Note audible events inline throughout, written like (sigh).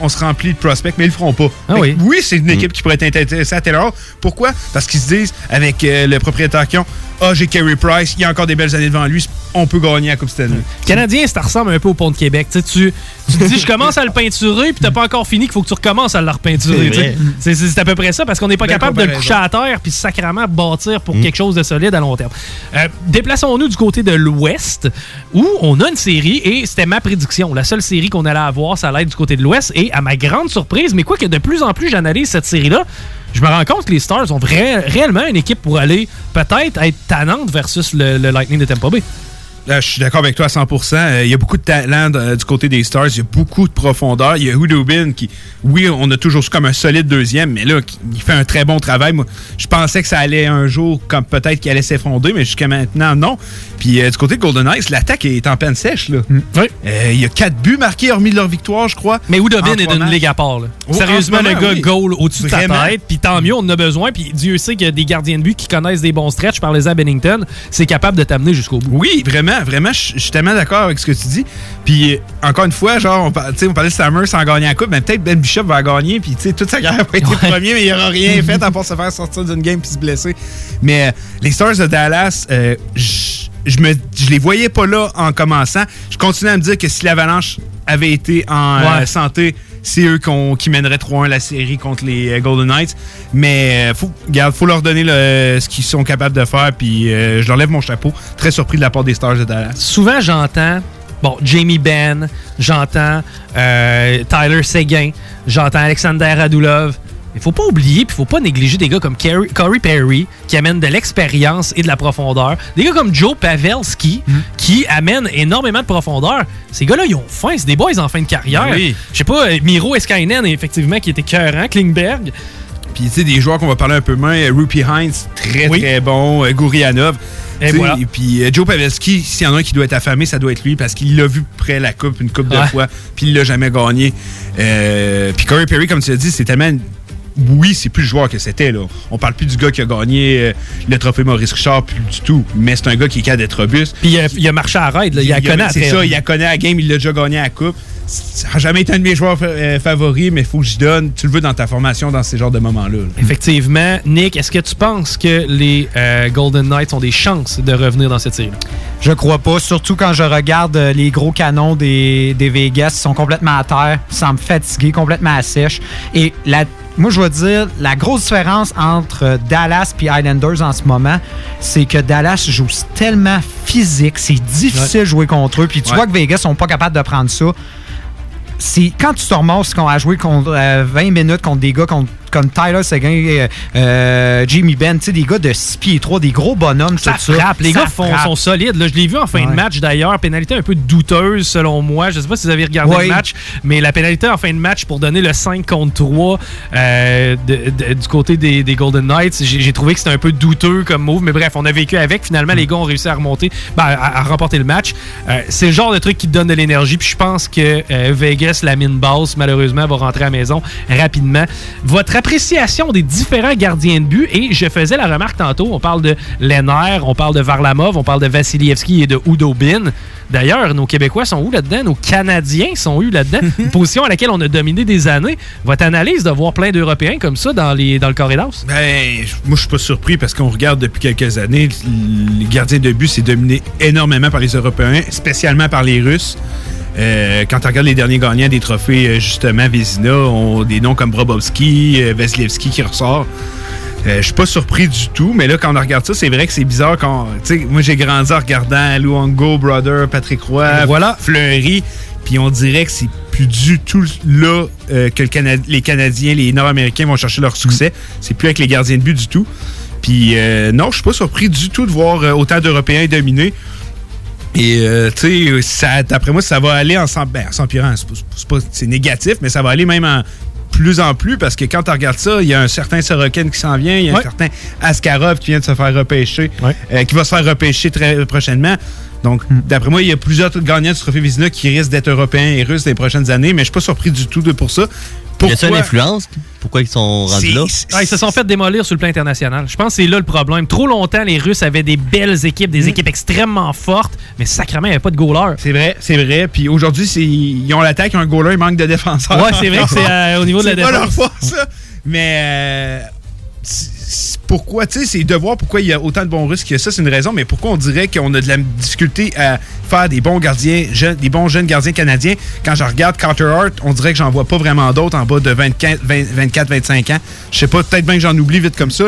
on se remplit de prospects, mais ils le feront pas. Ah oui. c'est une équipe qui pourrait être intéressée à Taylor. Pourquoi? Parce qu'ils se disent, avec euh, le propriétaire qui ont, ah, j'ai Carey Price, il y a encore des belles années devant lui, on peut gagner à la Coupe Stanley. Canadien, ça ressemble un peu au pont de Québec. Tu, sais, tu, tu te dis, je commence à le peinturer, puis t'as pas encore fini qu'il faut que tu recommences à le repeinturer. C'est à peu près ça, parce qu'on n'est pas Belle capable de le coucher à terre, puis sacrément bâtir pour quelque chose de solide à long terme. Euh, Déplaçons-nous du côté de l'Ouest, où on a une série, et c'était ma prédiction. La seule série qu'on allait avoir, ça allait être du côté de l'Ouest, et à ma grande surprise, mais quoi que de plus en plus j'analyse cette série-là, je me rends compte que les Stars ont réellement une équipe pour aller peut-être être tannante versus le, le Lightning de Tampa Bay. Là, je suis d'accord avec toi à 100%. Euh, il y a beaucoup de talent euh, du côté des Stars. Il y a beaucoup de profondeur. Il y a Hudobin qui, oui, on a toujours su comme un solide deuxième, mais là, qui- il fait un très bon travail. Moi, je pensais que ça allait un jour, comme peut-être qu'il allait s'effondrer, mais jusqu'à maintenant, non. Puis euh, du côté de Golden Knights, l'attaque est en peine sèche. Là. Oui. Euh, il y a quatre buts marqués, hormis leur victoire, je crois. Mais En est d'une ligue à part. là. Oh, Sérieusement, en ce le moment, gars oui. goal au-dessus de ta tête. Puis tant mieux, on en a besoin. Puis Dieu sait qu'il y a des gardiens de but qui connaissent des bons stretches. Par les à Bennington, c'est capable de t'amener jusqu'au bout. Oui, vraiment, vraiment, je je suis tellement d'accord avec ce que tu dis. Puis, encore une fois, genre, on, par- on parlait de Stammer sans gagner la coupe, mais peut-être Ben Bishop va gagner, puis tu sais, toute sa carrière va être premier, mais il n'aura rien (laughs) fait à part se faire sortir d'une game puis se blesser. Mais euh, les Stars de Dallas, euh, je me je les voyais pas là en commençant. Je continue à me dire que si l'Avalanche avait été en euh, Ouais. santé, c'est eux qui mèneraient 3-1 la série contre les euh, Golden Knights. Mais euh, faut, regarde, faut leur donner ce qu'ils sont capables de faire. Puis euh, je leur lève mon chapeau. Très surpris de la part des Stars de Dallas. Souvent, j'entends. Bon, Jamie Benn, j'entends Tyler Seguin, j'entends Alexander Radulov. Il faut pas oublier, puis faut pas négliger des gars comme Carey- Corey Perry, qui amènent de l'expérience et de la profondeur. Des gars comme Joe Pavelski, qui amènent énormément de profondeur. Ces gars-là, ils ont faim. C'est des boys en fin de carrière. Oui. Je sais pas, euh, Miro Eskainen, effectivement, qui était cœurant. Klingberg. Puis, tu sais, des joueurs qu'on va parler un peu moins. euh, Rupi Hines, très, Oui. très bon. euh, Gourianov. Et voilà. Puis, Joe Pavelski, s'il y en a un qui doit être affamé, ça doit être lui parce qu'il l'a vu près la coupe une coupe de fois. Puis, il l'a jamais gagné. Euh, puis, Corey Perry, comme tu as dit, c'est tellement. Oui, c'est plus le joueur que c'était. là. On parle plus du gars qui a gagné euh, le trophée Maurice Richard, plus du tout. Mais c'est un gars qui est capable d'être robuste. Puis il a marché à raid, là. il a connu à C'est ça, il a connu à la game, il l'a déjà gagné à la coupe. Ça n'a jamais été un de mes joueurs euh, favoris, mais il faut que j'y donne. Tu le veux dans ta formation dans ces genres de moments-là. là. Effectivement. Nick, est-ce que tu penses que les euh, Golden Knights ont des chances de revenir dans cette série? Je crois pas, surtout quand je regarde les gros canons des, des Vegas, ils sont complètement à terre, ils semblent fatigués, complètement à sèche. Et la, moi, je veux dire, la grosse différence entre euh, Dallas et Islanders en ce moment, c'est que Dallas joue tellement physique, c'est difficile de jouer contre eux. Puis tu Ouais. vois que Vegas sont pas capables de prendre ça. C'est quand tu te remontes qu'on a joué contre euh, 20 minutes contre des gars contre- comme Tyler Seguin, euh, euh, Jimmy Ben, tu sais, des gars de 6 pieds 3, des gros bonhommes, Ça tout frappe. Les Ça gars font- frappe. sont solides. Là, je l'ai vu en fin de match d'ailleurs. Pénalité un peu douteuse selon moi. Je sais pas si vous avez regardé Ouais. le match, mais la pénalité en fin de match pour donner le 5 contre 3 euh, de- de- du côté des, des Golden Knights, j'ai trouvé que c'était un peu douteux comme move. Mais bref, on a vécu avec. Finalement, les gars ont réussi à remonter, ben, à, à remporter le match. Euh, C'est le genre de truc qui te donne de l'énergie. Puis je pense que Vegas, la mine basse, malheureusement, va rentrer à la maison rapidement. Votre appréciation des différents gardiens de but, et je faisais la remarque tantôt, on parle de Lenner, on parle de Varlamov, on parle de Vassilievski et de Udobin. D'ailleurs, nos Québécois sont où là-dedans? Nos Canadiens sont où là-dedans? (laughs) Une position à laquelle on a dominé des années. Votre analyse de voir plein d'Européens comme ça dans, les, dans le corridor? Ben, moi, je suis pas surpris parce qu'on regarde depuis quelques années, les gardiens de but, c'est dominé énormément par les Européens, spécialement par les Russes. Euh, quand on regarde les derniers gagnants des trophées, euh, justement, Vézina, ont des noms comme Brobovski, euh, Vasilevski qui ressort. Euh, je suis pas surpris du tout, mais là, quand on regarde ça, c'est vrai que c'est bizarre quand. Moi, j'ai grandi en regardant Luongo, Brother, Patrick Roy, Voilà. Fleury, puis on dirait que c'est plus du tout là euh, que le Cana- les Canadiens, les Nord-Américains vont chercher leur succès. C'est plus avec les gardiens de but du tout. Puis euh, non, je suis pas surpris du tout de voir autant d'Européens dominer. Et euh, tu sais, d'après moi, ça va aller en ben, en s'empirant. C'est négatif, mais ça va aller même en plus en plus parce que quand tu regardes ça, il y a un certain Sorokin qui s'en vient, il y a Ouais. un certain Askarov qui vient de se faire repêcher, Ouais. euh, qui va se faire repêcher très prochainement. Donc, d'après moi, il y a plusieurs gagnants du trophée Vizina qui risquent d'être européens et russes dans les prochaines années, mais je suis pas surpris du tout de pour ça. Y a-t-il une Pourquoi? influence? Pourquoi ils sont rendus là? Ah, ils se sont fait démolir sur le plan international. Je pense que c'est là le problème. Trop longtemps, les Russes avaient des belles équipes, des mm. équipes extrêmement fortes, mais sacrément, il n'y avait pas de goaler. C'est vrai, c'est vrai. Puis aujourd'hui, ils ont l'attaque, ils ont un goaler, il manque de défenseurs. Ouais, c'est vrai que c'est euh, au niveau de la défense. (laughs) C'est pas leur force, Mais euh, pourquoi, tu sais, c'est de voir pourquoi il y a autant de bons Russes que ça, c'est une raison, mais pourquoi on dirait qu'on a de la difficulté à faire des bons gardiens, jeunes, des bons jeunes gardiens canadiens? Quand je regarde Carter Hart, on dirait que j'en vois pas vraiment d'autres en bas de 24-25 ans. Je sais pas, peut-être bien que j'en oublie vite comme ça,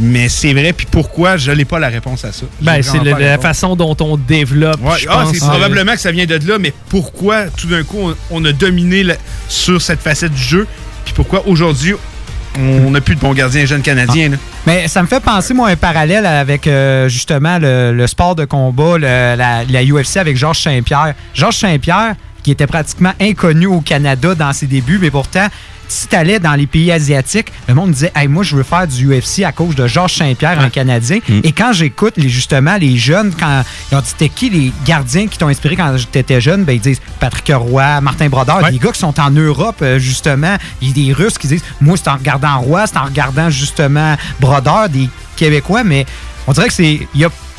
mais c'est vrai. Puis pourquoi je n'ai pas la réponse à ça? Ben, c'est la, façon dont on développe. ah, c'est probablement que ça vient de là, mais pourquoi tout d'un coup on, a dominé sur cette facette du jeu? Puis pourquoi aujourd'hui on n'a plus de bons gardiens jeunes canadiens. Mais ça me fait penser, moi, un parallèle avec euh, justement le, sport de combat, la, la, UFC avec Georges Saint-Pierre. Georges Saint-Pierre, qui était pratiquement inconnu au Canada dans ses débuts, mais pourtant si tu allais dans les pays asiatiques, le monde disait hey, moi, je veux faire du UFC à cause de Georges Saint-Pierre, un Canadien. Mm. Et quand j'écoute les, justement les jeunes, quand ils ont dit c'était qui les gardiens qui t'ont inspiré quand tu étais jeune, ben, ils disent Patrick Roy, Martin Brodeur, des gars qui sont en Europe, euh, justement. Il y a des Russes qui disent moi, c'est en regardant Roy, c'est en regardant justement Brodeur, des Québécois, mais on dirait que c'est.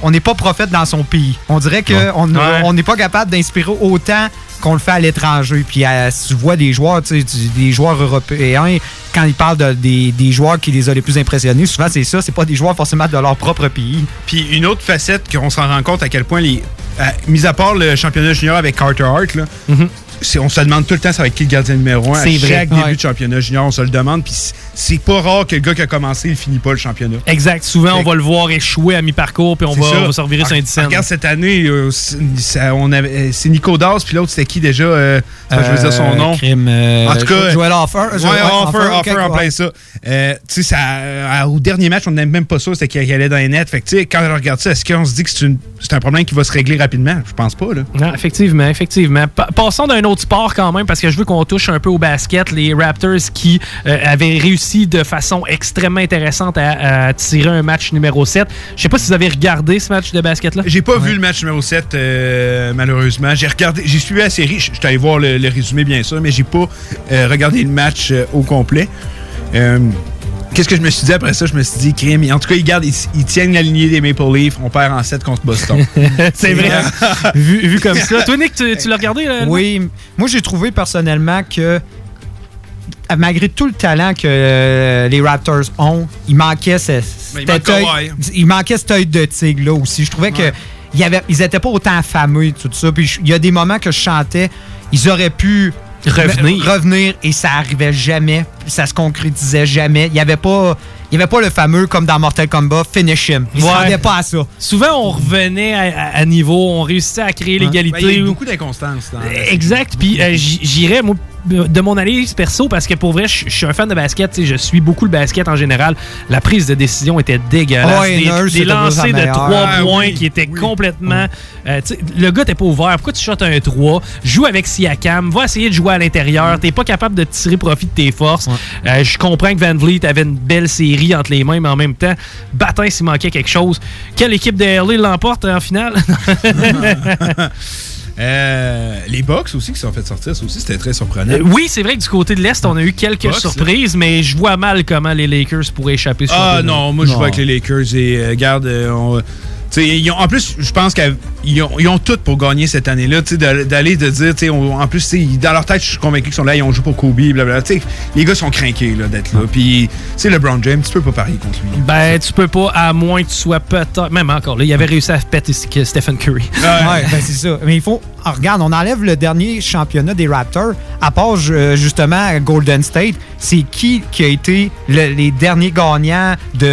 on n'est pas prophète dans son pays. On dirait qu'on n'est pas capable d'inspirer autant qu'on le fait à l'étranger. Puis tu vois des joueurs, des joueurs européens, quand ils parlent de, des, joueurs qui les ont les plus impressionnés, souvent c'est ça, c'est pas des joueurs forcément de leur propre pays. Puis une autre facette qu'on s'en rend compte à quel point les. mis à part le championnat junior avec Carter Hart, là, mm-hmm on se demande tout le temps ça va être qui le gardien numéro 1. À chaque début de championnat junior, on se le demande. Puis c'est pas rare que le gars qui a commencé, il finit pas le championnat. Exact. Souvent, on va le voir échouer à mi-parcours, puis on va, on va, se revirer sur un. Regarde, cette année, euh, euh, c'est Nico Das, puis l'autre, c'était qui déjà euh, Je veux dire son nom. Crime, en tout cas. Joel Offer. Ouais, Offer, Offer, en plein ça. tu sais, au dernier match, on n'aime même pas ça, c'était qu'il allait dans les nets. Fait que, tu sais, quand on regarde ça, est-ce qu'on se dit que c'est un problème qui va se régler rapidement? Je pense pas, là. Non, effectivement, effectivement. Passons d'un autre sport quand même, parce que je veux qu'on touche un peu au basket. Les Raptors qui euh, avaient réussi de façon extrêmement intéressante à, tirer un match numéro 7. Je sais pas si vous avez regardé ce match de basket-là. J'ai pas vu le match numéro 7, euh, malheureusement. J'ai regardé, j'ai suivi la série. Je suis allé voir le, résumé, bien sûr, mais j'ai pas euh, regardé le match au complet. Qu'est-ce que je me suis dit après ça? Je me suis dit, crime. En tout cas, ils, gardent, ils, tiennent la lignée des Maple Leafs. On perd en 7 contre Boston. (laughs) c'est vrai. (laughs) vu, comme ça. Toi, Nick, tu, l'as regardé? Là, oui. Moi, j'ai trouvé personnellement que malgré tout le talent que euh, les Raptors ont, il manquait ce, il, œil, il, manquait cet œil de tigre là aussi. Je trouvais qu'ils que ils étaient pas autant affamés tout ça. Puis il y a des moments que je chantais, ils auraient pu revenir. revenir et ça arrivait jamais. Ça se concrétisait jamais. Il n'y avait pas. Il n'y avait pas le fameux, comme dans Mortal Kombat, finish him. Il ne pas à ça. Souvent, on revenait à, niveau, on réussissait à créer l'égalité. Ben, il y a beaucoup d'inconstance. Exact. Puis euh, j'irais, moi, de mon analyse perso, parce que pour vrai, je, suis un fan de basket, je suis beaucoup le basket en général. La prise de décision était dégueulasse. des, lancers de 3 points qui étaient complètement. Euh, le gars t'es pas ouvert. Pourquoi tu shoots un 3 Joue avec Siakam, va essayer de jouer à l'intérieur. T'es pas capable de tirer profit de tes forces. Euh, je comprends que Van Vliet avait une belle série entre les mains, mais en même temps, Batin s'il manquait quelque chose. Quelle équipe de LA l'emporte en finale? (laughs) (laughs) Euh, les Bucks aussi qui sont fait sortir, ça aussi c'était très surprenant. Euh, oui, c'est vrai que du côté de l'Est, on a eu quelques surprises, mais je vois mal comment les Lakers pourraient échapper sur Ah non, moi je vois avec les Lakers et euh, garde, on, en plus, je pense qu'ils ont, ils ont, tout pour gagner cette année-là. D'aller de dire, en plus, dans leur tête, je suis convaincu qu'ils sont là, ils ont joué pour Kobe, blablabla. Les gars sont craqués d'être là. Puis, LeBron James, tu peux pas parier contre lui. Ben, tu peux pas, à moins que tu sois peut-être. Même encore, là, il avait réussi à péter Stephen Curry. Ouais, ben, c'est ça. Mais il faut. Ah, regarde, on enlève le dernier championnat des Raptors. À part justement Golden State, c'est qui qui a été les derniers gagnants de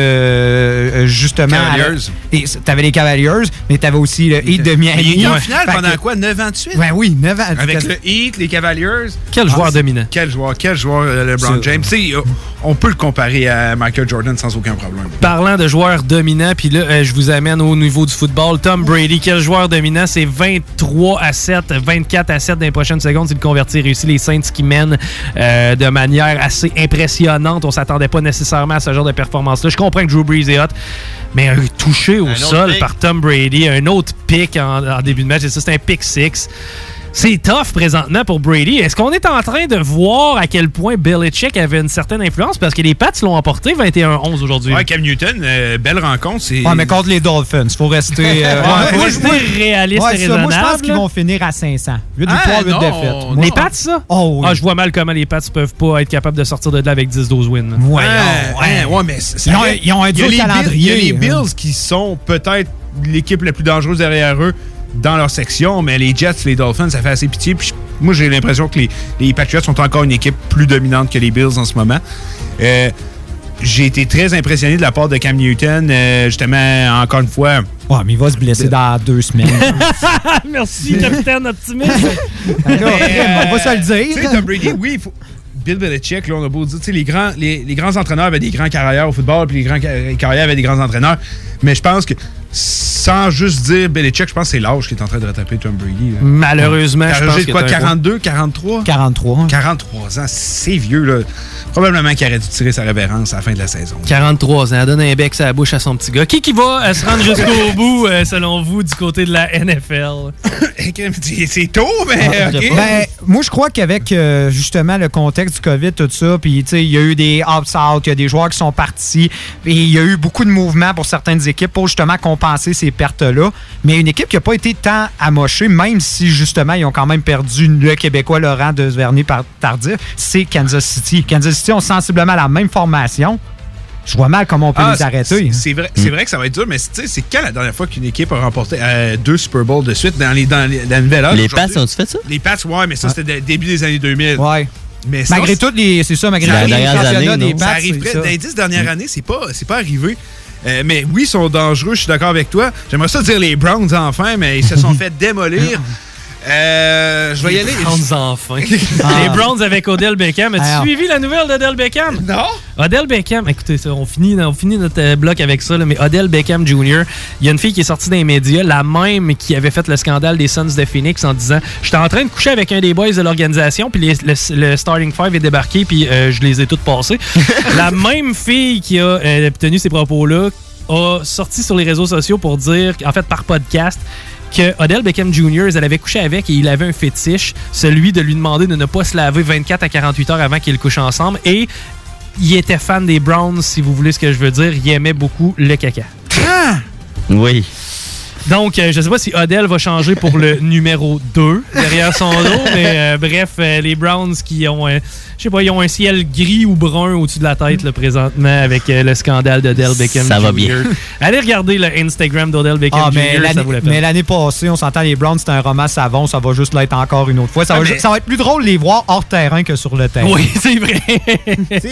euh, justement. Cavaliers. T'avais les Cavaliers, mais t'avais aussi le Heat de Miami. Il y a une finale pendant quoi? 9 ans de suite? Ben oui, 9 ans. Avec le Heat, les Cavaliers. Quel joueur ah, dominant. Quel joueur, quel joueur, euh, LeBron James. Euh, on peut le comparer à Michael Jordan sans aucun problème. Parlant de joueurs dominants, puis là, je vous amène au niveau du football. Tom Brady, quel joueur dominant? C'est 23 à 7, 24 à 7 dans les prochaines secondes. C'est le convertir réussi les Saints qui mènent de manière assez impressionnante. On s'attendait pas nécessairement à ce genre de performance-là. Je comprends que Drew Brees est hot, mais un touché au sol par Tom Brady, un autre pick en, début de match, et ça, c'est un pick 6 c'est tough présentement pour Brady. Est-ce qu'on est en train de voir à quel point Belichick avait une certaine influence? Parce que les Pats l'ont emporté 21-11 aujourd'hui. Ouais, Cam Newton, euh, belle rencontre. C'est... Ouais, mais contre les Dolphins, il faut rester. euh, (laughs) Ouais, faut rester réaliste ouais, et ça, moi, je pense raisonnable, qu'ils vont finir à 500. 8 Ah, victoires, 8 non, défaites. Les Pats, ça? Oh, oui. Ah, je vois mal comment les Pats peuvent pas être capables de sortir de là avec 10-12 wins. Voyons, Ouais, ouais. ouais, ouais, mais Ils ont- c'est- ils ont un dur calendrier, Il y a les hein. Bills qui sont peut-être l'équipe la plus dangereuse derrière eux dans leur section, mais les Jets, les Dolphins, ça fait assez pitié. Puis moi, j'ai l'impression que les, les Patriots sont encore une équipe plus dominante que les Bills en ce moment. Euh, j'ai été très impressionné de la part de Cam Newton. euh, justement, encore une fois, Ouais, mais il va se blesser dans deux semaines. (laughs) Merci, capitaine optimiste. Là, on va se le Tu sais, dire. Tom Brady, oui, il faut. Bill Belichick, là, on a beau dire, tu sais, les grands, les, les grands entraîneurs avaient des grands carrières au football, puis les grands ca- carrières avaient des grands entraîneurs. Mais je pense que, sans juste dire Belichick, je pense que c'est l'âge qui est en train de rattraper Tom Brady. là. Malheureusement, je pense que quoi, t'as un point. 42, 43? 43. 43 ans, c'est vieux, là. Probablement qu'il aurait dû tirer sa révérence à la fin de la saison. 43 ans, donne un bec à la bouche à son petit gars. Qui qui va euh, se rendre jusqu'au (laughs) bout, euh, selon vous, du côté de la NFL? (coughs) C'est c'est tôt, mais OK. Ben, moi, je crois qu'avec euh, justement le contexte du COVID, tout ça, puis tu sais, il y a eu des opt-out, il y a des joueurs qui sont partis, et il y a eu beaucoup de mouvements pour certaines équipes pour justement compenser ces pertes-là. Mais une équipe qui n'a pas été tant amochée, même si justement ils ont quand même perdu le Québécois Laurent de Vernier par Tardif, c'est Kansas City. Kansas City ont sensiblement la même formation. Je vois mal comment on peut Ah, les c'est- arrêter. hein. C'est vrai, c'est vrai que ça va être dur, mais c'est quand la dernière fois qu'une équipe a remporté euh, deux Super Bowls de suite dans, les, dans les- la nouvelle âge? Les? Pats, ont-tu fait ça? Les Pats, ouais, mais ça, c'était le début des années 2000. Ouais. Mais Malgré tout, les- c'est ça, malgré les des années, ça Pats, arrive c'est près- ça. dans les dix dernières années, c'est pas, c'est pas arrivé. Euh, mais oui, ils sont dangereux, je suis d'accord avec toi. J'aimerais ça dire les Browns enfin, mais ils se sont (laughs) fait démolir. Euh, je vais y aller. Browns enfin. (laughs) Ah. Les Browns avec Odell Beckham. As-tu suivi la nouvelle d'Odell Beckham? Non? Odell Beckham, écoutez, ça, on, finit, on finit notre euh, bloc avec ça, là, mais Odell Beckham Jr., il y a une fille qui est sortie dans les médias, la même qui avait fait le scandale des Suns de Phoenix en disant J'étais en train de coucher avec un des boys de l'organisation, puis les- le, le Starting Five est débarqué, puis euh, je les ai toutes passés. (laughs) la même fille qui a euh, tenu ces propos-là a sorti sur les réseaux sociaux pour dire, en fait, par podcast, que Odell Beckham Jr., elle avait couché avec et il avait un fétiche, celui de lui demander de ne pas se laver 24 à 48 heures avant qu'ils couchent ensemble. Et il était fan des Browns, si vous voulez ce que je veux dire. Il aimait beaucoup le caca. Oui. Donc, euh, je sais pas si Odell va changer pour le (laughs) numéro 2 derrière son dos, mais euh, bref, euh, les Browns qui ont, euh, je sais pas, ils ont un ciel gris ou brun au-dessus de la tête là, présentement avec euh, le scandale d'Odell Beckham Ça va bien. Allez regarder le Instagram d'Odell Beckham Ah, mais Jr., ça l'année- vaut la peine. mais l'année passée, on s'entend, les Browns, c'était un roman savon, ça va juste l'être encore une autre fois. Ça, Ah, va, mais- ju- ça va être plus drôle de les voir hors terrain que sur le terrain. Oui, (laughs) c'est vrai.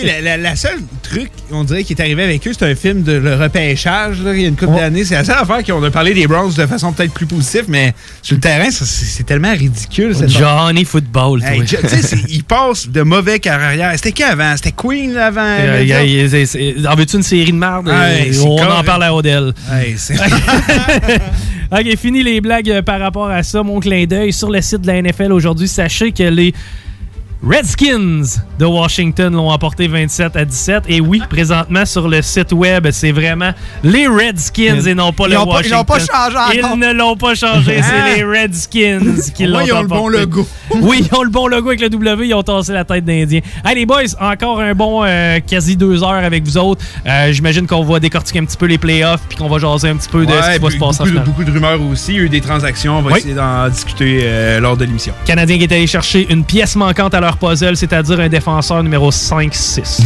La, la- la seule truc, on dirait, qui est arrivé avec eux, c'est un film de le repêchage, là, il y a une couple Ouais. d'années. C'est la seule affaire qu'on a parlé des Browns de façon peut-être plus positive, mais sur le terrain, c'est tellement ridicule. cette Johnny Football. Hey, tu sais, il passe de mauvais carrière. C'était qui avant? C'était Queen avant? Euh, Media? y a- y a- c'est- En veux-tu une série de? Ouais, Euh, on en parle à Odell. Hey, (laughs) OK, fini les blagues euh, par rapport à ça. Mon clin d'œil sur le site de la NFL aujourd'hui. Sachez que les Redskins de Washington l'ont emporté 27 à 17. Et oui, présentement sur le site web, c'est vraiment les Redskins et non pas Ils le pas- ils Washington. l'ont pas changé encore. Ils ne l'ont pas changé. (laughs) C'est les Redskins qui l'ont moins, ils ont le bon emporté. logo. (laughs) Oui, ils ont le bon logo avec le W, ils ont tassé la tête d'Indien. Les boys, encore un bon euh, quasi deux heures avec vous autres. Euh, J'imagine qu'on va décortiquer un petit peu les playoffs puis qu'on va jaser un petit peu de Ouais, ce qui va se passer beaucoup, beaucoup de rumeurs aussi. Il y a eu des transactions. On va Oui. essayer d'en discuter euh, lors de l'émission. Canadien qui est allé chercher une pièce manquante à leur puzzle, c'est-à-dire un défenseur numéro 5-6.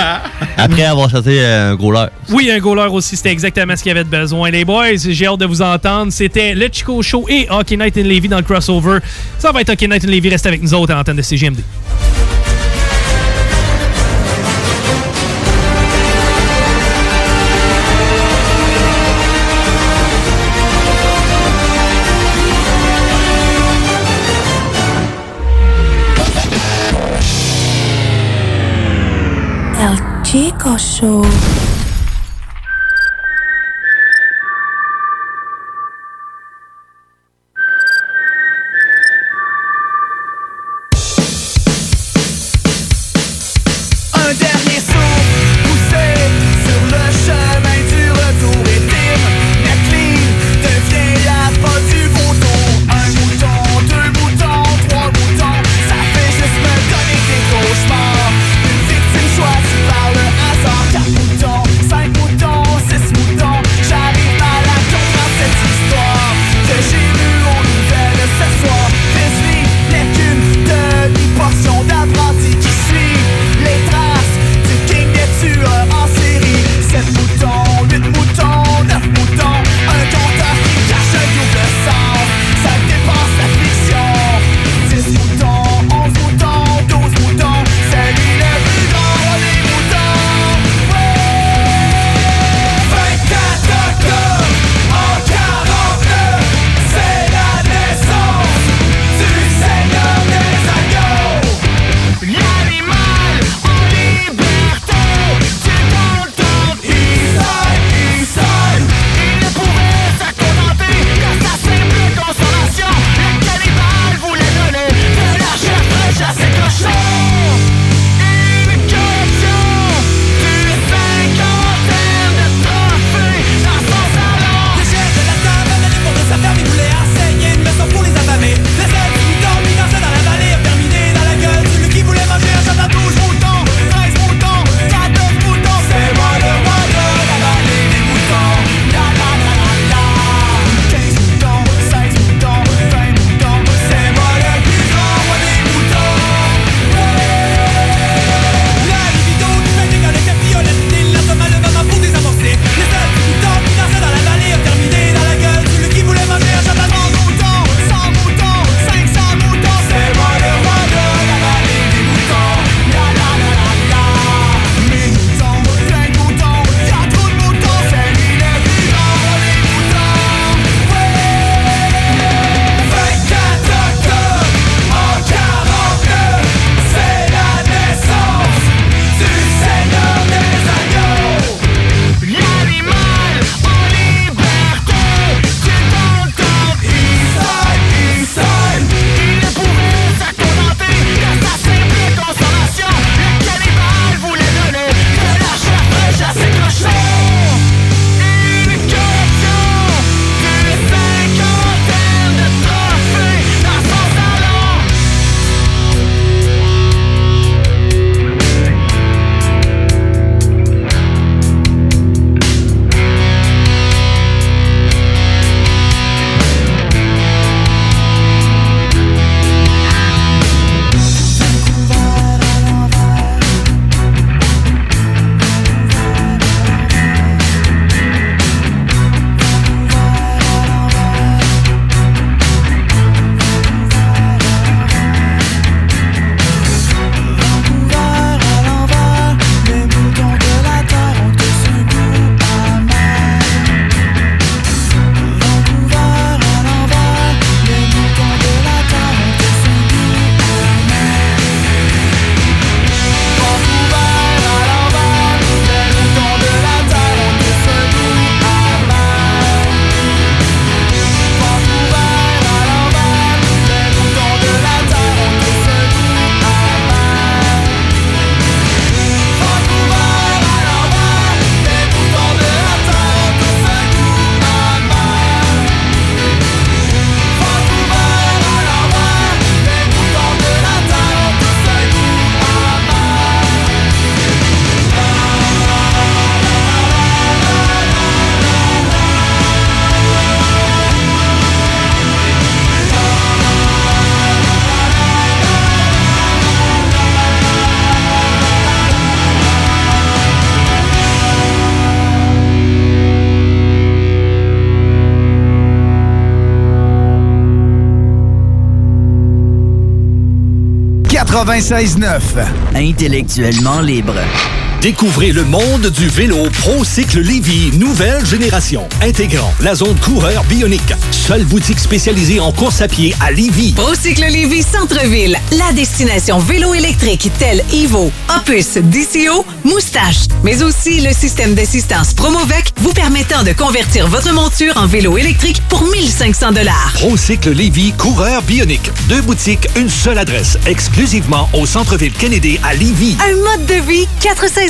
(laughs) Après avoir chanté euh, un gros leurre. oui, un goaler aussi, c'était exactement ce qu'il y avait de besoin. Les boys, j'ai hâte de vous entendre. C'était le Chico Show et Hockey Night in Levy dans le crossover. Ça va être Hockey Night in Levy, restez avec nous autres à l'antenne de CGMD. El Chico Show. 96.9. Intellectuellement libre. Découvrez le monde du vélo ProCycle Lévy, nouvelle génération, intégrant la zone coureur bionique. Seule boutique spécialisée en course à pied à Lévy. Procycle Lévy Centre-Ville, la destination vélo électrique telle Evo, Opus, DCO, Moustache, mais aussi le système d'assistance Promovec vous permettant de convertir votre monture en vélo électrique pour 1500 dollars. ProCycle Lévy, coureur bionique. Deux boutiques, une seule adresse, exclusivement au centre-ville Kennedy à Lévy. Un mode de vie, quatre saisons.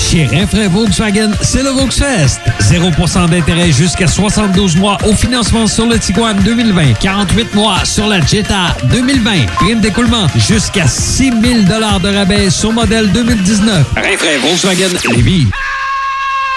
Chez Renfrais Volkswagen, c'est le Volksfest. 0% d'intérêt jusqu'à 72 mois au financement sur le Tiguan 2020. 48 mois sur la Jetta 2020. Prime d'écoulement jusqu'à 6 000 de rabais sur modèle 2019. Renfrais Volkswagen Lévis.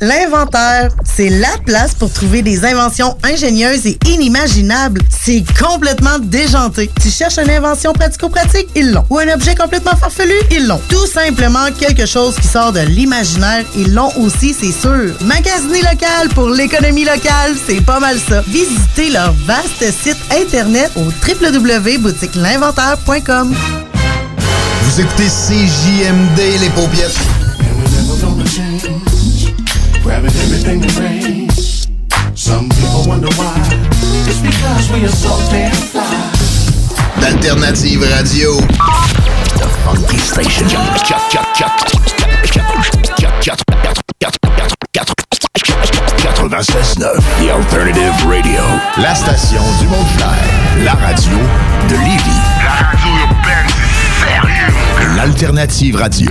L'Inventaire, c'est la place pour trouver des inventions ingénieuses et inimaginables. C'est complètement déjanté. Tu cherches une invention pratico-pratique? Ils l'ont. Ou un objet complètement farfelu? Ils l'ont. Tout simplement quelque chose qui sort de l'imaginaire? Ils l'ont aussi, c'est sûr. Magasiner local pour l'économie locale, c'est pas mal ça. Visitez leur vaste site internet au www.boutiquelinventaire.com. Vous écoutez CJMD, les paupiètes. Grabbing everything that rains. Some people wonder why. It's because we are so damn fly. D'Alternative Radio. The Funky Station. 96.9 The Alternative Radio. La station du monde clair. La radio de Lévis. La radio urbaine, c'est sérieux. L'Alternative Radio.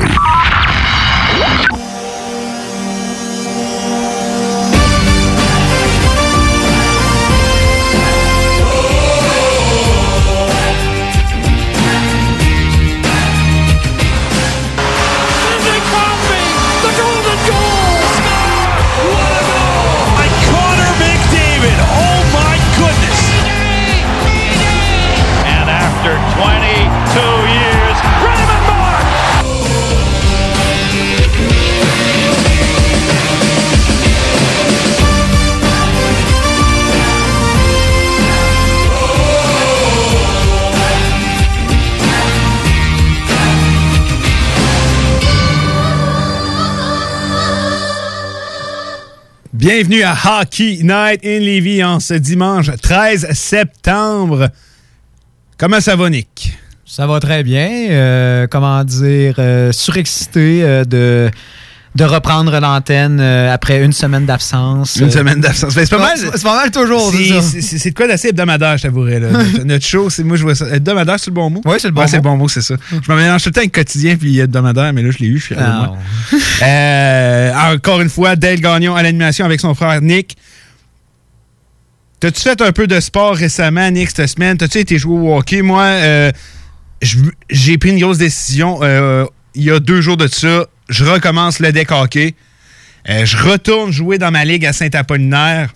Bienvenue à Hockey Night in Levy en ce dimanche 13 septembre. Comment ça va, Nick? Ça va très bien. Euh, comment dire, euh, surexcité euh, de, de reprendre l'antenne euh, après une semaine d'absence. Une semaine d'absence. Ben, c'est pas mal. C'est pas mal toujours. C'est-. C'est c'est- c'est de quoi d'assez hebdomadaire, je t'avouerais. là. (laughs) Notre, show, c'est moi, je vois ça. Hebdomadaire, c'est le bon mot? Oui, c'est le bon Ouais, c'est mot. le bon mot, c'est ça. Je me mélange tout le temps avec quotidien puis hebdomadaire, mais là, je l'ai eu, je suis Ah, moi. Euh, encore une fois, Dale Gagnon à l'animation avec son frère Nick. T'as-tu fait un peu de sport récemment, Nick, cette semaine? T'as-tu été jouer au hockey? Moi, euh, j'ai pris une grosse décision. Il y a deux jours de ça, je recommence le deck hockey. Euh, je retourne jouer dans ma ligue à Saint-Apollinaire.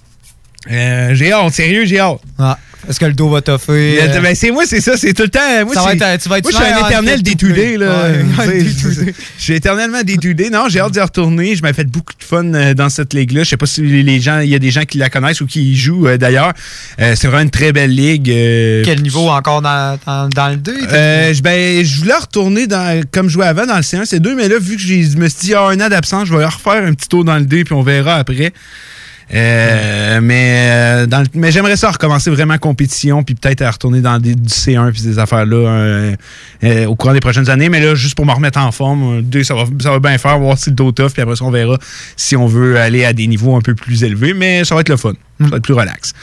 Euh, j'ai hâte, sérieux, j'ai hâte. Ah, Est-ce que le dos va toffer? Euh, ben, c'est moi, c'est ça, c'est tout le temps. Moi, Ça va c'est- être- tu vas être moi, je suis un éternel détudé. (laughs) Je suis éternellement détudé. Non, j'ai hâte d'y retourner. Je m'ai fait beaucoup de fun euh, dans cette ligue-là. Je sais pas si les gens, il y a des gens qui la connaissent ou qui y jouent euh, d'ailleurs. C'est vraiment une très belle ligue. Quel niveau encore dans, dans, dans le 2? euh, je- ben, je voulais retourner dans, comme je jouais avant dans le C1, C2, mais là, vu que je me suis dit, ah, un an d'absence, je vais refaire un petit tour dans le D, puis on verra après. Euh, mais euh, dans le- mais j'aimerais ça recommencer vraiment compétition, puis peut-être à retourner dans des, du C1 puis ces affaires-là euh, euh, au courant des prochaines années. Mais là, juste pour me remettre en forme, deux, ça va, ça va bien faire, voir si le dos tough, puis après ça, on verra si on veut aller à des niveaux un peu plus élevés. Mais ça va être le fun. Ça va être plus relax.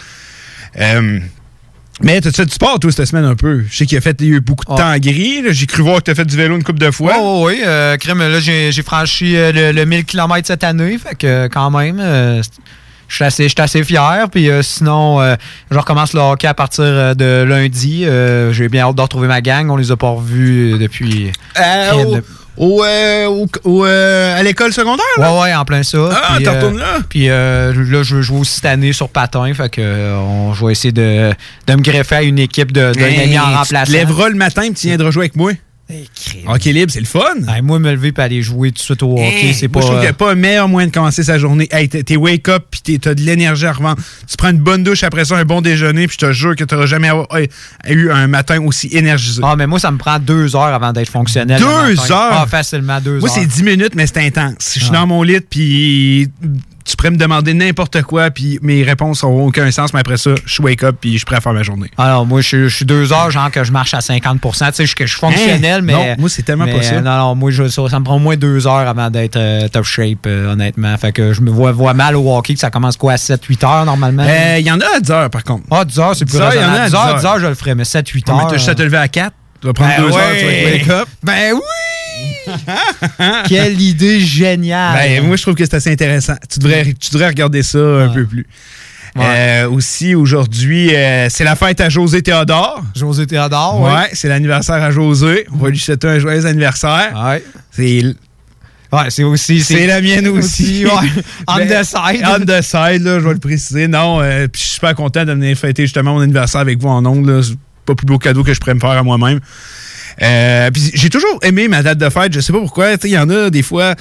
Mais t'as-tu fait du sport, toi, cette semaine, un peu? Je sais qu'il a fait il y a eu beaucoup de Oh. temps gris. J'ai cru voir que t'as fait du vélo une couple de fois. Oui, oui, oui. crème, là, j'ai franchi euh, le, le 1000 km cette année. Fait que, quand même, euh, je suis assez, je suis assez fier. Puis euh, sinon, euh, je recommence le hockey à partir euh, de lundi. Euh, j'ai bien hâte de retrouver ma gang. On les a pas revus euh, depuis. Euh, au- au, euh, au- au, euh, à l'école secondaire? Ouais, ouais, en plein ça. Ah, Puis, t'en retournes là? Puis euh, là, je jouer aussi cette année sur patin. Fait que on, je vais essayer de, de me greffer à une équipe de, d'un Hey, ami en Tu te lèveras le matin et tu viendras jouer avec moi. Hockey libre, c'est le fun. Hey, moi, me lever et aller jouer tout de suite au hockey, Hey, c'est moi, pas. je trouve qu'il n'y euh, a pas un meilleur moyen de commencer sa journée. Hey, t'es wake up puis t'as de l'énergie à revendre. Tu prends une bonne douche après ça, un bon déjeuner, puis je te jure que tu n'auras jamais eu un matin aussi énergisé. Ah, mais moi, ça me prend deux heures avant d'être fonctionnel. Deux heures? Ah, facilement deux Moi, heures. c'est 10 minutes, mais c'est intense. Je suis Ah. dans mon lit, puis tu pourrais me demander n'importe quoi, puis mes réponses n'auront aucun sens, mais après ça, je suis wake up, puis je suis prêt à faire ma journée. Alors, moi, je, suis- je suis deux heures, genre que je marche à 50 Tu sais, je, je suis fonctionnel, Hein? mais. Non, moi, c'est tellement mais, euh, Non, non, moi, je- ça, ça me prend au moins deux heures avant d'être euh, top shape, euh, honnêtement. Fait que je me vois, vois mal au hockey, que ça commence quoi, à 7-8 heures, normalement? Euh, Il y en a à 10 heures, par contre. Ah, 10 heures, c'est plus 10 heures, il y en a raisonnable. à 10 heures, 10 heures. 10 heures, je le ferais, mais 7-8 Ouais, mais heures. juste à te lever à 4. Tu vas prendre Ben deux heures, tu vas ouais. wake up. Ben oui! Quelle idée géniale! Ben, moi, je trouve que c'est assez intéressant. Tu devrais, tu devrais regarder ça un peu plus. Euh, aussi, aujourd'hui, euh, c'est la fête à José Théodore. José Théodore, ouais. ouais. c'est l'anniversaire à José. On va lui souhaiter un joyeux anniversaire. Ouais. C'est Ouais, c'est aussi. c'est la mienne aussi. ouais. On Ben, (laughs) the side. On the side, là, je vais le préciser. Non, euh, puis je suis super content de venir fêter justement mon anniversaire avec vous en ondes. C'est pas plus beau cadeau que je pourrais me faire à moi-même. Euh, j'ai toujours aimé ma date de fête. Je sais pas pourquoi. Il y en a des fois,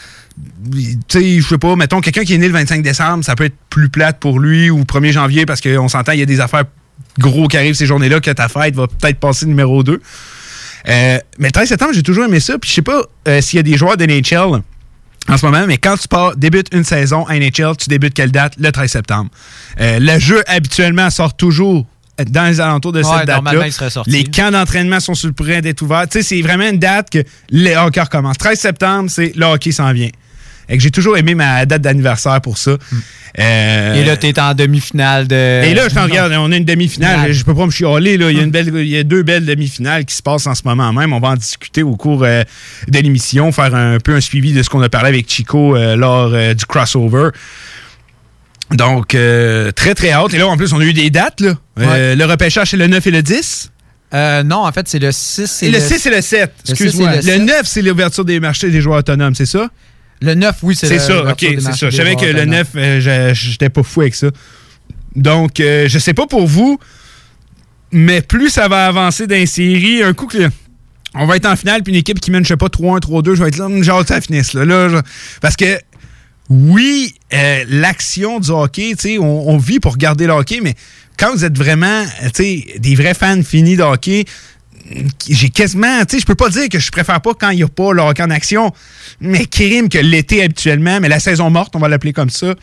tu sais, je sais pas, mettons, quelqu'un qui est né le 25 décembre, ça peut être plus plate pour lui ou 1er janvier parce qu'on s'entend, il y a des affaires gros qui arrivent ces journées-là que ta fête va peut-être passer numéro 2. Euh, mais le 13 septembre, j'ai toujours aimé ça. Puis je sais pas euh, s'il y a des joueurs de NHL en ce moment, mais quand tu pars, débutes une saison à NHL, tu débutes quelle date? Le 13 septembre. Le jeu, habituellement, sort toujours dans les alentours de Ouais, cette date-là. Les camps d'entraînement sont sur le point d'être ouverts. Tu sais, c'est vraiment une date que le hockey recommence. 13 septembre, c'est le hockey s'en vient. Et que j'ai toujours aimé ma date d'anniversaire pour ça. Euh, Et là, t'es en demi-finale de. et là, je t'en regarde, on a une demi-finale. Finale. Je peux pas me chialer. Là. Il, y a une belle, il y a deux belles demi-finales qui se passent en ce moment même. On va en discuter au cours euh, de l'émission, faire un peu un suivi de ce qu'on a parlé avec Chico euh, lors du crossover. Donc, euh, très, très hâte. Et là, en plus, on a eu des dates. Là. Euh, Le repêchage, c'est le 9 et le 10. Euh, non, en fait, c'est le 6 Et le 6 et le 7. Le Excuse-moi. 6 et Le, le 9, c'est l'ouverture des marchés des joueurs autonomes, c'est ça? Le 9, oui, c'est C'est le- ça, ok, c'est ça. Je savais que le autonomes. 9, euh, je- j'étais pas fou avec ça. Donc, je sais pas pour vous, mais plus ça va avancer dans les séries, un coup que on va être en finale, puis une équipe qui mène, je sais pas, 3-1, 3-2, je vais être là, j'ai hâte que ça finisse. Là, là, je- parce que, oui, euh, l'action du hockey, on, on vit pour regarder le hockey, mais quand vous êtes vraiment, euh, des vrais fans finis de hockey, j'ai quasiment, tu sais, je peux pas dire que je préfère pas quand il n'y a pas le hockey en action, mais crime que l'été habituellement, mais la saison morte, on va l'appeler comme ça.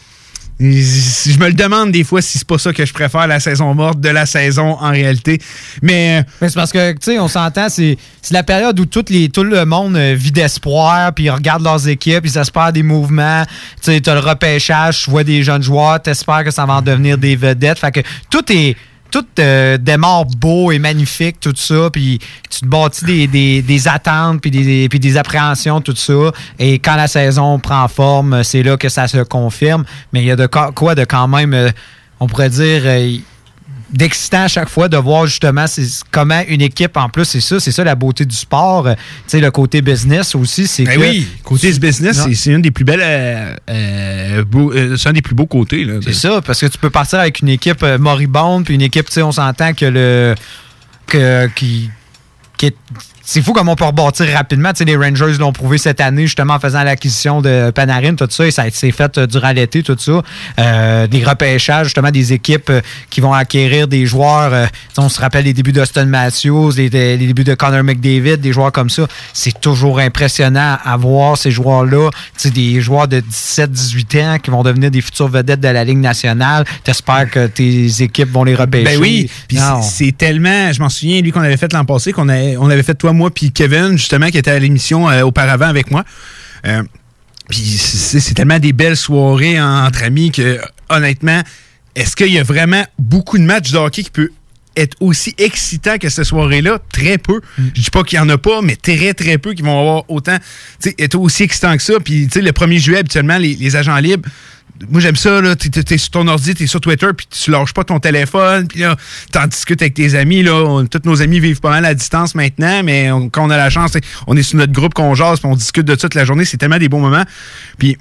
Je me le demande des fois si c'est pas ça que je préfère, la saison morte de la saison en réalité. Mais. euh, Mais c'est parce que, tu sais, on s'entend, c'est la période où toutes les, tout le monde euh, vit d'espoir, puis ils regardent leurs équipes, ils espèrent des mouvements. Tu sais, t'as le repêchage, tu vois des jeunes joueurs, t'espères que ça va en devenir des vedettes. Fait que tout est. Tout euh, démarre beau et magnifique, tout ça, puis tu te bâtis des, des- des attentes, puis des, puis des appréhensions, tout ça. Et quand la saison prend forme, c'est là que ça se confirme. Mais il y a de quoi de quand même, euh, on pourrait dire, euh, d'excitant à chaque fois de voir justement comment une équipe en plus c'est ça c'est ça la beauté du sport Euh, tu sais le côté business aussi c'est Ben que oui, côté tu- business, c'est- une des plus belles. euh, euh, c'est un des plus beaux côtés. c'est ça parce que tu peux partir avec une équipe moribonde puis une équipe tu sais on s'entend que le que qui qui est c'est fou comme on peut rebâtir rapidement. Tu sais, les Rangers l'ont prouvé cette année, justement, en faisant l'acquisition de Panarin, tout ça, et ça s'est fait euh, durant l'été, tout ça. Euh, des repêchages, justement, des équipes euh, qui vont acquérir des joueurs. euh, on se rappelle les débuts d'Austin Matthews, les, les débuts de Connor McDavid, des joueurs comme ça. C'est toujours impressionnant à voir ces joueurs-là. Tu sais, des joueurs de 17-18 ans qui vont devenir des futures vedettes de la Ligue nationale. T'espères que tes équipes vont les repêcher. Ben oui, puis c'est tellement, je m'en souviens, lui qu'on avait fait l'an passé, qu'on avait- on avait fait toi, moi, puis Kevin, justement, qui était à l'émission euh, auparavant avec moi. Euh, puis c'est tellement des belles soirées en- entre amis que, honnêtement, est-ce qu'il y a vraiment beaucoup de matchs de hockey qui peut être aussi excitant que cette soirée-là? Très peu. Je dis pas qu'il y en a pas, mais très, très peu qui vont avoir autant, tu sais, être aussi excitant que ça. Puis, tu sais, le 1er juillet, habituellement, les, les agents libres, moi, j'aime ça, là. T'es, t'es sur ton ordi, t'es sur Twitter, puis tu lâches pas ton téléphone, puis là, t'en discutes avec tes amis, là. Tous nos amis vivent pas mal à distance maintenant, mais quand on a la chance, on est sur notre groupe qu'on jase, puis on discute de ça toute la journée. C'est tellement des bons moments. Puis,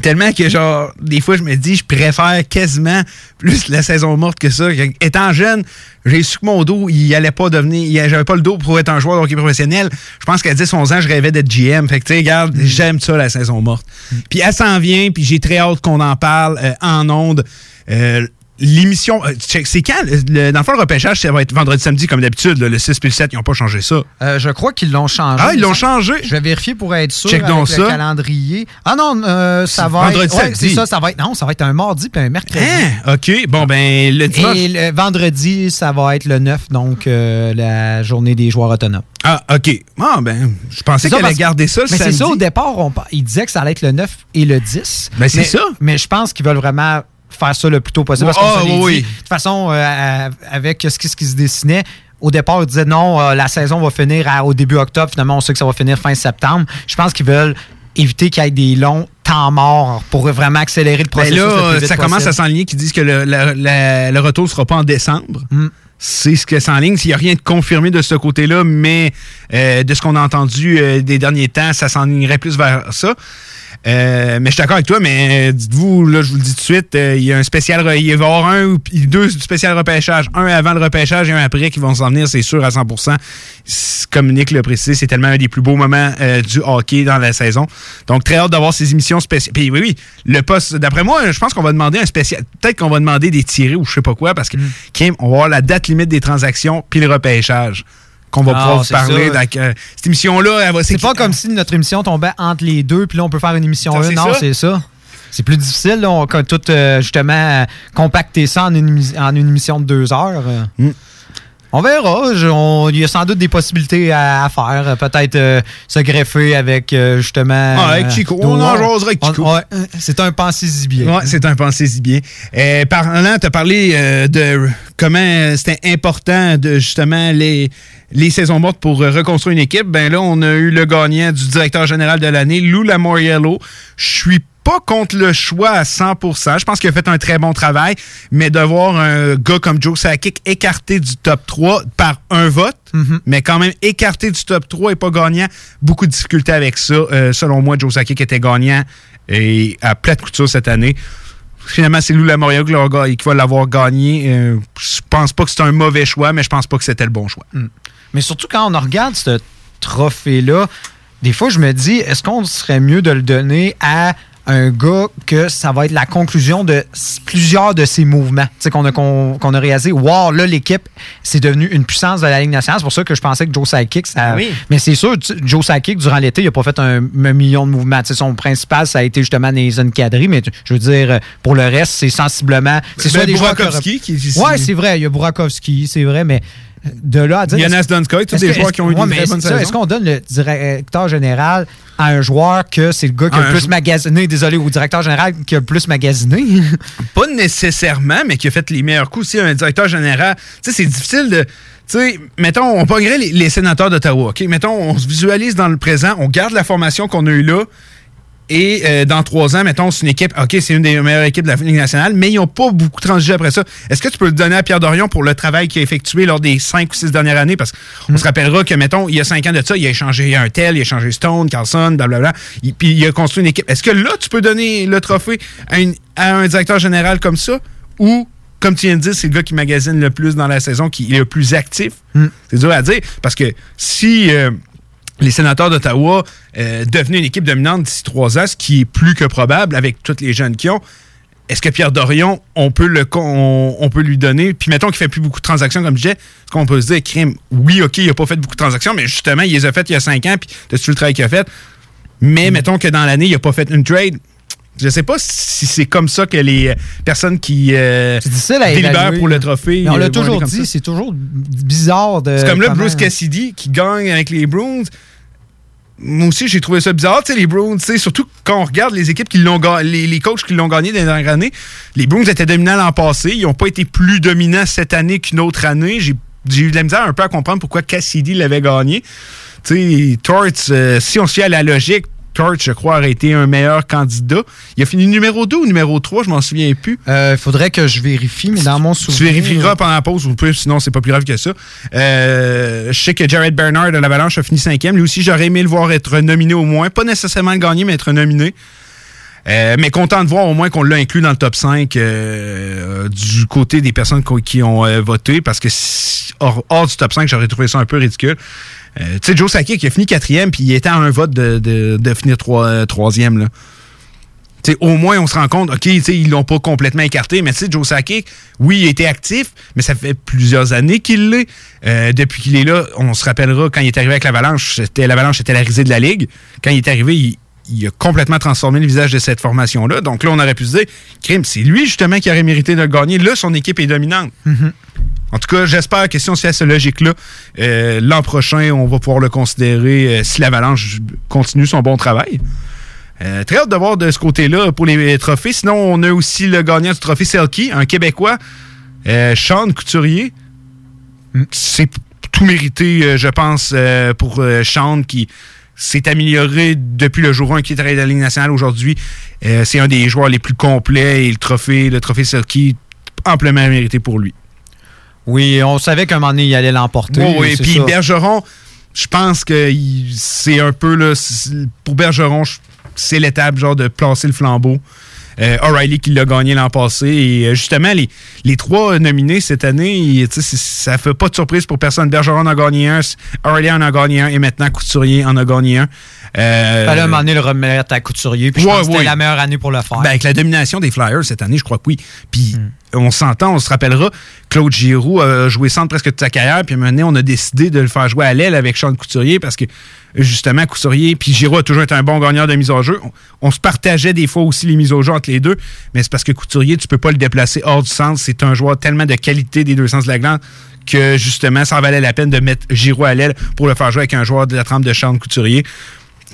tellement que, genre, des fois, je me dis, je préfère quasiment plus la saison morte que ça. Étant jeune, j'ai su que mon dos, il allait pas devenir, j'avais pas le dos pour être un joueur de hockey professionnel. Je pense qu'à 10, 11 ans, je rêvais d'être GM. Fait que, tu sais, regarde, j'aime ça, la saison morte. Puis elle s'en vient, puis j'ai très hâte qu'on en parle euh, en ondes. Euh, L'émission, euh, c'est quand? Le, le- dans le fond, le repêchage, ça va être vendredi, samedi, comme d'habitude. Le 6 puis le 7, ils n'ont pas changé ça. Euh, je crois qu'ils l'ont changé. Ah, ils l'ont changé? Je vais vérifier pour être sûr Check avec donc le ça. calendrier. Ah non, euh, ça va vendredi, être... ouais, samedi. c'est ça, ça va être... Non, ça va être un mardi puis un mercredi. Hein? OK. Bon, ben, le dimanche. Et le vendredi, ça va être le 9, donc euh, la journée des joueurs autonomes. Ah, OK. Ah, ben, je pensais qu'elle allait garder ça le Mais c'est ça, au départ, on, par- il disait que ça allait être le 9 et le 10. Ben, c'est ça. Mais je pense qu'ils veulent vraiment faire ça le plus tôt possible. Parce oui, dit. oui. De toute façon, euh, avec ce qui, ce qui se dessinait, au départ, ils disaient non, euh, la saison va finir à- au début octobre. Finalement, on sait que ça va finir fin septembre. Je pense qu'ils veulent éviter qu'il y ait des longs temps morts pour vraiment accélérer le Ben processus. le là, plus vite ça commence à s'enligner qui disent que le, la- la- le retour ne sera pas en décembre. Mm. C'est ce que s'enligne. S'il n'y a rien de confirmé de ce côté-là, mais euh, de ce qu'on a entendu euh, des derniers temps, ça s'enlignerait plus vers ça. Euh, mais je suis d'accord avec toi, mais euh, dites-vous, là, je vous le dis tout de suite, euh, il y a un spécial, il va y avoir un ou deux spécial repêchage, un avant le repêchage et un après qui vont s'en venir, c'est sûr, à 100%. C- Comme Nick l'a précisé, c'est tellement un des plus beaux moments euh, du hockey dans la saison. Donc, très hâte d'avoir ces émissions spéciales. Puis oui, oui, le poste, d'après moi, je pense qu'on va demander un spécial, peut-être qu'on va demander des tirés ou je sais pas quoi, parce que, Kim, on va avoir la date limite des transactions puis le repêchage qu'on va pouvoir vous c'est parler. Donc, euh, cette émission-là, elle va C'est pas comme si notre émission tombait entre les deux, puis là, on peut faire une émission Ça, une. c'est Non, ça. c'est ça. C'est plus difficile, là. On tout, euh, justement, euh, compacter ça en une, en une émission de deux heures. Mm. On verra. Je- on- Il y a sans doute des possibilités à, à faire. Euh, Peut-être euh, se greffer avec, euh, justement... Ah, avec euh, Chico. On en avec Chico. ouais, euh, c'est un pensée bien. Ouais, c'est un pensée si bien. Euh, parlant, tu as parlé euh, de comment euh, c'était important de justement les, les saisons mortes pour euh, reconstruire une équipe. Ben là, on a eu le gagnant du directeur général de l'année, Lou Lamoriello. Je suis pas contre le choix à 100%. Je pense qu'il a fait un très bon travail, mais de voir un gars comme Joe Sakic écarté du top 3 par un vote, mais quand même écarté du top 3 et pas gagnant, beaucoup de difficultés avec ça. Euh, selon moi, Joe Sakic était gagnant et à plate couture cette année. Finalement, c'est Lou Lamoriello qui, va l'avoir gagné. Euh, je pense pas que c'est un mauvais choix, mais je pense pas que c'était le bon choix. Mais surtout quand on regarde ce trophée-là, des fois, je me dis, est-ce qu'on serait mieux de le donner à un gars que ça va être la conclusion de plusieurs de ses mouvements. Tu qu'on a, qu'on, qu'on a réalisé, wow, là, l'équipe, c'est devenu une puissance de la Ligue nationale. C'est pour ça que je pensais que Joe Sakic, ça. Oui. Mais c'est sûr, Joe Sakic, durant l'été, il n'a pas fait un, un million de mouvements. Son principal, ça a été justement zones cadrées, mais je veux dire, pour le reste, c'est sensiblement. C'est Ben, soit des joueurs Burakovsky qui- qui- Ouais, c'est vrai, il y a Burakovsky, c'est vrai, mais de là à dire. Jonas Donskoy, tous des joueurs qui ont eu ouais, mais très ça, saisons. Est-ce qu'on donne le directeur général à un joueur que c'est le gars qui a le plus magasiné, désolé, au directeur général qui a le plus magasiné? (laughs) Pas nécessairement, mais qui a fait les meilleurs coups. aussi un directeur général, tu sais, c'est difficile de. Tu sais, mettons, on pognerait les, les sénateurs d'Ottawa, OK? Mettons, on se visualise dans le présent, on garde la formation qu'on a eue là, et euh, dans trois ans, mettons, c'est une équipe, OK, c'est une des meilleures équipes de la Ligue nationale, mais ils n'ont pas beaucoup transigé après ça. Est-ce que tu peux le donner à Pierre Dorion pour le travail qu'il a effectué lors des cinq ou six dernières années? Parce qu'on se rappellera que, mettons, il y a cinq ans de ça, il a échangé un tel, il a échangé Stone, Carlson, blablabla, il- puis il a construit une équipe. Est-ce que là, tu peux donner le trophée à, une- à un directeur général comme ça? Ou comme tu viens de dire, c'est le gars qui magasine le plus dans la saison, qui est le plus actif? Hmm. C'est dur à dire parce que si euh, les sénateurs d'Ottawa euh, devenaient une équipe dominante d'ici trois ans, ce qui est plus que probable avec tous les jeunes qu'ils ont, est-ce que Pierre Dorion, on peut, le, on, on peut lui donner, puis mettons qu'il fait plus beaucoup de transactions, comme je disais, est-ce qu'on peut se dire, crime, oui, OK, il n'a pas fait beaucoup de transactions, mais justement, il les a faites il y a cinq ans, puis t'as-tu vu le travail qu'il a fait? Mais mettons que dans l'année, il n'a pas fait une trade. Je sais pas si c'est comme ça que les euh, personnes qui euh, délibèrent pour le trophée. Mais on euh, l'a vont toujours dit, c'est toujours bizarre de. C'est comme là, Bruce Cassidy qui gagne avec les Bruins. Moi aussi, j'ai trouvé ça bizarre, tu sais, les Bruins, tu surtout quand on regarde les équipes qui l'ont les, les coachs qui l'ont gagné dans les dernières années. Les Bruins étaient dominants l'an passé. Ils n'ont pas été plus dominants cette année qu'une autre année. J'ai eu de la misère un peu à comprendre pourquoi Cassidy l'avait gagné. Tu sais, Torts, euh, si on fie à la logique, Torts, je crois, aurait été un meilleur candidat. Il a fini numéro 2 ou numéro 3, je m'en souviens plus. Il faudrait que je vérifie, mais dans mon Tu souvenir. vérifieras pendant la pause ou peu, sinon c'est pas plus grave que ça. Euh, je sais que Jared Bernard de l'Avalanche a fini cinquième. Lui aussi, j'aurais aimé le voir être nominé au moins. Pas nécessairement le gagner, mais être nominé. Euh, mais content de voir au moins qu'on l'a inclus dans le top 5 euh, du côté des personnes qui ont euh, voté parce que si- hors, hors du top 5, j'aurais trouvé ça un peu ridicule. Euh, tu sais, Joe Sakic qui a fini quatrième puis il était à un vote de, finir euh, troisième. Là. Tu sais, au moins, on se rend compte, OK, tu sais, ils l'ont pas complètement écarté, mais tu sais, Joe Sakic, oui, il était actif, mais ça fait plusieurs années qu'il l'est. Euh, depuis qu'il est là, on se rappellera, quand il est arrivé avec l'Avalanche, c'était l'Avalanche était la risée de la Ligue. Quand il est arrivé, il, a complètement transformé le visage de cette formation-là. Donc là, on aurait pu se dire, crime, c'est lui justement qui aurait mérité de le gagner. Là, son équipe est dominante. En tout cas, j'espère que si on se fait à cette logique-là, euh, l'an prochain, on va pouvoir le considérer euh, si l'Avalanche continue son bon travail. Euh, très hâte de voir de ce côté-là pour les trophées. Sinon, on a aussi le gagnant du trophée Selkie, un Québécois, Sean Couturier. C'est tout mérité, je pense, pour Sean qui s'est amélioré depuis le jour 1 qui est arrivé dans la Ligue nationale aujourd'hui. C'est un des joueurs les plus complets et le trophée, le trophée Selkie, amplement mérité pour lui. Oui, on savait qu'à un moment donné, il allait l'emporter. Oui, Puis ça. Bergeron, je pense que c'est un peu là, pour Bergeron, c'est l'étape genre de placer le flambeau. Euh, O'Reilly qui l'a gagné l'an passé. Et euh, justement, les, les trois nominés cette année, ça fait pas de surprise pour personne. Bergeron en a gagné un, O'Reilly en a gagné un et maintenant Couturier en a gagné un. Euh, Fallait à un moment donné le remettre à Couturier. Puis je Ouais, que c'était la meilleure année pour le faire. ben, avec la domination des Flyers cette année, je crois que oui. Puis on s'entend, on se rappellera, Claude Giroux a joué centre presque toute sa carrière, puis à un moment donné, on a décidé de le faire jouer à l'aile avec Sean Couturier parce que justement, Couturier, puis Giroux a toujours été un bon gagneur de mise au jeu. On, se partageait des fois aussi les mises au jeu entre les deux, mais c'est parce que Couturier, tu peux pas le déplacer hors du centre. C'est un joueur tellement de qualité des deux sens de la glande que justement, ça en valait la peine de mettre Giroux à l'aile pour le faire jouer avec un joueur de la trempe de Sean Couturier.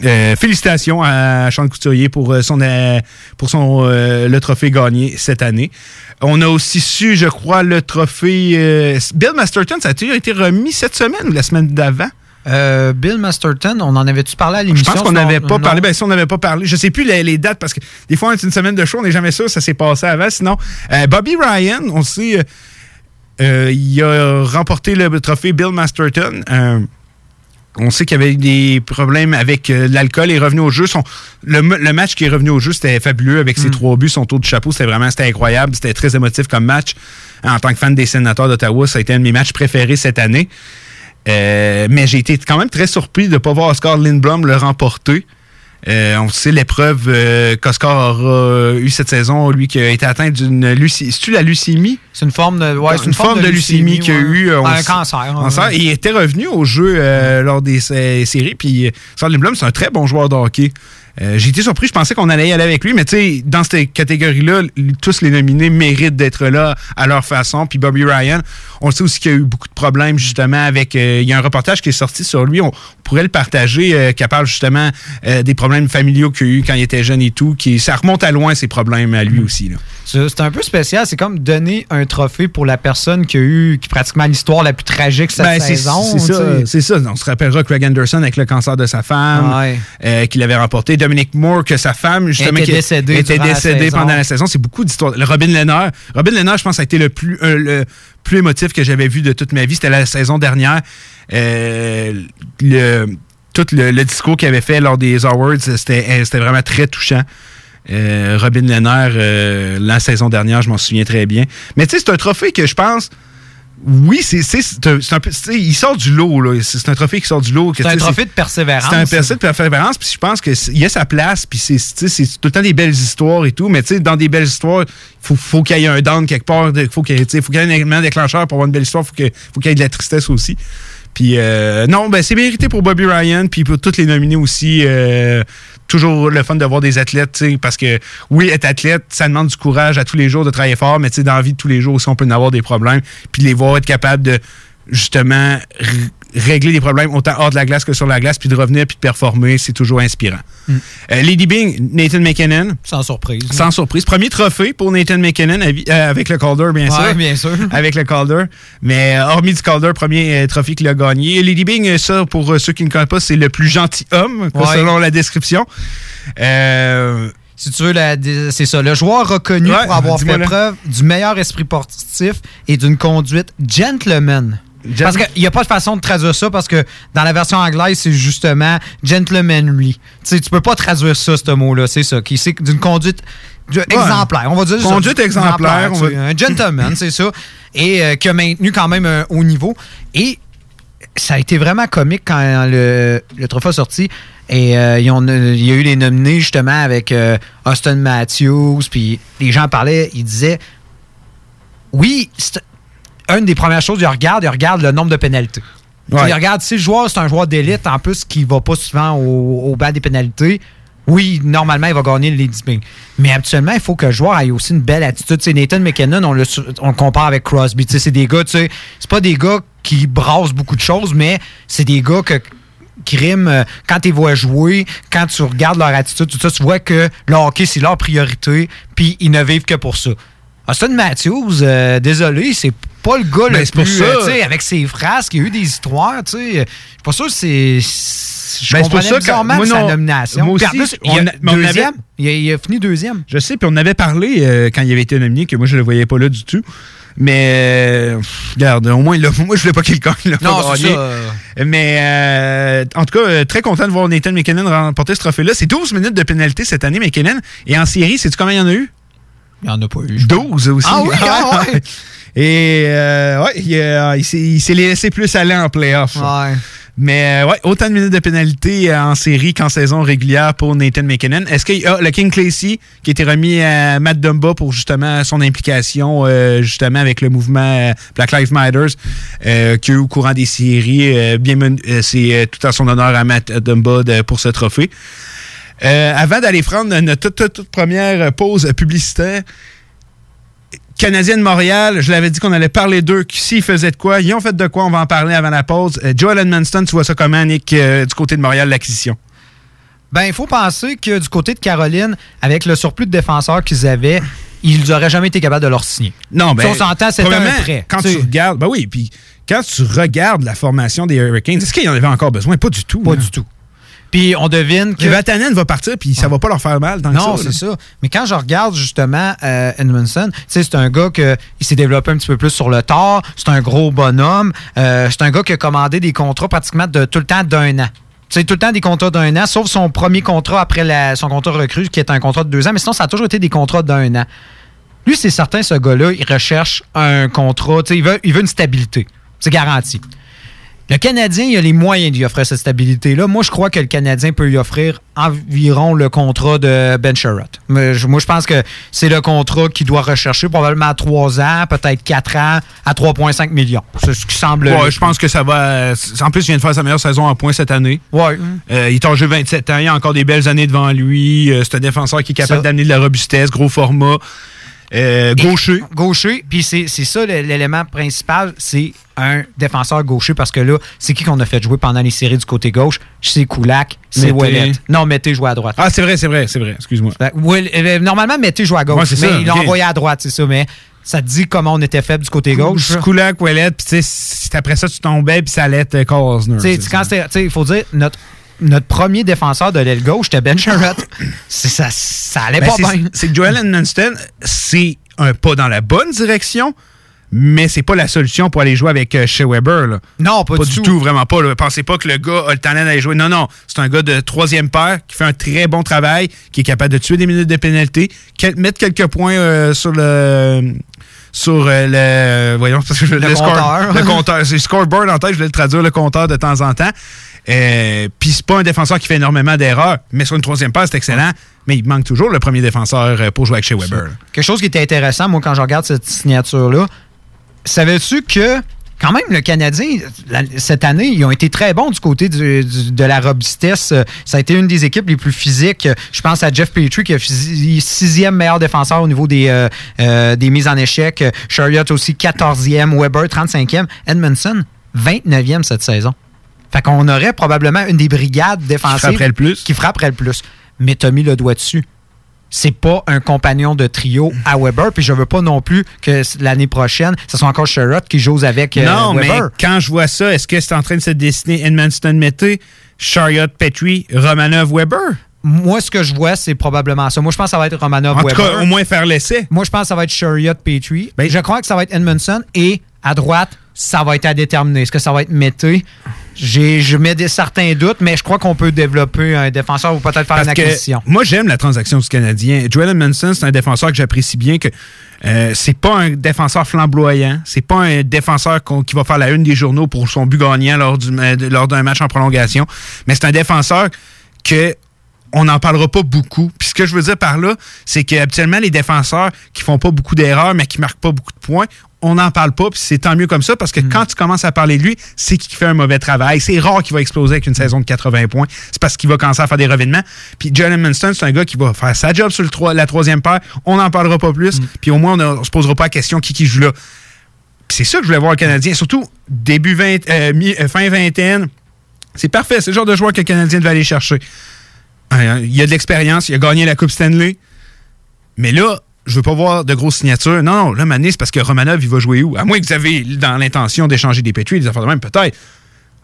Euh, félicitations à Sean Couturier pour euh, son euh, le trophée gagné cette année. On a aussi su, je crois, le trophée Bill Masterton. Ça a-t-il été remis cette semaine ou la semaine d'avant? Euh, Bill Masterton, on en avait-tu parlé à Je l'émission? pense qu'on n'avait pas non. parlé. Ben, si on n'avait pas parlé, je sais plus les, les dates parce que des fois, on est une semaine de show, on n'est jamais sûr, ça s'est passé avant. Sinon, euh, Bobby Ryan, on sait, euh, il a remporté le trophée Bill Masterton. Euh, on sait qu'il y avait eu des problèmes avec l'alcool et revenu au jeu. Son- le, match qui est revenu au jeu, c'était fabuleux avec ses trois buts, son tour de chapeau, c'était vraiment c'était incroyable. C'était très émotif comme match. En tant que fan des sénateurs d'Ottawa, ça a été un de mes matchs préférés cette année. Euh, mais j'ai été quand même très surpris de ne pas voir Oscar Lindblom le remporter. Euh, on sait l'épreuve euh, qu'Oscar aura eu cette saison, lui qui a été atteint d'une leucémie. C'est-tu la leucémie? C'est une forme de, ouais, c'est une, forme de leucémie qu'il a eu. euh, un cancer. cancer. Et il était revenu au jeu euh, lors des sé- séries. Puis Oscar Lindblom, c'est un très bon joueur de hockey. J'ai été surpris, je pensais qu'on allait y aller avec lui, mais tu sais, dans cette catégorie-là, tous les nominés méritent d'être là à leur façon. Puis Bobby Ryan, on sait aussi qu'il y a eu beaucoup de problèmes justement avec. euh, il y a un reportage qui est sorti sur lui, on pourrait le partager, euh, qui parle justement euh, des problèmes familiaux qu'il a eu quand il était jeune et tout. Qui, ça remonte à loin ces problèmes à lui aussi. Là. C'est un peu spécial. C'est comme donner un trophée pour la personne qui a eu qui pratiquement l'histoire la plus tragique cette Ben, saison. c'est ça, c'est ça. On se rappellera Craig Anderson avec le cancer de sa femme, Ouais. qu'il avait remporté. Dominic Moore, que sa femme, justement, Était qui décédée était la décédée pendant la saison. C'est beaucoup d'histoires. Le Robin Lehner. Robin Lehner, je pense, a été le plus, le plus émotif que j'avais vu de toute ma vie. C'était la saison dernière. Euh, tout le, le discours qu'il avait fait lors des Awards, c'était euh, vraiment très touchant. Euh, Robin Lehner, euh, la saison dernière, je m'en souviens très bien. Mais tu sais, c'est un trophée que je pense. Oui, c'est un, peu. Il sort du lot, là. C'est un trophée qui sort du lot. C'est un trophée de persévérance. C'est un trophée de persévérance. Puis je pense qu'il y a sa place. Puis c'est tout le temps des belles histoires et tout. Mais tu sais, dans des belles histoires, il faut, faut qu'il y ait un down quelque part. Il faut qu'il y ait tu sais, faut qu'il y ait un élément déclencheur pour avoir une belle histoire. Il faut que- faut qu'il y ait de la tristesse aussi. Puis euh, non, ben c'est mérité pour Bobby Ryan, puis pour toutes les nominés aussi. euh, toujours le fun de voir des athlètes, parce que oui, être athlète, ça demande du courage à tous les jours de travailler fort, mais dans la vie de tous les jours aussi, on peut en avoir des problèmes, puis les voir être capable de justement régler des problèmes autant hors de la glace que sur la glace, puis de revenir puis de performer, c'est toujours inspirant. Mm. Euh, Lady Bing, Nathan McKinnon. Sans surprise. Sans surprise. Premier trophée pour Nathan McKinnon euh, avec le Calder, bien Ouais, sûr. bien sûr. (laughs) Avec le Calder. Mais euh, hormis du Calder, premier trophée qu'il a gagné. Lady Bing, ça, pour ceux qui ne connaissent pas, c'est le plus gentil homme, quoi, Ouais. selon la description. Euh, Si tu veux, c'est ça. Le joueur reconnu Ouais, pour avoir fait preuve du meilleur esprit sportif et d'une conduite gentleman. Parce qu'il n'y a pas de façon de traduire ça parce que dans la version anglaise, c'est justement gentlemanly. Tu tu peux pas traduire ça, ce mot-là. C'est ça. Qui c'est d'une conduite du- exemplaire. On va dire ça. Conduite exemplaire, on va- Un gentleman, c'est ça. Et euh, qui a maintenu quand même un haut niveau. Et ça a été vraiment comique quand le, le trophée est sorti. Et euh, ils ont- il y a eu les nominés justement avec euh, Austin Matthews. Puis les gens parlaient, ils disaient oui, c'est une des premières choses, ils regardent, ils regardent le nombre de pénalités. Ouais. Ils regardent si le joueur, c'est un joueur d'élite en plus qui va pas souvent au, au bas des pénalités. Oui, normalement, il va gagner le Lady Bing. Mais habituellement, il faut que le joueur ait aussi une belle attitude. Tu sais, Nathan McKinnon, on le, on le compare avec Crosby. C'est des gars, tu sais, c'est pas des gars qui brassent beaucoup de choses, mais c'est des gars que, qui riment euh, quand tu les vois jouer, quand tu regardes leur attitude, tout ça, tu vois que le hockey, c'est leur priorité, puis ils ne vivent que pour ça. Austin Matthews, euh, désolé, c'est pas le gars Ben, le c'est pour plus, ça. euh, tu sais, avec ses phrases, qui a eu des histoires, tu sais. Je suis pas sûr que c'est. Je Ben, c'est pour comprenais ça moi, sa non, nomination. moi Puis en aussi, plus, il, on a mais avait-. Il, a, il a fini deuxième. Je sais, puis on avait parlé euh, quand il avait été nominé, que moi, je le voyais pas là du tout. Mais, euh, regarde, au moins, là, (laughs) moi, je voulais pas qu'il gagne. il Non, c'est ça. Mais, euh, en tout cas, très content de voir Nathan McKinnon remporter ce trophée-là. C'est 12 minutes de pénalité cette année, McKinnon. Et en série, sais-tu combien il y en a eu? Il y en a pas eu. 12 aussi. Ah oui, ah ouais. (laughs) Et, euh, ouais, il, euh, il s'est- laissé plus aller en playoff. Ouais. Mais euh, ouais, autant de minutes de pénalité euh, en série qu'en saison régulière pour Nathan McKinnon. Est-ce qu'il y a le King Clacy qui a été remis à Matt Dumba pour justement son implication euh, justement avec le mouvement Black Lives Matter euh, qui au courant des séries euh, bien c'est tout à son honneur à Matt Dumba de- pour ce trophée. Avant d'aller prendre notre toute, toute- toute première pause publicitaire, Canadienne Montréal, je l'avais dit qu'on allait parler d'eux, s'ils faisaient de quoi, ils ont fait de quoi, on va en parler avant la pause. Euh, Joel Edmonston, tu vois ça comment, Nick, euh, du côté de Montréal, l'acquisition? Ben, il faut penser que du côté de Caroline, avec le surplus de défenseurs qu'ils avaient, ils n'auraient jamais été capables de leur signer. Non, ben, Si on s'entend, c'était un prêt. Quand Tu regardes, ben oui, puis quand tu regardes la formation des Hurricanes, est-ce qu'il y en avait encore besoin? Pas du tout. Pas du tout. Puis on devine que. Vatanen va partir, puis ça va pas leur faire mal. Tant Non, c'est ça. Mais quand je regarde justement euh, Edmondson, c'est un gars que il s'est développé un petit peu plus sur le tard. C'est un gros bonhomme. Euh, c'est un gars qui a commandé des contrats pratiquement de tout le temps d'un an. Sais, tout le temps des contrats d'un an, sauf son premier contrat après la- son contrat recrue, qui est un contrat de deux ans. Mais sinon, ça a toujours été des contrats d'un an. Lui, c'est certain, ce gars-là, il recherche un contrat. Il veut, il veut une stabilité. C'est garanti. Le Canadien, il a les moyens de lui offrir cette stabilité-là. Moi, je crois que le Canadien peut lui offrir environ le contrat de Ben je- Moi, je pense que c'est le contrat qu'il doit rechercher, probablement à 3 ans, peut-être 4 ans, à 3,5 millions. C'est ce qui semble. Ouais, je pense que ça va. En plus, il vient de faire sa meilleure saison en points cette année. Ouais. Euh, il est âgé 27 ans, il a encore des belles années devant lui. Euh, c'est un défenseur qui est capable d'amener de la robustesse, gros format. Euh, gaucher. Gaucher, puis c'est ça l'élément principal, c'est un défenseur gaucher parce que là, c'est qui qu'on a fait jouer pendant les séries du côté gauche? C'est Koulak, c'est. Ouellet. Non, Mété jouait à droite. Ah, c'est vrai, c'est vrai, c'est vrai. Excuse-moi. Ben, Ouel- euh, normalement, Mété joue à gauche, Ouais, mais ça, il l'a envoyé à droite, c'est ça, mais ça te dit comment on était faible du côté gauche. Koulak, Ouellet, puis tu sais, c'est après ça, tu tombais, puis ça allait être sais, tu- quand il faut dire, notre, notre premier défenseur de l'aile gauche, c'était Ben. C'est- ça, ça allait Ben, pas bien. C'est que Joel Edmonston, c'est un pas dans la bonne direction, mais c'est pas la solution pour aller jouer avec euh, Shea Weber. là. Non, pas, du tout. vraiment pas. là. Pensez pas que le gars a le talent d'aller jouer. Non, non. C'est un gars de troisième paire qui fait un très bon travail, qui est capable de tuer des minutes de pénalité, mettre quelques points euh, sur le. Sur euh, le. Voyons, parce que je- Le score- compteur. le compteur. C'est le scoreboard en tête, je voulais le traduire, le compteur de temps en temps. Euh, Puis c'est pas un défenseur qui fait énormément d'erreurs, mais sur une troisième paire, c'est excellent. Mais il manque toujours le premier défenseur euh, pour jouer avec Shea Weber. Quelque chose qui était intéressant, moi, quand je regarde cette signature-là, savais-tu que, quand même, le Canadien, cette année, ils ont été très bons du côté de la robustesse. Ça a été une des équipes les plus physiques. Je pense à Jeff Petrie, qui fini sixième meilleur défenseur au niveau des, euh, euh, mises en échec. Chariot aussi, 14e. Weber, 35e. Edmondson, 29e cette saison. Fait qu'on aurait probablement une des brigades défensives frapperait le plus. qui frapperait le plus. Mais t'as mis le doigt dessus. C'est pas un compagnon de trio à Weber, puis je veux pas non plus que l'année prochaine, ce soit encore Sherrod qui joue avec euh, non, mais Weber. quand je vois ça, est-ce que c'est en train de se dessiner Edmundston Mété, Chariot Petrie, Romanov Weber? Moi, ce que je vois, c'est probablement ça. Moi, je pense que ça va être Romanov En tout Weber. cas, au moins faire l'essai. Moi, je pense que ça va être Chariot Petrie. Ben- je crois que ça va être Edmondson. Et à droite, ça va être à déterminer. Est-ce que ça va être Mété? J'ai- Je mets des, certains doutes, mais je crois qu'on peut développer un défenseur ou peut-être faire Parce une acquisition. moi, j'aime la transaction du Canadien. Joel Edmondson, c'est un défenseur que j'apprécie bien. que euh, C'est pas un défenseur flamboyant. C'est pas un défenseur qui va faire la une des journaux pour son but gagnant lors du- euh, lors d'un match en prolongation. Mais c'est un défenseur que on n'en parlera pas beaucoup. Puis ce que je veux dire par là, c'est qu'habituellement, les défenseurs qui font pas beaucoup d'erreurs, mais qui marquent pas beaucoup de points, on n'en parle pas, puis c'est tant mieux comme ça, parce que quand tu commences à parler de lui, c'est qu'il fait un mauvais travail. C'est rare qu'il va exploser avec une saison de 80 points. C'est parce qu'il va commencer à faire des revénements. Puis John Munson, c'est un gars qui va faire sa job sur le la troisième paire. On n'en parlera pas plus. Puis au moins, on ne se posera pas la question qui qui joue là. Puis c'est ça que je voulais voir le Canadien. Surtout début 20, euh, mi- euh, fin vingtaine. C'est parfait. C'est le genre de joueur que le Canadien devait aller chercher. Euh, Il y a de l'expérience. Il a gagné la Coupe Stanley. Mais là, je veux pas voir de grosses signatures. Non, là, Mané, c'est parce que Romanov, il va jouer où? À moins que vous avez dans l'intention d'échanger des Petrie, des affaires de même, peut-être.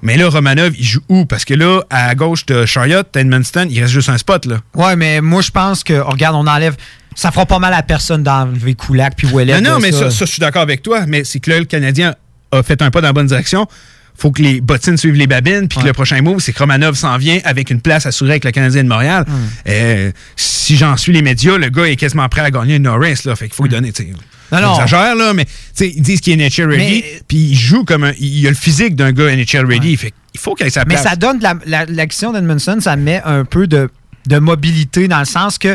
Mais là, Romanov, il joue où? Parce que là, à gauche, de Chariot, t'as Edmundston, il reste juste un spot, là. Ouais, mais moi, je pense que, regarde, on enlève. Ça fera pas mal à personne d'enlever Kulak puis Ouellet. Non, non, mais ça, ça, je suis d'accord avec toi, mais c'est que là, le Canadien a fait un pas dans la bonne direction. Faut que les bottines suivent les babines, puis que le prochain move, c'est que Romanov s'en vient avec une place assurée avec le Canadien de Montréal. Euh, si j'en suis les médias, le gars est quasiment prêt à gagner une Norris, là, fait qu'il faut lui donner, tu. Non, non. On exagère, là, mais ils disent qu'il est NHL ready, puis il joue comme un. Il a le physique d'un gars NHL ready, fait qu'il faut qu'il ait sa Mais ça donne de la- la- l'action d'Edmondson, ça met un peu de, de mobilité dans le sens que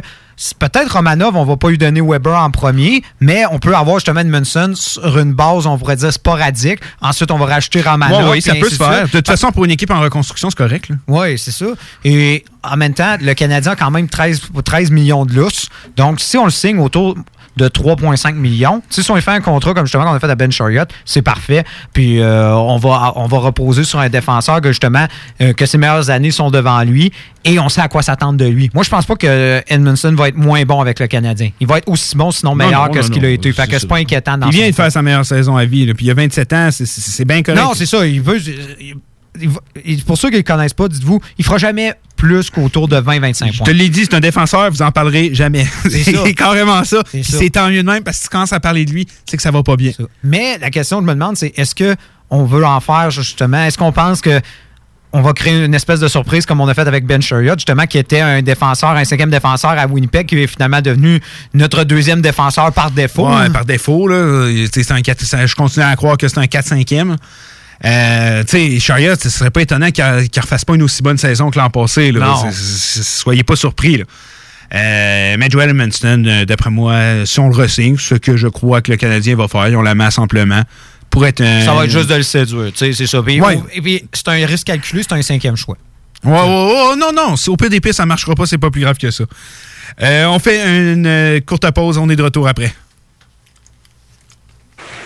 peut-être Romanov, on va pas lui donner Weber en premier, mais on peut avoir justement Edmondson sur une base, on pourrait dire sporadique. Ensuite, on va rajouter Romanov. Ouais, oui, ça peut se faire. De toute façon, pour une équipe en reconstruction, c'est correct. Oui, c'est ça. Et en même temps, le Canadien a quand même 13, 13 millions de lousse. Donc, si on le signe autour de 3,5 millions, si on fait un contrat comme justement qu'on a fait à Ben Chariot, c'est parfait. Puis euh, on, va, on va reposer sur un défenseur que justement, euh, que ses meilleures années sont devant lui et on sait à quoi s'attendre de lui. Moi, je pense pas que Edmondson va être moins bon avec le Canadien. Il va être aussi bon, sinon Non, meilleur non, que ce qu'il a été. Fait que c'est pas inquiétant dans Il vient de faire sa meilleure saison à vie, là, puis il a 27 ans, c'est- bien correct. non, c'est ça. Il veut. il- pour ceux qui ne le connaissent pas, dites-vous, il fera jamais plus qu'autour de 20-25 Je points. te l'ai dit, c'est un défenseur, vous en parlerez jamais. (laughs) C'est ça. (laughs) Carrément ça. C'est ça. Tant mieux de même parce que si tu commences à parler de lui, c'est que ça va pas bien. Mais la question que je me demande, c'est est-ce que on veut en faire justement? Est-ce qu'on pense que on va créer une espèce de surprise comme on a fait avec Ben Chariot, justement, qui était un défenseur, un cinquième défenseur à Winnipeg, qui est finalement devenu notre deuxième défenseur par défaut? Ouais, par défaut, là, un 4 ça- je continue à croire que c'est un 4-5e. Euh, tu sais, Chariot, ce serait pas étonnant qu'il ne refasse pas une aussi bonne saison que l'an passé. Là. Non. Soyez pas surpris. Là. Euh, mais Joel Edmondson, euh, d'après moi, si on le ressigne, ce que je crois que le Canadien va faire, ils ont la masse amplement, pour être un... Ça va être juste de le séduire, tu sais, c'est ça. Puis- Ouais. Et puis, c'est un risque calculé, c'est un cinquième choix. Ouais, ouais, ouais, non, non, c'est- au PDP, ça marchera pas, c'est pas plus grave que ça. Euh, on fait une courte pause, on est de retour après.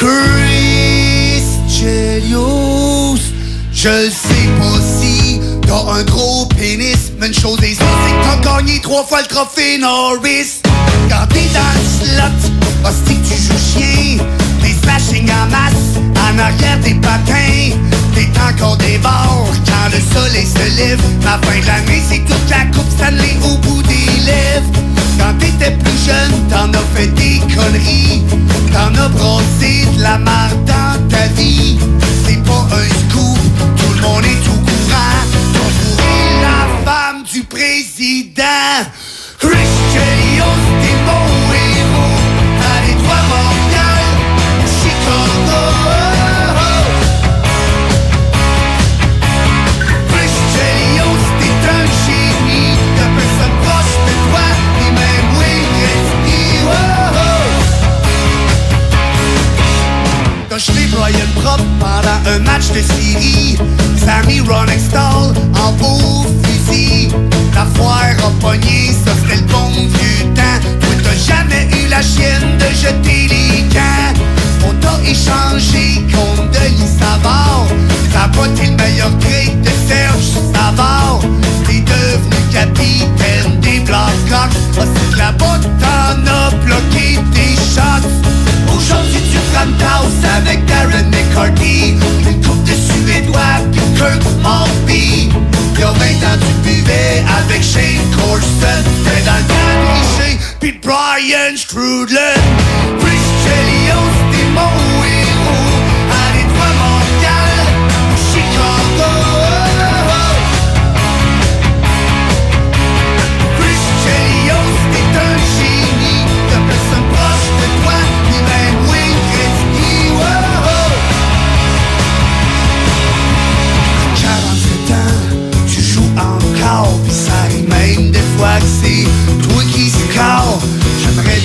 Chris. Je sais pas si t'as un gros pénis, mais une chose est sûre, c'est que t'as gagné trois fois le trophée Norris. Quand t'es dans le slot, hostie que tu joues chien, des slashing en masse, en arrière des patins, t'es encore des bords quand le soleil se lève. La fin de c'est toute la coupe Stanley au bout des lèvres. Quand t'étais plus jeune, t'en as fait des conneries, t'en as brossé de la marde dans ta vie. C'est pas un scoop, tout le monde est au courant. T'as la femme du président. Chris match de série Sammy Ronextall en beau fusil. La foire a pogné, ça c'était le bon vieux temps. Toi t'as jamais eu la chienne de jeter les camps On t'a échangé contre Denis Savard. Ça a pas été le meilleur trade de Serge Savard. T'es devenu capitaine des Blackhawks. Ah c'est que là-bas t'en as bloqué tes shots Aujourd'hui tu frappes house avec Darren McCarthy. Une coupe de Suédois puis Kirk Maltby Y'a 20 ans tu buvais avec Shane Corson. T'es dans le temps de puis Brian Strudlin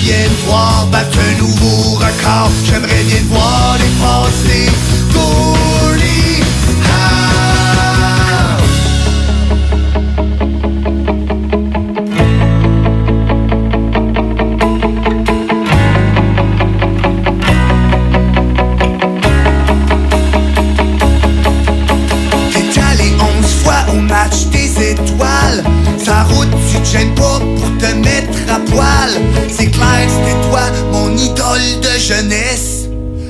Te voir battre un nouveau record. J'aimerais bien voir dépasser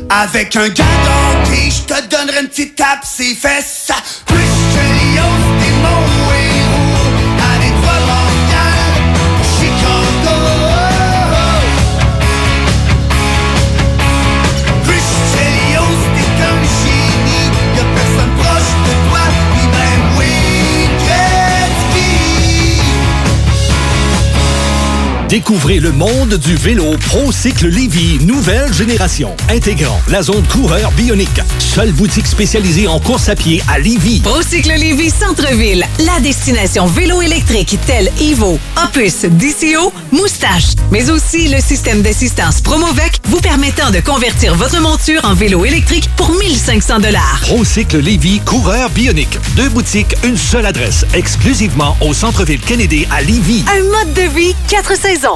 Avec un gars d'hockey, je te donnerai une petite tape ses fesses Chris Découvrez le monde du vélo ProCycle Lévy, nouvelle génération, intégrant la zone coureur bionique. Seule boutique spécialisée en course à pied à Lévy. Procycle Lévis Centre-Ville, la destination vélo électrique telle Evo, Opus, DCO, Moustache, mais aussi le système d'assistance Promovec vous permettant de convertir votre monture en vélo électrique pour 1500 dollars. ProCycle Lévy, coureur bionique. Deux boutiques, une seule adresse, exclusivement au centre-ville Kennedy à Lévy. Un mode de vie, quatre saisons.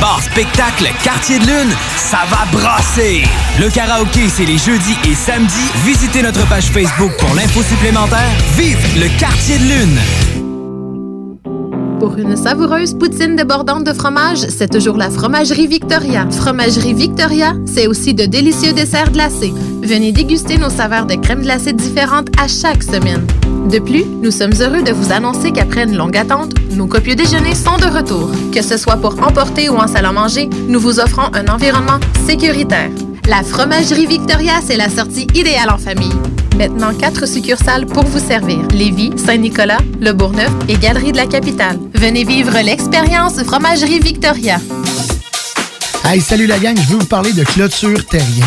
Bar spectacle Quartier de Lune, ça va brasser! Le karaoké, c'est les jeudis et samedis. Visitez notre page Facebook pour l'info supplémentaire. Vive le Quartier de Lune! Pour une savoureuse poutine débordante de fromage, c'est toujours la Fromagerie Victoria. Fromagerie Victoria, c'est aussi de délicieux desserts glacés. Venez déguster nos saveurs de crème glacée différentes à chaque semaine. De plus, nous sommes heureux de vous annoncer qu'après une longue attente, nos copieux déjeuners sont de retour. Que ce soit pour emporter ou en salle à manger, nous vous offrons un environnement sécuritaire. La Fromagerie Victoria, c'est la sortie idéale en famille. Maintenant, quatre succursales pour vous servir. Lévis, Saint-Nicolas, Le Bourgneuf et Galerie de la Capitale. Venez vivre l'expérience Fromagerie Victoria. Hey, salut la gang, je veux vous parler de Clôture Terrien.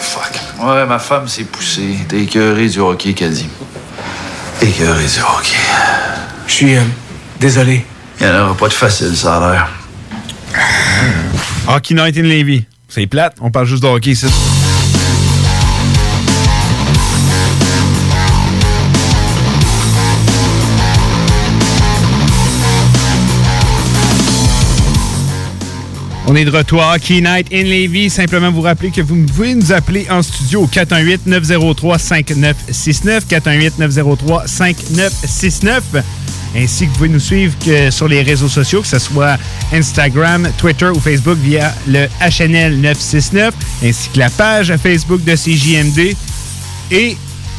Fuck. Ouais, ma femme s'est poussée. T'es écœuré du hockey, dit. Écœuré du hockey. Je suis euh, désolé. Il n'y en aura pas de facile, ça a l'air. Hockey Night in Levy. C'est plate, on parle juste de hockey ici. On est de retour à Hockey Night in Levy. Simplement vous rappeler que vous pouvez nous appeler en studio au 418-903-5969. 418-903-5969. Ainsi que vous pouvez nous suivre sur les réseaux sociaux, que ce soit Instagram, Twitter ou Facebook via le HNL 969, ainsi que la page Facebook de CJMD et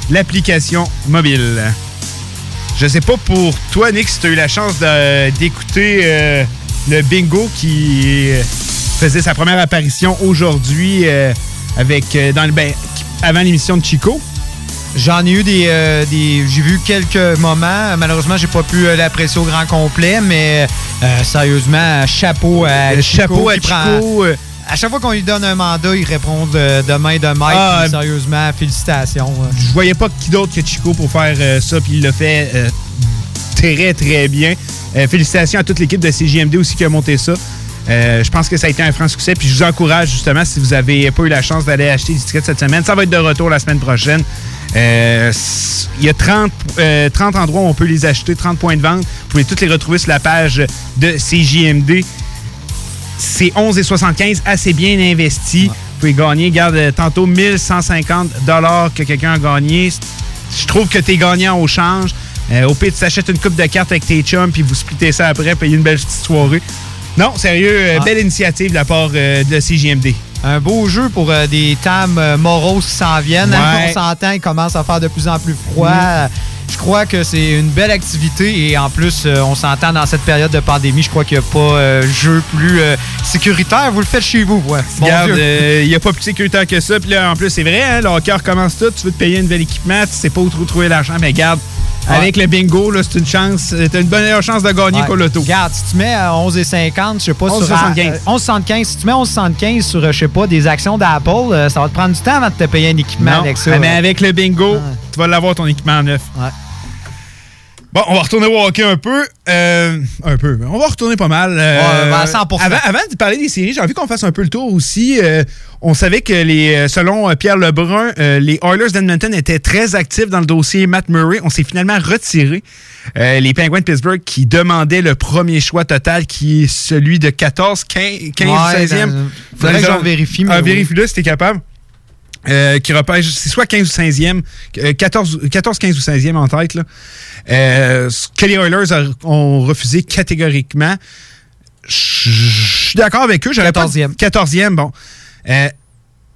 l'application mobile. Je sais pas pour toi, Nick, si tu as eu la chance d'écouter euh, le bingo qui euh, faisait sa première apparition aujourd'hui euh, avec euh, dans le ben, avant l'émission de Chico. J'en ai eu des. euh, des- j'ai vu quelques moments. Malheureusement, j'ai pas pu l'apprécier au grand complet, mais euh, sérieusement, chapeau à Chico chapeau à Chico, à chaque fois qu'on lui donne un mandat, il répond de, de main de maître. Ah, sérieusement, félicitations. euh. Je voyais pas qui d'autre que Chico pour faire ça, puis il l'a fait très, très bien. Félicitations à toute l'équipe de CJMD aussi qui a monté ça. Euh, je pense que ça a été un franc succès. Puis je vous encourage justement, si vous n'avez pas eu la chance d'aller acheter des tickets cette semaine, ça va être de retour la semaine prochaine. Euh, Il y a 30, euh, 30 endroits où on peut les acheter, 30 points de vente. Vous pouvez toutes les retrouver sur la page de CJMD. C'est 11,75, assez bien investi. Vous pouvez gagner, regarde, euh, tantôt 1150 que quelqu'un a gagné. Je trouve que tu es gagnant au change. Euh, au pire, tu t'achètes une coupe de cartes avec tes chums, puis vous splittez ça après, payez une belle petite soirée. Non, sérieux, euh, Ah. belle initiative de la part euh, de CJMD. Un beau jeu pour euh, des tames euh, moroses qui s'en viennent. Ouais. On s'entend, il commence à faire de plus en plus froid. Mhm. Je crois que c'est une belle activité et en plus, euh, on s'entend dans cette période de pandémie. Je crois qu'il n'y a pas jeu plus sécuritaire. Vous le faites chez vous, ouais. Bon Regarde, Dieu. il n'y a pas plus sécuritaire que ça. Puis là, en plus, c'est vrai, hein, le hockey recommence tout. Tu veux te payer un nouvel équipement, tu sais pas où trouver l'argent, mais garde, Ouais. avec le bingo, c'est une chance. euh, T'as une bonne meilleure chance de gagner Ouais. qu'au loto. Regarde, si tu mets à 11,50, je sais pas, sur 11,75. euh, 11,75. Si tu mets 11,75 sur, euh, je sais pas, des actions d'Apple, euh, ça va te prendre du temps avant de te payer un équipement Non, avec ça. mais avec le bingo, tu vas l'avoir ton équipement neuf. Bon, on va retourner au hockey un peu. Euh, un peu. On va retourner pas mal. euh, Ouais, ben, à 100%. Avant, avant de parler des séries, j'ai envie qu'on fasse un peu le tour aussi. Euh, on savait que les, euh, selon euh, Pierre Lebrun, euh, les Oilers d'Edmonton étaient très actifs dans le dossier Matt Murray. On s'est finalement retiré. Euh, les Penguins de Pittsburgh qui demandaient le premier choix total qui est celui de 14, 15, 15 Ouais, 16e. dans- faudrait que j'en vérifie, mais Ah, oui. vérifie-le si t'es capable. Euh, qui repêche, c'est soit 15 ou 16e, euh, 14, 14, 15 ou 16e en tête. Là. Euh, ce que les Oilers a- ont refusé catégoriquement. Je je suis d'accord avec eux. 14e. 14e, bon. Euh,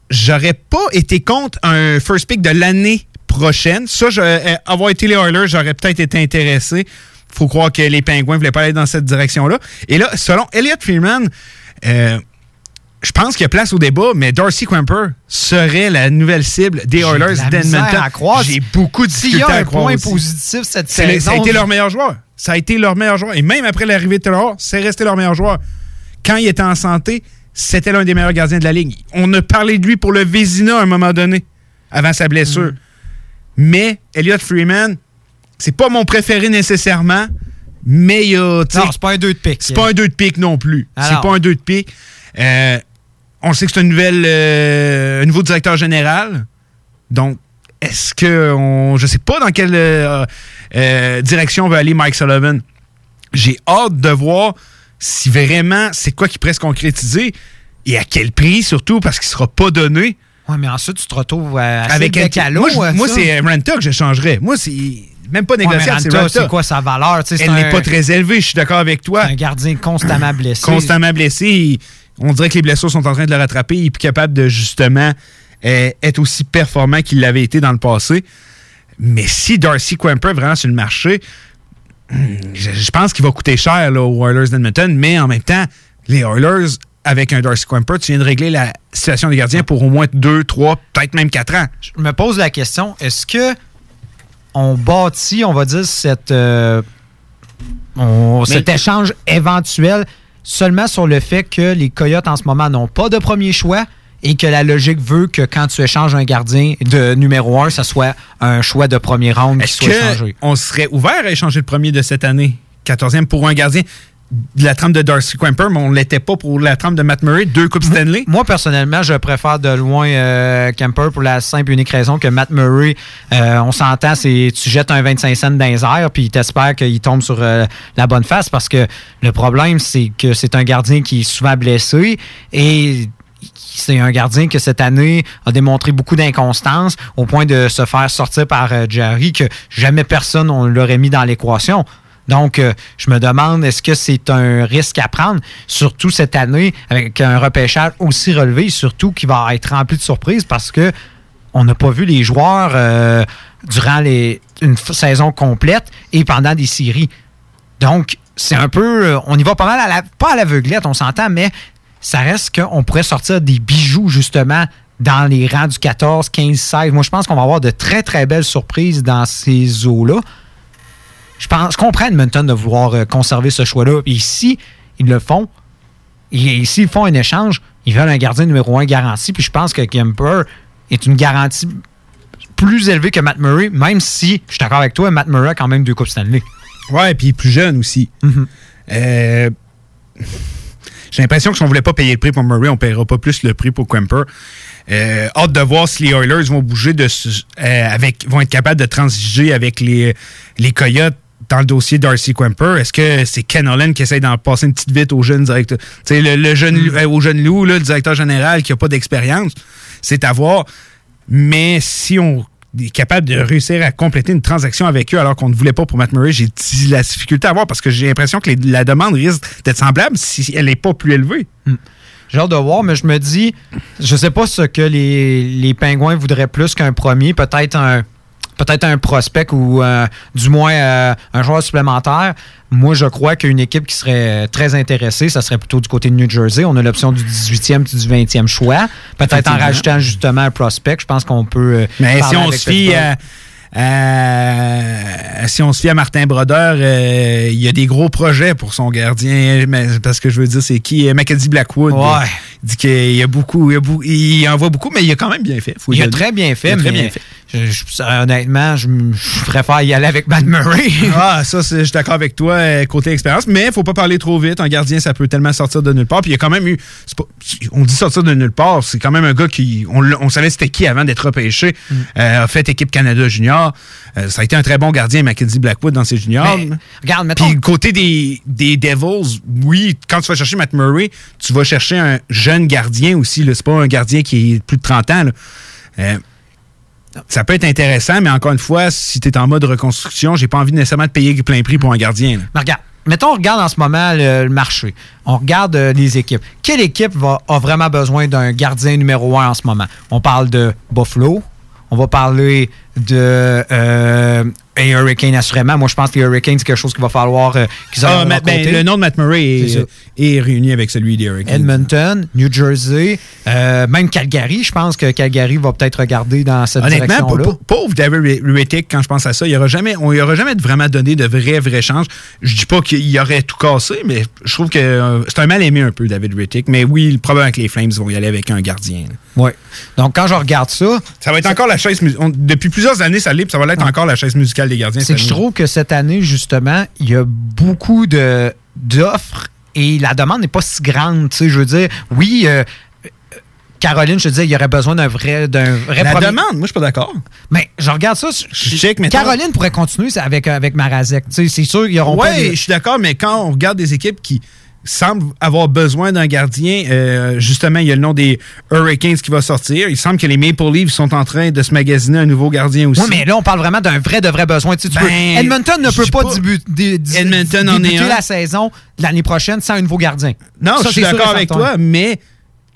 J'aurais pas été contre un first pick de l'année prochaine. Ça, je- euh, avoir été les Oilers, j'aurais peut-être été intéressé. faut croire que les Pingouins voulaient pas aller dans cette direction-là. Et là, selon Elliot Freeman, euh, je pense qu'il y a place au débat, mais Darcy Quimper serait la nouvelle cible des Oilers d'Edmonton. J'ai beaucoup de difficultés a à un croire point aussi. positif cette saison. Ça a été leur meilleur joueur. Ça a été leur meilleur joueur. Et même après l'arrivée de Taylor, c'est resté leur meilleur joueur. Quand il était en santé, c'était l'un des meilleurs gardiens de la ligue. On a parlé de lui pour le Vézina à un moment donné, avant sa blessure. Mais Elliot Freeman, c'est pas mon préféré nécessairement, mais il y a. Non, c'est pas un 2 de pique. C'est pas un 2 de pique non plus. Ah c'est pas un 2 de pique. Euh, on sait que c'est euh, un nouveau directeur général. Donc, est-ce que on, je sais pas dans quelle euh, euh, direction va aller Mike Sullivan. J'ai hâte de voir si vraiment c'est quoi qui pourrait se concrétiser et à quel prix surtout parce qu'il sera pas donné. Ouais, mais ensuite, tu te retrouves à Avec un un calo. Moi, moi, c'est Renta que je changerais. Moi, c'est même pas négociable, Renta. c'est quoi sa valeur? Elle n'est un- pas très élevée, je suis d'accord avec toi. Un gardien constamment blessé. Constamment blessé. il- On dirait que les blessures sont en train de le rattraper. Il est plus capable de justement euh, être aussi performant qu'il l'avait été dans le passé. Mais si Darcy Quimper est vraiment sur le marché, je, je pense qu'il va coûter cher là, aux Oilers d'Edmonton, mais en même temps, les Oilers, avec un Darcy Quimper, tu viens de régler la situation des gardiens pour au moins 2, 3, peut-être même 4 ans. Je me pose la question, est-ce que on bâtit, on va dire, cette, euh, on- cet échange éventuel seulement sur le fait que les Coyotes en ce moment n'ont pas de premier choix et que la logique veut que quand tu échanges un gardien de numéro 1, ça soit un choix de premier round qui soit échangé. qu'on serait ouvert à échanger le premier de cette année, 14e, pour un gardien? De la trempe de Darcy Quimper, mais on ne l'était pas pour la trempe de Matt Murray, deux Coupes Stanley? Moi, personnellement, je préfère de loin euh, Kemper pour la simple et unique raison que Matt Murray, euh, on s'entend, c'est tu jettes un 25 cents dans les airs, puis t'espères qu'il tombe sur euh, la bonne face parce que le problème, c'est que c'est un gardien qui est souvent blessé et c'est un gardien que cette année a démontré beaucoup d'inconstance au point de se faire sortir par Jerry que jamais personne on l'aurait mis dans l'équation. Donc, euh, je me demande, est-ce que c'est un risque à prendre, surtout cette année, avec un repêchage aussi relevé, surtout qui va être rempli de surprises parce que on n'a pas vu les joueurs euh, durant une saison complète et pendant des séries. Donc, c'est un peu. euh, On y va pas mal à la. Pas à l'aveuglette, on s'entend, mais ça reste qu'on pourrait sortir des bijoux, justement, dans les rangs du 14, 15, 16. Moi, je pense qu'on va avoir de très, très belles surprises dans ces eaux-là. Je pense, je comprends Edmonton de vouloir euh, conserver ce choix-là. Et si ils le font, et s'ils font un échange, ils veulent un gardien numéro un garanti. Puis je pense que Kemper est une garantie plus élevée que Matt Murray, même si, je suis d'accord avec toi, Matt Murray a quand même deux Coupes Stanley. Ouais, puis il est plus jeune aussi. Euh, J'ai l'impression que si on voulait pas payer le prix pour Murray, on paiera pas plus le prix pour Quimper. Euh, hâte de voir si les Oilers vont bouger de euh, avec vont être capables de transiger avec les, les Coyotes dans le dossier Darcy Quimper. Est-ce que c'est Ken Holland qui essaie d'en passer une petite vite au jeune directeur, le, le jeune, euh, au jeune loup, le directeur général qui a pas d'expérience? C'est à voir. Mais si on est capable de réussir à compléter une transaction avec eux alors qu'on ne voulait pas pour Matt Murray, j'ai la difficulté à voir parce que j'ai l'impression que la demande risque d'être semblable si elle n'est pas plus élevée. J'ai hâte de voir, mais je me dis, je sais pas ce que les, les Pingouins voudraient plus qu'un premier, peut-être un peut-être un prospect ou euh, du moins euh, un joueur supplémentaire. Moi, je crois qu'une équipe qui serait très intéressée, ça serait plutôt du côté de New Jersey. On a l'option du 18e puis du 20e choix. Peut-être en rajoutant justement un prospect. Je pense qu'on peut. euh, Mais si on se fie si on se fie à Martin Brodeur, euh, il y a des gros projets pour son gardien. Mais parce que je veux dire, c'est qui? Mackenzie Blackwood. Ouais. Il dit qu'il y a beaucoup, il, y a beaucoup- il envoie beaucoup, mais il a quand même bien fait. faut Il a très bien fait, Il a très mais bien fait. je- je- honnêtement, je, je préfère y aller avec Matt Murray. (laughs) ah, ça, je suis d'accord avec toi, euh, côté expérience, mais il faut pas parler trop vite. Un gardien, ça peut tellement sortir de nulle part. Puis il y a quand même eu. pas- on dit sortir de nulle part, c'est quand même un gars qui. On savait c'était qui avant d'être repêché. Mm. Euh, a fait équipe Canada Junior. Euh, ça a été un très bon gardien, Mackenzie Blackwood, dans ses juniors. Mais, regarde, mettons. Puis côté des, des Devils, oui, quand tu vas chercher Matt Murray, tu vas chercher un jeune gardien aussi. C'est pas un gardien qui est plus de 30 ans. Euh, ça peut être intéressant, mais encore une fois, si tu es en mode reconstruction, j'ai pas envie nécessairement de payer plein prix pour un gardien. Mais regarde, mettons, on regarde en ce moment le, le marché. On regarde euh, les équipes. Quelle équipe va, a vraiment besoin d'un gardien numéro un en ce moment? On parle de Buffalo. On va parler de euh, et Hurricane, assurément. Moi, je pense que les Hurricanes, c'est quelque chose qu'il va falloir euh, qu'ils aillent Ah, ben, le nom de Matt Murray est, est réuni avec celui des Hurricanes. Edmonton, New Jersey, euh, même Calgary. Je pense que Calgary va peut-être regarder dans cette Honnêtement, direction-là. pau- pauvre David Rittick, quand je pense à ça, il aura jamais, on lui aura jamais vraiment donné de vrais, vrais changes. Je dis pas qu'il aurait tout cassé, mais je trouve que euh, c'est un mal aimé un peu, David Rittick. Mais oui, le problème avec les Flames vont y aller avec un gardien. Oui. Donc, quand je regarde ça. Ça va être encore la chaise. on- depuis plusieurs années, ça l'est, puis ça va être encore la chaise musicale des gardiens. C'est que je trouve que cette année, justement, il y a beaucoup de d'offres et la demande n'est pas si grande. Tu sais, je veux dire, oui, euh, euh, Caroline, je te disais, il y aurait besoin d'un vrai, d'un vrai La premier- demande, moi, je suis pas d'accord. Mais je regarde ça. Je check, mettons- Caroline pourrait continuer avec, avec Marazek. Tu sais, c'est sûr qu'ils auront des- je suis d'accord, mais quand on regarde des équipes qui semblent avoir besoin d'un gardien, euh, justement, il y a le nom des Hurricanes qui va sortir. Il semble que les Maple Leafs sont en train de se magasiner un nouveau gardien aussi. Oui, mais là, on parle vraiment d'un vrai, de vrai besoin. Tu sais, tu Ben, peux- Edmonton ne peut pas, pas- débuter la saison l'année prochaine sans un nouveau gardien. Non, Ça, je suis d'accord avec toi, mais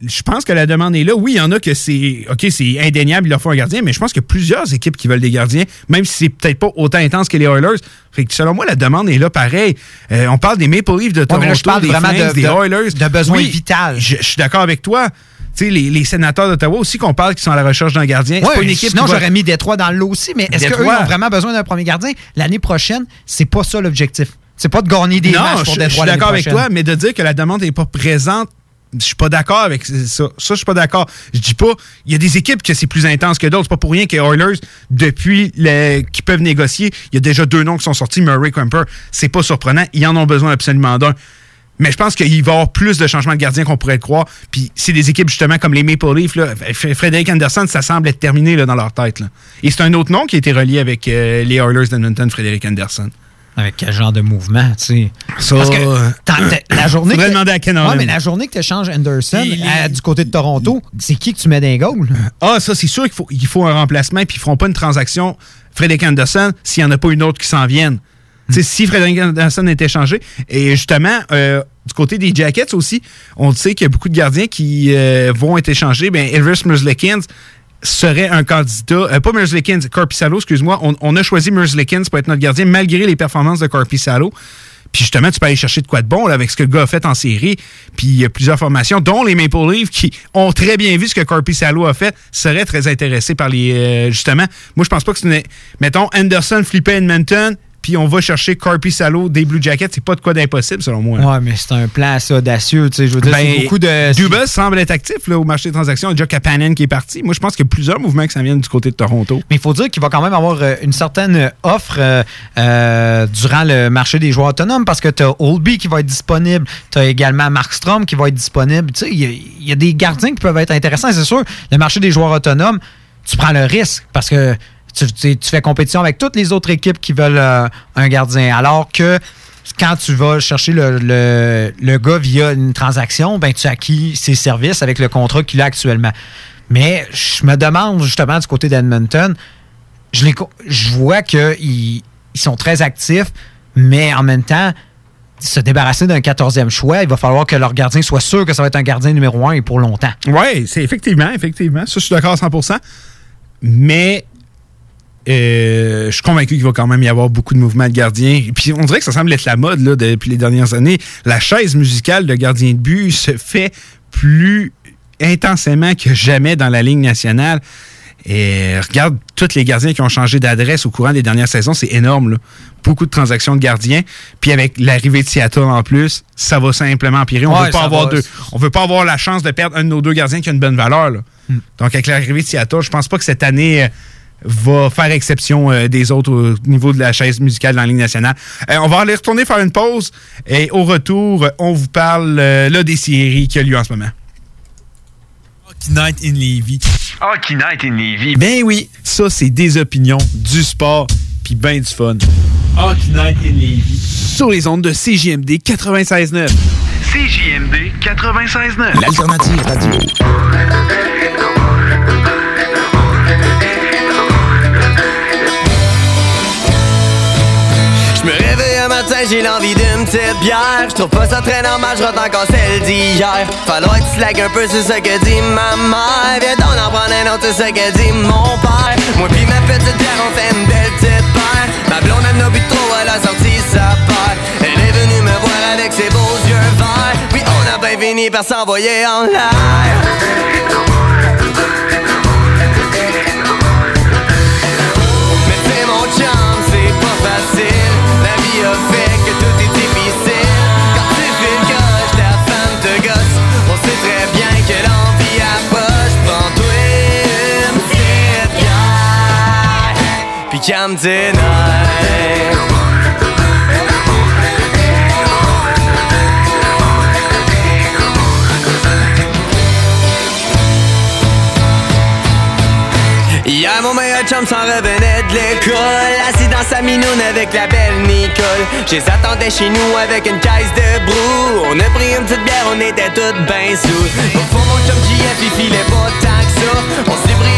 je pense que la demande est là. Oui, il y en a que c'est OK, c'est indéniable, il leur faut un gardien, mais je pense a plusieurs équipes qui veulent des gardiens, même si c'est peut-être pas autant intense que les Oilers. Fait que selon moi, la demande est là pareil. Euh, on parle des Maple Leafs de Toronto, mais là, je parle des vraiment Flames, de- des de- Oilers. de besoin Oui, vital. Je, je suis d'accord avec toi. Tu sais, les, les sénateurs d'Ottawa aussi qu'on parle qui sont à la recherche d'un gardien. C'est pas une équipe sinon, va- j'aurais mis Détroit dans le lot aussi, mais est-ce qu'eux Détroit. ont vraiment besoin d'un premier gardien? L'année prochaine, c'est pas ça l'objectif. C'est pas de gagner des non, matchs pour je suis Détroit d'accord avec toi, mais de dire que la demande n'est pas présente, je suis pas d'accord avec ça. Ça, je suis pas d'accord. Je dis pas, il y a des équipes que c'est plus intense que d'autres. C'est pas pour rien que les Oilers, depuis le, qui peuvent négocier, il y a déjà deux noms qui sont sortis, Murray Crumper. C'est pas surprenant. Ils en ont besoin absolument d'un. Mais je pense qu'il va y avoir plus de changements de gardien qu'on pourrait le croire. Puis c'est des équipes justement comme les Maple Leafs. Là. Frédéric Anderson, ça semble être terminé là, dans leur tête. Et c'est un autre nom qui a été relié avec euh, les Oilers d'Edmonton, Frédéric Anderson. Avec quel genre de mouvement, tu sais? Parce que la journée. que- demander à Ken Ouais, mais la journée que tu échanges Anderson à- du côté de Toronto, c'est qui que tu mets dans les goals? Ah, ça, c'est sûr qu'il faut, il faut un remplacement, puis ils feront pas une transaction Frédéric Anderson s'il n'y en a pas une autre qui s'en vienne. Tu sais, Si Frédéric Anderson est échangé, et justement, euh, du côté des Jackets aussi, on sait qu'il y a beaucoup de gardiens qui euh, vont être échangés. Ben, Elvis Merzlikins serait un candidat, euh, pas Merzlikins, Corpissalo, excuse-moi. On, on a choisi Merzlikins pour être notre gardien malgré les performances de Corpissalo. Puis justement, tu peux aller chercher de quoi de bon là, avec ce que le gars a fait en série. Puis il y a plusieurs formations, dont les Maple Leafs, qui ont très bien vu ce que Corpi Salo a fait, seraient très intéressés par les. euh, justement, moi, je pense pas que c'est une. Mettons, Anderson, Flippé, Edmonton, puis on va chercher Corpi Salo des Blue Jackets. C'est pas de quoi d'impossible, selon moi. Ouais, mais c'est un plan assez audacieux, tu sais. Je veux dire, Ben, c'est beaucoup de. Dubas semble être actif là, au marché des transactions. Il y a déjà Kapanen qui est parti. Moi, je pense qu'il y a plusieurs mouvements qui s'en viennent du côté de Toronto. Mais il faut dire qu'il va quand même avoir euh, une certaine offre euh, euh, durant le marché des joueurs autonomes parce que tu as Oldby qui va être disponible, tu as également Markstrom qui va être disponible. Y, il y a des gardiens qui peuvent être intéressants, c'est sûr. Le marché des joueurs autonomes, tu prends le risque parce que tu, fais compétition avec toutes les autres équipes qui veulent euh, un gardien. Alors que quand tu vas chercher le, le- le gars via une transaction, ben, tu acquis ses services avec le contrat qu'il a actuellement. Mais je me demande justement du côté d'Edmonton, je, les je vois qu'ils ils sont très actifs, mais en même temps, se débarrasser d'un 14e choix, il va falloir que leur gardien soit sûr que ça va être un gardien numéro un et pour longtemps. Oui, c'est effectivement, effectivement. Ça, je suis d'accord à 100% Mais euh, je suis convaincu qu'il va quand même y avoir beaucoup de mouvements de gardiens. Et puis, on dirait que ça semble être la mode là, depuis les dernières années. La chaise musicale de gardien de but se fait plus intensément que jamais dans la Ligue nationale. Et regarde tous les gardiens qui ont changé d'adresse au courant des dernières saisons, c'est énorme. là. Beaucoup de transactions de gardiens. Puis avec l'arrivée de Seattle en plus, ça va simplement empirer. On Ouais, veut pas avoir va. deux. On veut pas avoir la chance de perdre un de nos deux gardiens qui a une bonne valeur. là. Donc avec l'arrivée de Seattle, je pense pas que cette année euh, va faire exception euh, des autres au niveau de la chaise musicale dans la Ligue nationale. Euh, on va aller retourner faire une pause et au retour, on vous parle euh, là des séries qui a lieu en ce moment. Hockey Night in Levy. Hockey Night in Levy. Ben oui, ça c'est des opinions, du sport, puis ben du fun. Hockey Night in Levy. Sur les ondes de CJMD 96.9. CJMD 96.9. L'alternative radio. J'ai l'envie d'une petite bière. Je trouve pas ça très normal, je rate encore celle d'hier. Falloir que tu un peu, c'est ce que dit ma mère. Viens donc en prendre un autre, c'est ce que dit mon père. Moi pis ma petite bière, on fait une belle petite paire. Ma blonde aime nos trop, elle a sorti sa paire. Elle est venue me voir avec ses beaux yeux verts. Puis on a bien fini par s'envoyer en l'air. Mais c'est mon chum, c'est pas facile. La vie a fait Tes nerfs. Hier, mon meilleur chum s'en revenait de l'école Assis dans sa minoune avec la belle Nicole. Je les attendais chez nous avec une caisse de brou. On a pris une petite bière, on était toutes ben sous Au fond, mon chum JF, il filait pas tant que On s'est pris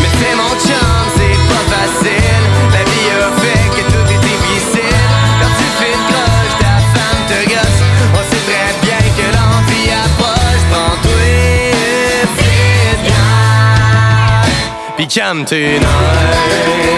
Mais c'est mon chum, c'est pas facile. La vie a fait que tout est difficile. Quand tu fais le gauche, ta femme te gosse. On sait très bien que l'envie approche. Prends-toi vite, Pis.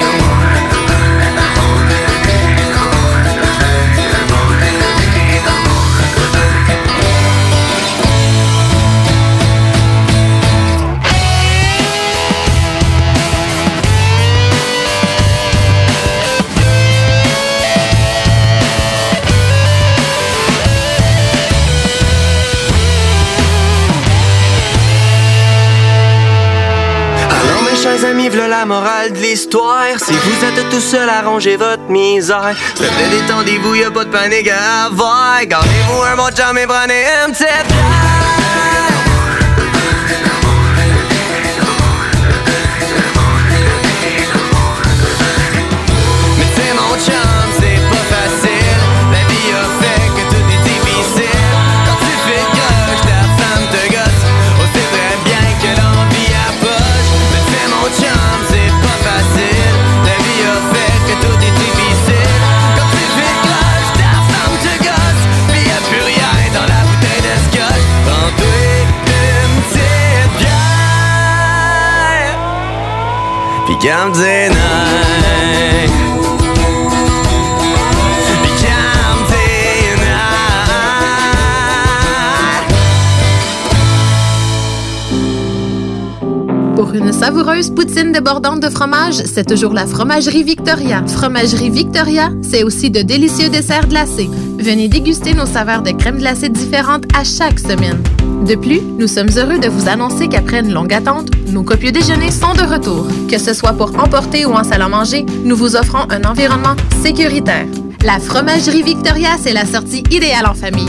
Si vous êtes tout seul à ranger votre misère. S'il plaît, détendez-vous, y'a pas de panique à avoir. Gardez-vous un bon chum et prenez une petite Pour une savoureuse poutine débordante de fromage, c'est toujours la Fromagerie Victoria. Fromagerie Victoria, c'est aussi de délicieux desserts glacés. Venez déguster nos saveurs de crème glacée différentes à chaque semaine. De plus, nous sommes heureux de vous annoncer qu'après une longue attente, nos copieux déjeuners sont de retour. Que ce soit pour emporter ou en salle à manger, nous vous offrons un environnement sécuritaire. La Fromagerie Victoria, c'est la sortie idéale en famille.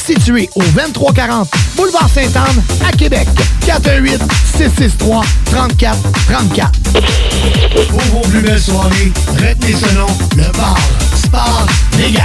situé au 2340 Boulevard Sainte-Anne à Québec. 418 663 34 34. Pour vos plus belles soirées, retenez ce nom, le bar Sport Vegas.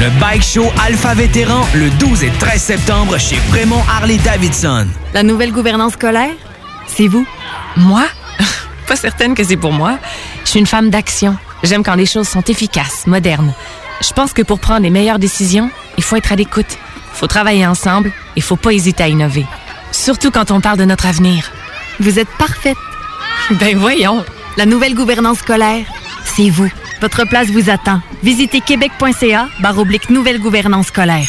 Le Bike Show Alpha Vétéran le 12 et 13 septembre chez Prémont Harley-Davidson. La nouvelle gouvernance scolaire, c'est vous? Moi? (laughs) Pas certaine que c'est pour moi. Je suis une femme d'action. J'aime quand les choses sont efficaces, modernes. Je pense que pour prendre les meilleures décisions, il faut être à l'écoute. Il faut travailler ensemble et il faut pas hésiter à innover. Surtout quand on parle de notre avenir. Vous êtes parfaite. Ben voyons. La nouvelle gouvernance scolaire, c'est vous. Votre place vous attend. Visitez québec.ca barre nouvelle gouvernance scolaire.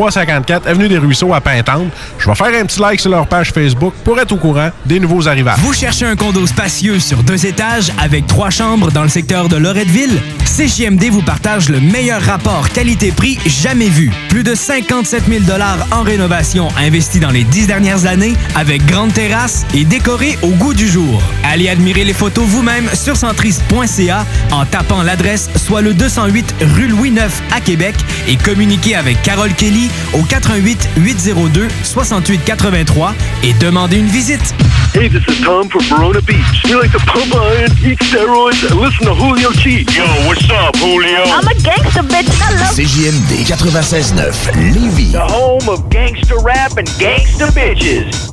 354 Avenue des Ruisseaux à Pintante. Je vais faire un petit like sur leur page Facebook pour être au courant des nouveaux arrivages. Vous cherchez un condo spacieux sur deux étages avec trois chambres dans le secteur de Loretteville? CJMD vous partage le meilleur rapport qualité-prix jamais vu. Plus de 57 000 en rénovation investis dans les dix dernières années avec grande terrasse et décoré au goût du jour. Allez admirer les photos vous-même sur centris.ca en tapant l'adresse soit le 208 rue Louis IX à Québec et communiquez avec Carole Kelly au 88 802 68 83 et demandez une visite. Hey, this is Tom from Verona Beach. We like to pump iron, eat steroids, and listen to Julio G. Yo, what's up, Julio? I'm a gangster bitch. I love CJMD 96.9 Lévis. The home of gangster rap and gangster bitches.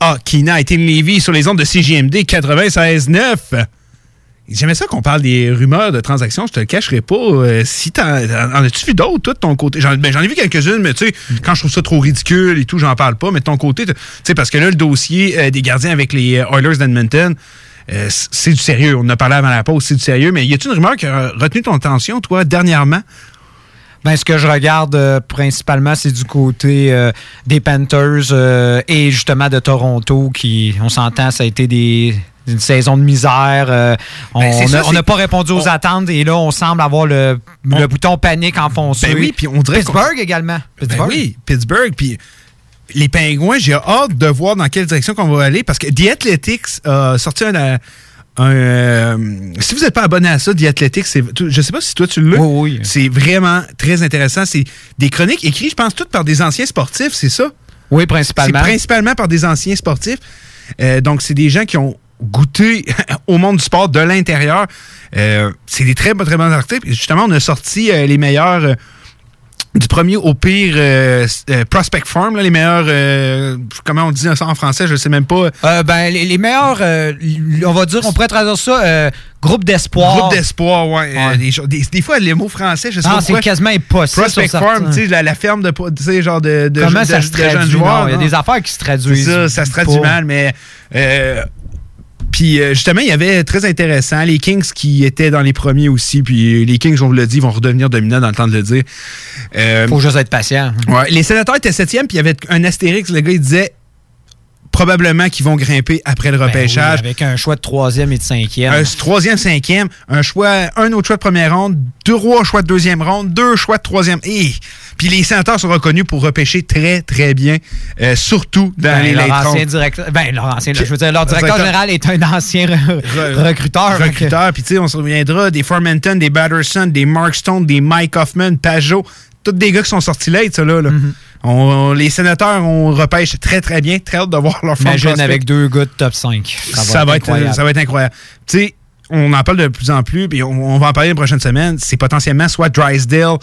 Hockey Night in Lévis sur les ondes de CGMD 96.9. J'aimais ça qu'on parle des rumeurs de transactions, je te le cacherai pas. Euh, si t'en, en as-tu vu d'autres, toi, de ton côté? J'en, ben, j'en ai vu quelques-unes, mais tu sais, quand je trouve ça trop ridicule et tout, j'en parle pas. Mais de ton côté, tu sais, parce que là, le dossier euh, des gardiens avec les euh, Oilers d'Edmonton, c'est du sérieux. On en a parlé avant la pause, c'est du sérieux. Mais y a-tu une rumeur qui a retenu ton attention, toi, dernièrement? Ben, ce que je regarde euh, principalement, c'est du côté euh, des Panthers euh, et justement de Toronto, qui, on s'entend, ça a été des, une saison de misère. euh, on Ben, on n'a pas répondu aux attentes et là, on semble avoir le, le bouton panique enfoncé. Ben oui, puis on dirait Pittsburgh également. Ben Pittsburgh. oui, Pittsburgh. Puis les Pingouins, j'ai hâte de voir dans quelle direction qu'on va aller parce que The Athletics a sorti un. Euh, un, euh, si vous n'êtes pas abonné à ça, The Athletics, c'est, je sais pas si toi tu l'as. C'est vraiment très intéressant. C'est des chroniques écrites, je pense, toutes par des anciens sportifs, c'est ça? Oui, principalement. C'est principalement par des anciens sportifs. Euh, donc, c'est des gens qui ont goûté (laughs) au monde du sport de l'intérieur. Euh, c'est des très, très bons articles. Justement, on a sorti les meilleurs. Du premier au pire euh, euh, Prospect Farm, là, les meilleurs. euh, comment on dit ça en français Je ne sais même pas. Euh, ben, les, les meilleurs, euh, on va dire, on pourrait traduire ça, euh, groupe d'espoir. Groupe d'espoir, ouais. des, choses- des, des fois, les mots français, je sais Ah, pas c'est quasiment impossible Prospect Farm, tu sais, la, la ferme de, tu sais, genre de, de, Comment ça de se traduit? jeunes joueurs. non? Il y a non? des affaires qui se traduisent. Ça, ça se traduit mal, mais. Puis euh, justement, il y avait très intéressant les Kings qui étaient dans les premiers aussi. Puis les Kings, on vous l'a dit, vont redevenir dominants dans le temps de le dire. Euh, Faut juste être patient. ouais, les sénateurs étaient septième, puis il y avait un astérix. Le gars, il disait probablement qu'ils vont grimper après le Ben oui, repêchage. avec un choix de troisième et de cinquième. Un troisième, cinquième, un choix, un autre choix de première ronde, trois choix de deuxième ronde, deux choix de troisième. Et puis les sénateurs sont reconnus pour repêcher très, très bien, euh, surtout dans Ben, les leur ancien directeur, ben, leur ancien, je veux dire, leur directeur général est un ancien re- Re- recruteur. Recruteur. Puis, tu sais, on se souviendra des Formenton, des Batterson, des Mark Stone, des Mike Hoffman, Pajot. Tous des gars qui sont sortis late, ça, là. là. Mm-hmm. On- les sénateurs, on repêche très, très bien. Très hâte de voir leur front Imagine avec deux gars de top 5. Ça va, ça, être va être, incroyable. ça va être incroyable. Tu sais, on en parle de plus en plus, puis on, on va en parler les prochaines semaines. C'est potentiellement soit Drysdale,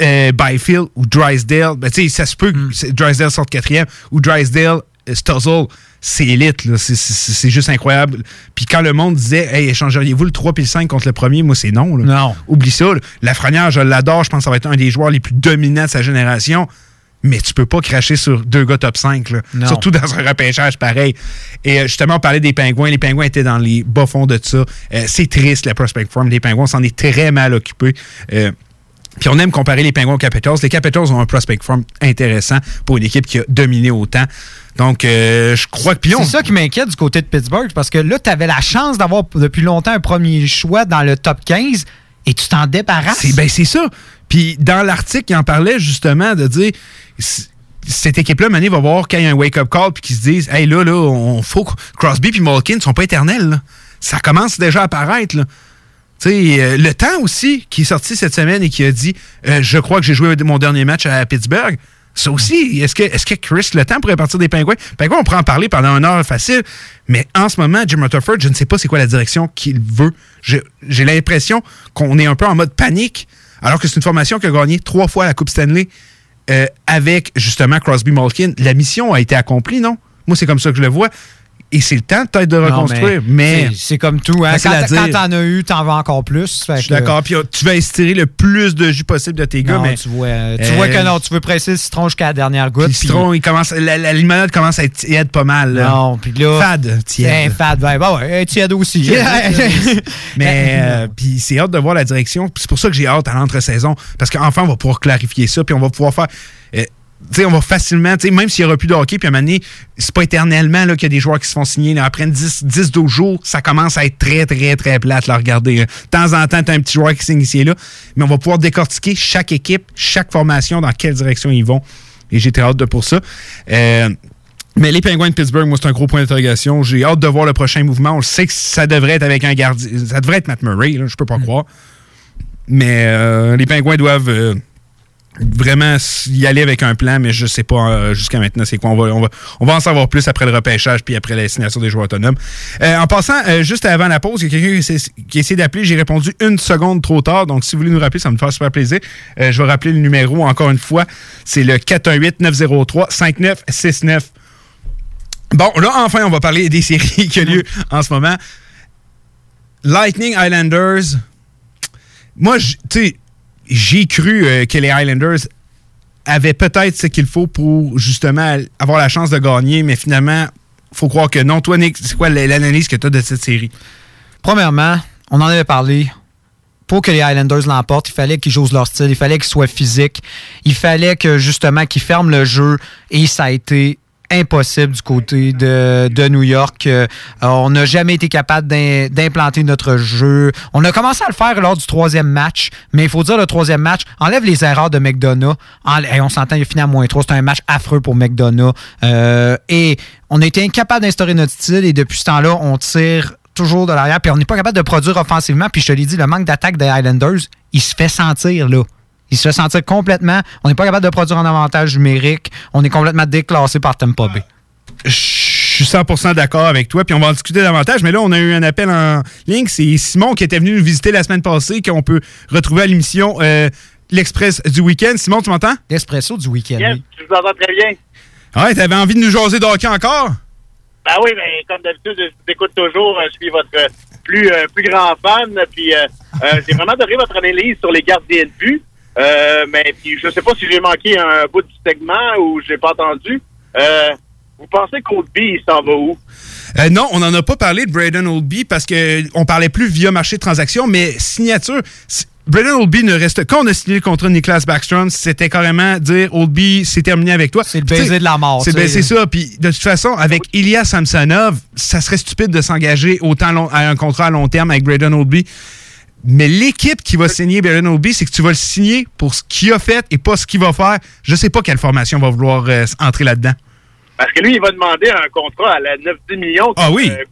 euh, Byfield ou Drysdale. Ben, tu sais, ça se peut Mm. que c'est- Drysdale sorte quatrième ou Drysdale, euh, Stuzzle. C'est élite. C'est- juste incroyable. Puis quand le monde disait, hey, échangeriez-vous le 3 puis le 5 contre le premier, moi, c'est non. là. Non. Oublie ça. là. Lafrenière, je l'adore. Je pense que ça va être un des joueurs les plus dominants de sa génération. Mais tu peux pas cracher sur deux gars top 5. là. Surtout dans un repêchage pareil. Et euh, justement, on parlait des pingouins. Les pingouins étaient dans les bas fonds de ça. Euh, c'est triste, la prospect form des pingouins. S'en est très mal occupé. Euh, puis on aime comparer les pingouins aux Capitals. Les Capitals ont un prospect form intéressant pour une équipe qui a dominé autant. Donc, euh, je crois que. C'est ça qui m'inquiète du côté de Pittsburgh, parce que là, tu avais la chance d'avoir depuis longtemps un premier choix dans le top 15 et tu t'en débarrasses. C'est ben c'est ça. Puis dans l'article, il en parlait justement de dire cette équipe-là, Mané va voir quand il y a un wake-up call puis qu'ils se disent Hey là, là, on faut que Crosby puis Malkin ne sont pas éternels. Ça commence déjà à apparaître. Là. Tu sais, euh, le temps aussi, qui est sorti cette semaine et qui a dit euh, Je crois que j'ai joué mon dernier match à Pittsburgh. Ça aussi, est-ce que, est que Chris Le Temps pourrait partir des Pingouins? Pingouins, on pourrait en parler pendant une heure facile, mais en ce moment, Jim Rutherford, je ne sais pas c'est quoi la direction qu'il veut. J'ai l'impression qu'on est un peu en mode panique, alors que c'est une formation qui a gagné trois fois la Coupe Stanley euh, avec justement Crosby Malkin. La mission a été accomplie, non? Moi, c'est comme ça que je le vois. Et c'est le temps peut-être de Non, reconstruire, mais. c'est- comme tout. Hein. Quand t'en as eu, t'en veux encore plus. Je suis d'accord. Puis euh, tu vas estirer le plus de jus possible de tes gars, Non, mais. tu vois, tu Euh, vois que non, tu veux presser le citron jusqu'à la dernière goutte. Le citron, il commence, la, la limonade commence à être tiède pas mal. là. Non, puis là. Fade, tiède. Ben, fade, ben, ben ouais, tiède aussi. (laughs) Mais (laughs) euh, puis c'est hâte de voir la direction. C'est pour ça que j'ai hâte à l'entre-saison. Parce qu'enfin, on va pouvoir clarifier ça. Puis on va pouvoir faire. euh, tu sais, on va facilement, même s'il n'y aura plus de hockey, puis à un moment donné, c'est pas éternellement qu'il y a des joueurs qui se font signer. là. après 10, 10, 12 jours, ça commence à être très, très, très plate, là, regarder. là. De temps en temps, tu as un petit joueur qui signe ici et là. Mais on va pouvoir décortiquer chaque équipe, chaque formation, dans quelle direction ils vont. Et j'ai très hâte de pour ça. Euh, mais les Penguins de Pittsburgh, moi, c'est un gros point d'interrogation. J'ai hâte de voir le prochain mouvement. On le sait que ça devrait être avec un gardien. Ça devrait être Matt Murray, je peux pas croire. Mais euh, les Pingouins doivent, euh, vraiment y aller avec un plan, mais je sais pas euh, jusqu'à maintenant c'est quoi. On va, on, va, on va en savoir plus après le repêchage puis après la signature des joueurs autonomes. Euh, en passant, euh, juste avant la pause, il y a quelqu'un qui, essaie- d'appeler. J'ai répondu une seconde trop tard. Donc, si vous voulez nous rappeler, ça me fait super plaisir. Je vais rappeler le numéro encore une fois. C'est le 418-903-5969. Bon, là, enfin, on va parler des séries (laughs) qui ont lieu en ce moment. Lightning Islanders. Moi, tu sais, j'ai cru euh, que les Highlanders avaient peut-être ce qu'il faut pour justement avoir la chance de gagner, mais finalement, faut croire que non. Toi, Nick, c'est quoi l'analyse que tu as de cette série? Premièrement, on en avait parlé. Pour que les Highlanders l'emportent, il fallait qu'ils jouent leur style, il fallait qu'ils soient physiques, il fallait que justement qu'ils ferment le jeu et ça a été impossible du côté de, New York. Euh, on n'a jamais été capable d'im- d'implanter notre jeu. On a commencé à le faire lors du troisième match, mais il faut dire le troisième match, enlève les erreurs de McDonough. Hey, on s'entend, il a fini à moins 3. C'est un match affreux pour McDonough. Euh, et on a été incapable d'instaurer notre style et depuis ce temps-là, on tire toujours de l'arrière, puis on n'est pas capable de produire offensivement. Puis je te l'ai dit, le manque d'attaque des Highlanders, il se fait sentir là. Il se fait sentir complètement. On n'est pas capable de produire en avantage numérique. On est complètement déclassé par Tampa Bay. Je suis 100% d'accord avec toi, puis on va en discuter davantage. Mais là, on a eu un appel en ligne. C'est Simon qui était venu nous visiter la semaine passée, qu'on peut retrouver à l'émission euh, L'Express du week-end. Simon, tu m'entends? L'espresso du week-end. Yes, je vous entends très bien. Ouais, t'avais envie de nous jaser de hockey encore? Ben oui, mais comme d'habitude, je vous écoute toujours. euh, Je suis votre plus, euh, plus grand fan. Puis euh, euh, j'ai vraiment adoré votre analyse sur les gardiens de but. Euh, mais puis je sais pas si j'ai manqué un bout du segment ou j'ai pas entendu. Euh, vous pensez qu'Oldby, il s'en va où? Euh, non, on n'en a pas parlé de Braden Oldby parce que on parlait plus via marché de transaction, mais signature. Braden Oldby ne reste. Quand on a signé le contrat de Niklas Backstrom, c'était carrément dire Oldby, c'est terminé avec toi. C'est le baiser de la mort, C'est ben, ça. Puis de toute façon, avec Ilya Samsonov, ça serait stupide de s'engager autant long- à un contrat à long terme avec Braden Oldby. Mais l'équipe qui va signer Braden Oldby, c'est que tu vas le signer pour ce qu'il a fait et pas ce qu'il va faire. Je sais pas quelle formation va vouloir euh, entrer là-dedans. Parce que lui, il va demander un contrat à la 9-10 millions. Ah oui. Euh,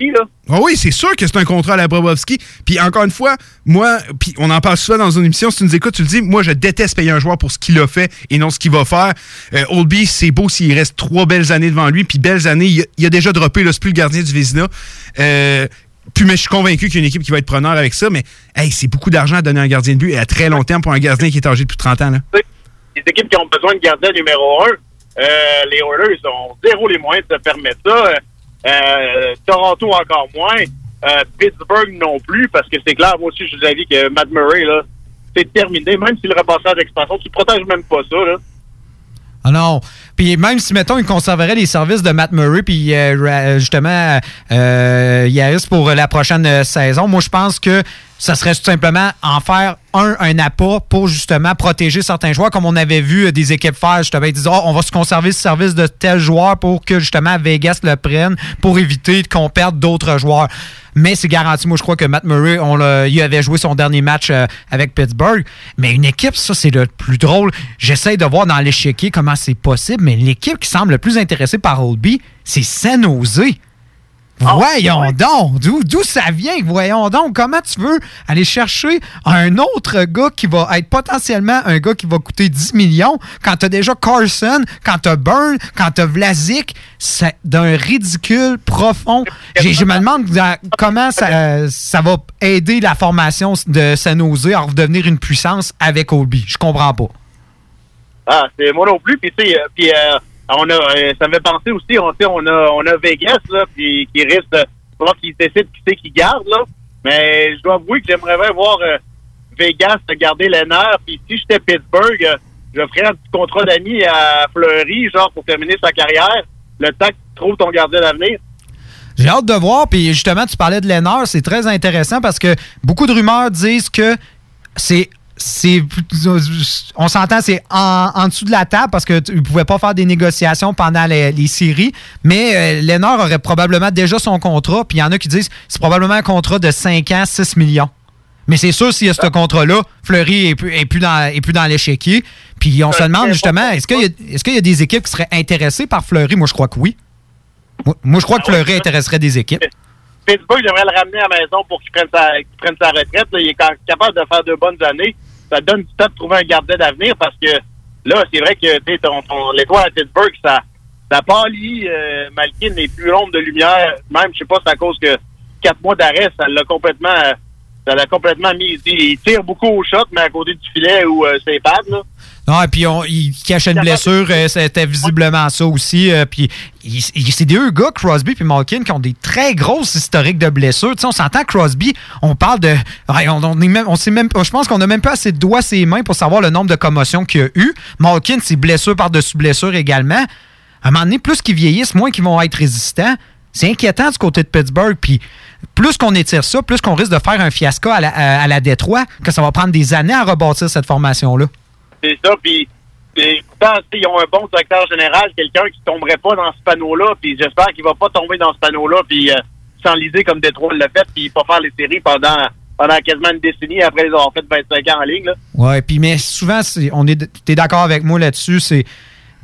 là. Ah oui, c'est sûr que c'est un contrat à la Bobovski. Puis encore une fois, moi, puis on en parle souvent dans une émission, si tu nous écoutes, tu le dis, moi je déteste payer un joueur pour ce qu'il a fait et non ce qu'il va faire. Euh, Oldby, c'est beau s'il reste trois belles années devant lui, puis belles années, il a, il a déjà droppé, là, c'est plus le gardien du Vézina. Euh, puis mais je suis convaincu qu'il y a une équipe qui va être preneur avec ça, mais hey, c'est beaucoup d'argent à donner à un gardien de but et à très long terme pour un gardien qui est âgé depuis 30 ans. Là. les équipes qui ont besoin de gardien numéro un, euh, les Oilers ont zéro les moyens de se permettre ça. Euh, Toronto encore moins. Euh, Pittsburgh non plus, parce que c'est clair, moi aussi, je suis d'avis que Matt Murray, là, c'est terminé. Même si le repassage d'expansion, tu protèges même pas ça, là. Ah non. Puis même si, mettons, il conserverait les services de Matt Murray, puis euh, ra- justement, euh, Yaris pour la prochaine euh, saison, moi, je pense que ça serait tout simplement en faire un, un appât pour justement protéger certains joueurs, comme on avait vu euh, des équipes faire, justement, ils disent, oh, on va se conserver ce service de tel joueur pour que justement Vegas le prenne pour éviter qu'on perde d'autres joueurs. Mais c'est garanti, moi je crois que Matt Murray, on il avait joué son dernier match euh, avec Pittsburgh. Mais une équipe, ça c'est le plus drôle. J'essaie de voir dans l'échiquier comment c'est possible, mais l'équipe qui semble le plus intéressée par Oldby, c'est San Jose. Voyons donc, d'où d'où ça vient? Voyons donc, comment tu veux aller chercher un autre gars qui va être potentiellement un gars qui va coûter 10 millions quand t'as déjà Carson, quand t'as Burn, quand t'as Vlasic, c'est d'un ridicule profond. Je me demande comment ça, ça va aider la formation de San Jose à redevenir une puissance avec Obi. Je comprends pas. Ah, c'est moi non plus. Puis, tu sais, euh, puis, euh, on a, euh, ça me fait penser aussi, on, on, a, on a Vegas, là, puis qui risque de voir qu'ils décident qui c'est qui garde, là. Mais je dois avouer que j'aimerais bien voir Vegas garder les. Puis, si j'étais Pittsburgh, je ferais un petit contrat d'amis à Fleury, genre, pour terminer sa carrière, le temps que tu trouves ton gardien d'avenir. J'ai hâte de voir. Puis justement, tu parlais de Lennard, c'est très intéressant parce que beaucoup de rumeurs disent que c'est. C'est on s'entend, c'est en, en dessous de la table parce que ne pouvais pas faire des négociations pendant les, les séries. Mais euh, Lennard aurait probablement déjà son contrat. Puis il y en a qui disent c'est probablement un contrat de 5 ans, 6 millions. Mais c'est sûr, s'il y a ce contrat-là, Fleury est plus, est plus dans, est plus dans l'échiquier. Puis on se demande justement, est-ce qu'il y, a- y des équipes qui seraient intéressées par Fleury? Moi, je crois que oui. Moi, moi, je crois que Fleury intéresserait des équipes. Pittsburgh, j'aimerais le ramener à la maison pour qu'il prenne sa, qu'il prenne sa retraite. là. Il est ca- capable de faire de bonnes années. Ça donne du temps de trouver un gardien d'avenir parce que là, c'est vrai que ton, ton- l'étoile à Pittsburgh, ça, ça pâlit. Euh, Malkin n'est plus l'ombre de lumière. Même, je sais pas, c'est à cause que quatre mois d'arrêt, ça l'a complètement, ça l'a complètement mis. Il tire beaucoup au shot, mais à côté du filet où euh, c'est pad, là. Non, et puis on- il cachait une blessure, euh, c'était visiblement ça aussi. euh, puis c'est deux gars, Crosby puis Malkin, qui ont des très grosses historiques de blessures. Tu sais, on s'entend Crosby, on parle de, on, on est même, on sait même, je pense qu'on a même pas assez de doigts ses mains pour savoir le nombre de commotions qu'il a eu. Malkin, c'est blessure par-dessus blessure également. À un moment donné, plus qu'ils vieillissent, moins qu'ils vont être résistants. C'est inquiétant du côté de Pittsburgh. Puis plus qu'on étire ça, plus qu'on risque de faire un fiasco à la, à- à la Détroit, que ça va prendre des années à rebâtir cette formation-là. C'est ça, puis pourtant, ils ont un bon directeur général, quelqu'un qui tomberait pas dans ce panneau-là, puis j'espère qu'il va pas tomber dans ce panneau-là, puis euh, s'enliser comme Détroit l'a fait, puis pas faire les séries pendant pendant quasiment une décennie après les avoir fait 25 ans en ligne. Là. Ouais, puis mais souvent, c'est- on est, t'es d'accord avec moi là-dessus, c'est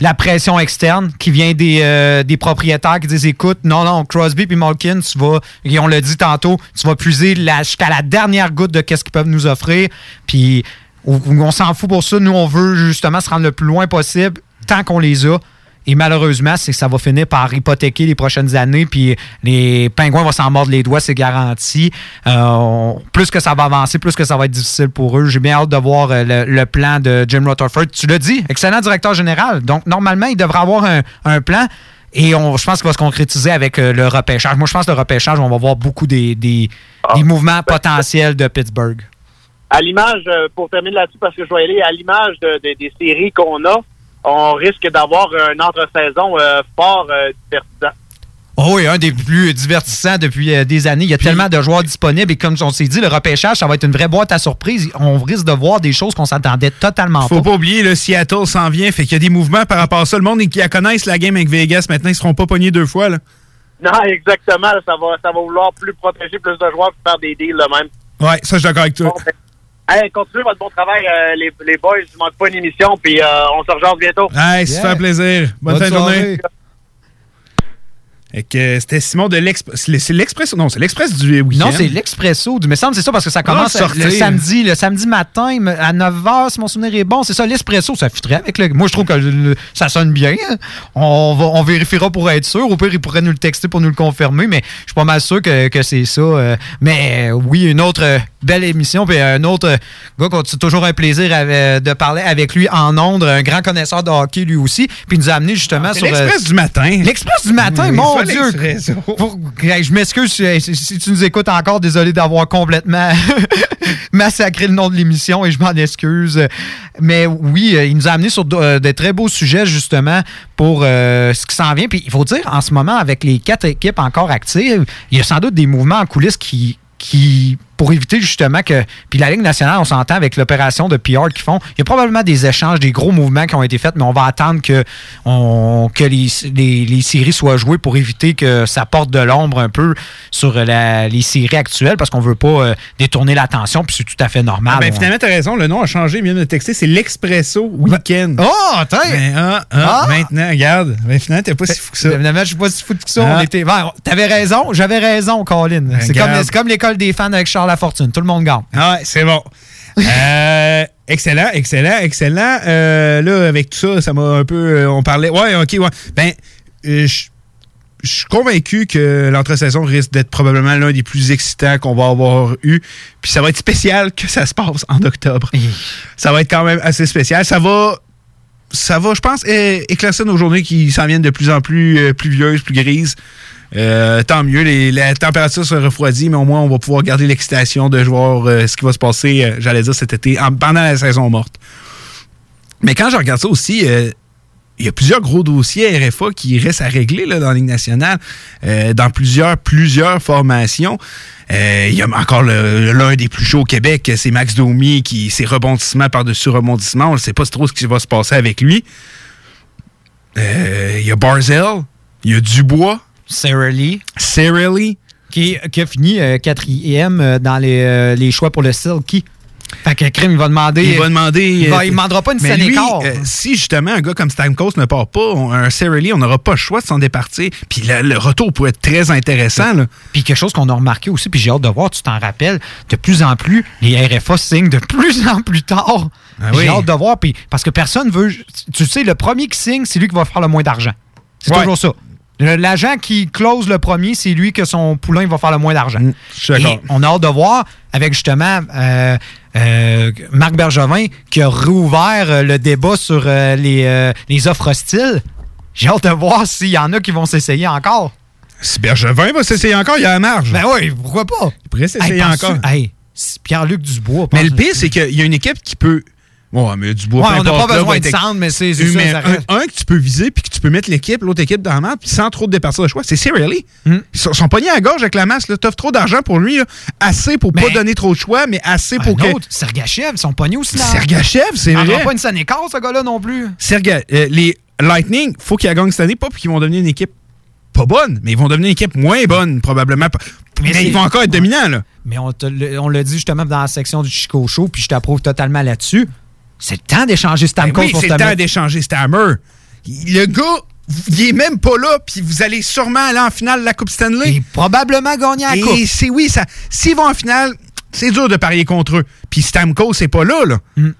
la pression externe qui vient des, euh, des propriétaires qui disent écoute, non, non, Crosby puis Malkin, tu vas, et on l'a dit tantôt, tu vas puiser jusqu'à la dernière goutte de qu'est-ce qu'ils peuvent nous offrir. Puis on, on s'en fout pour ça. Nous, on veut justement se rendre le plus loin possible tant qu'on les a. Et malheureusement, c'est que ça va finir par hypothéquer les prochaines années, puis les pingouins vont s'en mordre les doigts, c'est garanti. Euh, plus que ça va avancer, plus que ça va être difficile pour eux. J'ai bien hâte de voir euh, le, le plan de Jim Rutherford. Tu l'as dit, excellent directeur général. Donc, normalement, il devrait avoir un, un plan. Et on, je pense qu'il va se concrétiser avec euh, le repêchage. Moi, je pense que le repêchage, on va voir beaucoup des, des, des mouvements potentiels de Pittsburgh. À l'image, euh, pour terminer là-dessus, parce que je vais y aller, à l'image de- de- des séries qu'on a, on risque d'avoir un entre-saison euh, fort euh, divertissant. Oh oui, un des plus divertissants depuis euh, des années. Il y a tellement de joueurs disponibles et comme on s'est dit, le repêchage, ça va être une vraie boîte à surprise. On risque de voir des choses qu'on s'attendait totalement Faut pas. pas oublier, le Seattle s'en vient, fait qu'il y a des mouvements par rapport à ça. Le monde qui la connaissent, la game avec Vegas, maintenant, ils seront pas pognés deux fois. Là. Non, exactement. Ça va, ça va vouloir plus protéger plus de joueurs pour faire des deals de même. Ouais, ça, je suis d'accord avec toi. Bon, ben, hey, continuez votre bon travail, euh, les, les boys. Je manque pas une émission, puis euh, on se rejoint bientôt. Hey, ça fait plaisir. Bonne, fin de journée. Que, C'était Simon de l'Express. C'est l'Express. Non, c'est l'Express du week-end. Non, c'est l'expresso du. Mais semble c'est ça parce que ça commence le samedi, le samedi matin à 9h, si mon souvenir est bon. C'est ça, l'espresso, ça fitterait avec le. Moi, je trouve que le- ça sonne bien. On, va, on vérifiera pour être sûr. Au pire, il pourrait nous le texter pour nous le confirmer, mais je suis pas mal sûr que, que c'est ça. euh. Mais euh, oui, une autre euh, belle émission. Puis un autre gars qu'on c'est toujours un plaisir de parler avec lui en ondes, un grand connaisseur de hockey lui aussi. Puis il nous a amené justement sur. euh, l'Express du matin. L'Express du matin, mon Pour- je m'excuse si, tu nous écoutes encore. Désolé d'avoir complètement (laughs) massacré le nom de l'émission et je m'en excuse. Mais oui, euh, il nous a amené sur de, euh, de très beaux sujets justement pour euh, ce qui s'en vient. Puis il faut dire, en ce moment, avec les quatre équipes encore actives, il y a sans doute des mouvements en coulisses qui qui pour éviter justement que puis la Ligue nationale on s'entend avec l'opération de PR qu'ils font il y a probablement des échanges des gros mouvements qui ont été faits mais on va attendre que on, que les, les, les séries soient jouées pour éviter que ça porte de l'ombre un peu sur la- les séries actuelles parce qu'on veut pas euh, détourner l'attention puis c'est tout à fait normal Ah, ben, finalement, t'as raison. Le nom a changé. Il vient de me texter. C'est l'Expresso Weekend. Oh, attends! Ben, ah, ah, Maintenant, regarde. Ben, finalement, t'es pas si fou que ça. Évidemment, je suis pas si fou que ça. Ah. On était. ben, T'avais raison, j'avais raison, Colin. C'est comme, comme l'école des fans avec Charles Lafortune. Tout le monde gagne. Ah ouais, c'est bon. (laughs) Euh, excellent, excellent, excellent. Euh, là, avec tout ça, ça m'a un peu. euh, on parlait. Ouais, ok, ouais. Ben, je je suis convaincu que l'entre-saison risque d'être probablement l'un des plus excitants qu'on va avoir eu. Puis ça va être spécial que ça se passe en octobre. ça va être quand même assez spécial. Ça va. Ça va, je pense, éclaircir nos journées qui s'en viennent de plus en plus euh, pluvieuses, plus grises. Euh, tant mieux, la température se refroidit, mais au moins on va pouvoir garder l'excitation de voir euh, ce qui va se passer, euh, j'allais dire cet été, en- pendant la saison morte. Mais quand je regarde ça aussi, il y a plusieurs gros dossiers RFA qui restent à régler dans la Ligue nationale, dans plusieurs, plusieurs formations. Il y a encore l'un des plus chauds au Québec, c'est Max Domi, qui ses rebondissements par-dessus rebondissements. On ne sait pas trop ce qui va se passer avec lui. Il y a Barzell, il y a Dubois. Sarah Lee. Sarah Lee. Qui, qui a fini euh, quatrième euh, dans les, euh, les choix pour le Silky. Fait que Crime, il va demander. Il va demander. Il, va- il demandera pas une mais scène lui, écart. euh, si justement un gars comme Stamkos ne part pas, on- un Sarah Lee, on n'aura pas le choix de s'en départir. Puis le, le retour pourrait être très intéressant. Là. Puis quelque chose qu'on a remarqué aussi, puis j'ai hâte de voir, tu t'en rappelles, de plus en plus, les RFA signent de plus en plus tard. Ah j'ai hâte de voir, puis parce que personne veut. Tu sais, le premier qui signe, c'est lui qui va faire le moins d'argent. C'est Ouais. toujours ça. L'agent qui close le premier, c'est lui que son poulain va faire le moins d'argent. Mm, je suis d'accord. Et on a hâte de voir avec justement euh, euh, Marc Bergevin qui a rouvert euh, le débat sur euh, les, euh, les offres hostiles. J'ai hâte de voir s'il y en a qui vont s'essayer encore. Si Bergevin va s'essayer encore, il y a la marge. Ben oui, pourquoi pas? Il pourrait s'essayer Hey, encore. Hey, c'est Pierre-Luc Dubois. Mais le pire, c'est qu'il y a une équipe qui peut. Ouais, mais Dubois, Ouais, peu on n'a pas besoin de centre, mais c'est Mais ça un, un que tu peux viser puis que tu peux mettre l'équipe, l'autre équipe dans la map, puis sans trop de départir de choix, c'est Cirelli. Hmm. Ils sont, sont pognés à la gorge avec la masse. T'offres trop d'argent pour lui. là. Assez pour pas donner trop de choix, mais assez pour Un que. autre, Sergachev, ils sont pognés aussi. là. Sergachev, c'est Il vrai. pas une scène écart, ce gars-là, non plus. Serga- euh, les Lightning, faut qu'ils gagnent cette année, pas qu'ils vont devenir une équipe pas bonne, mais ils vont devenir une équipe moins bonne, probablement. Mais, c'est- ils vont encore être dominants, là. Mais on, te le- on l'a dit justement dans la section du Chico Show, puis je t'approuve totalement là-dessus. C'est le temps d'échanger Stamkos Ben oui, c'est le temps d'échanger Stammer. Le gars, il est même pas là, puis vous allez sûrement aller en finale de la Coupe Stanley. Et probablement gagner la Et Coupe. c'est oui, ça. S'ils vont en finale, c'est dur de parier contre eux. Puis Stamkos, c'est pas là, là. Hmm.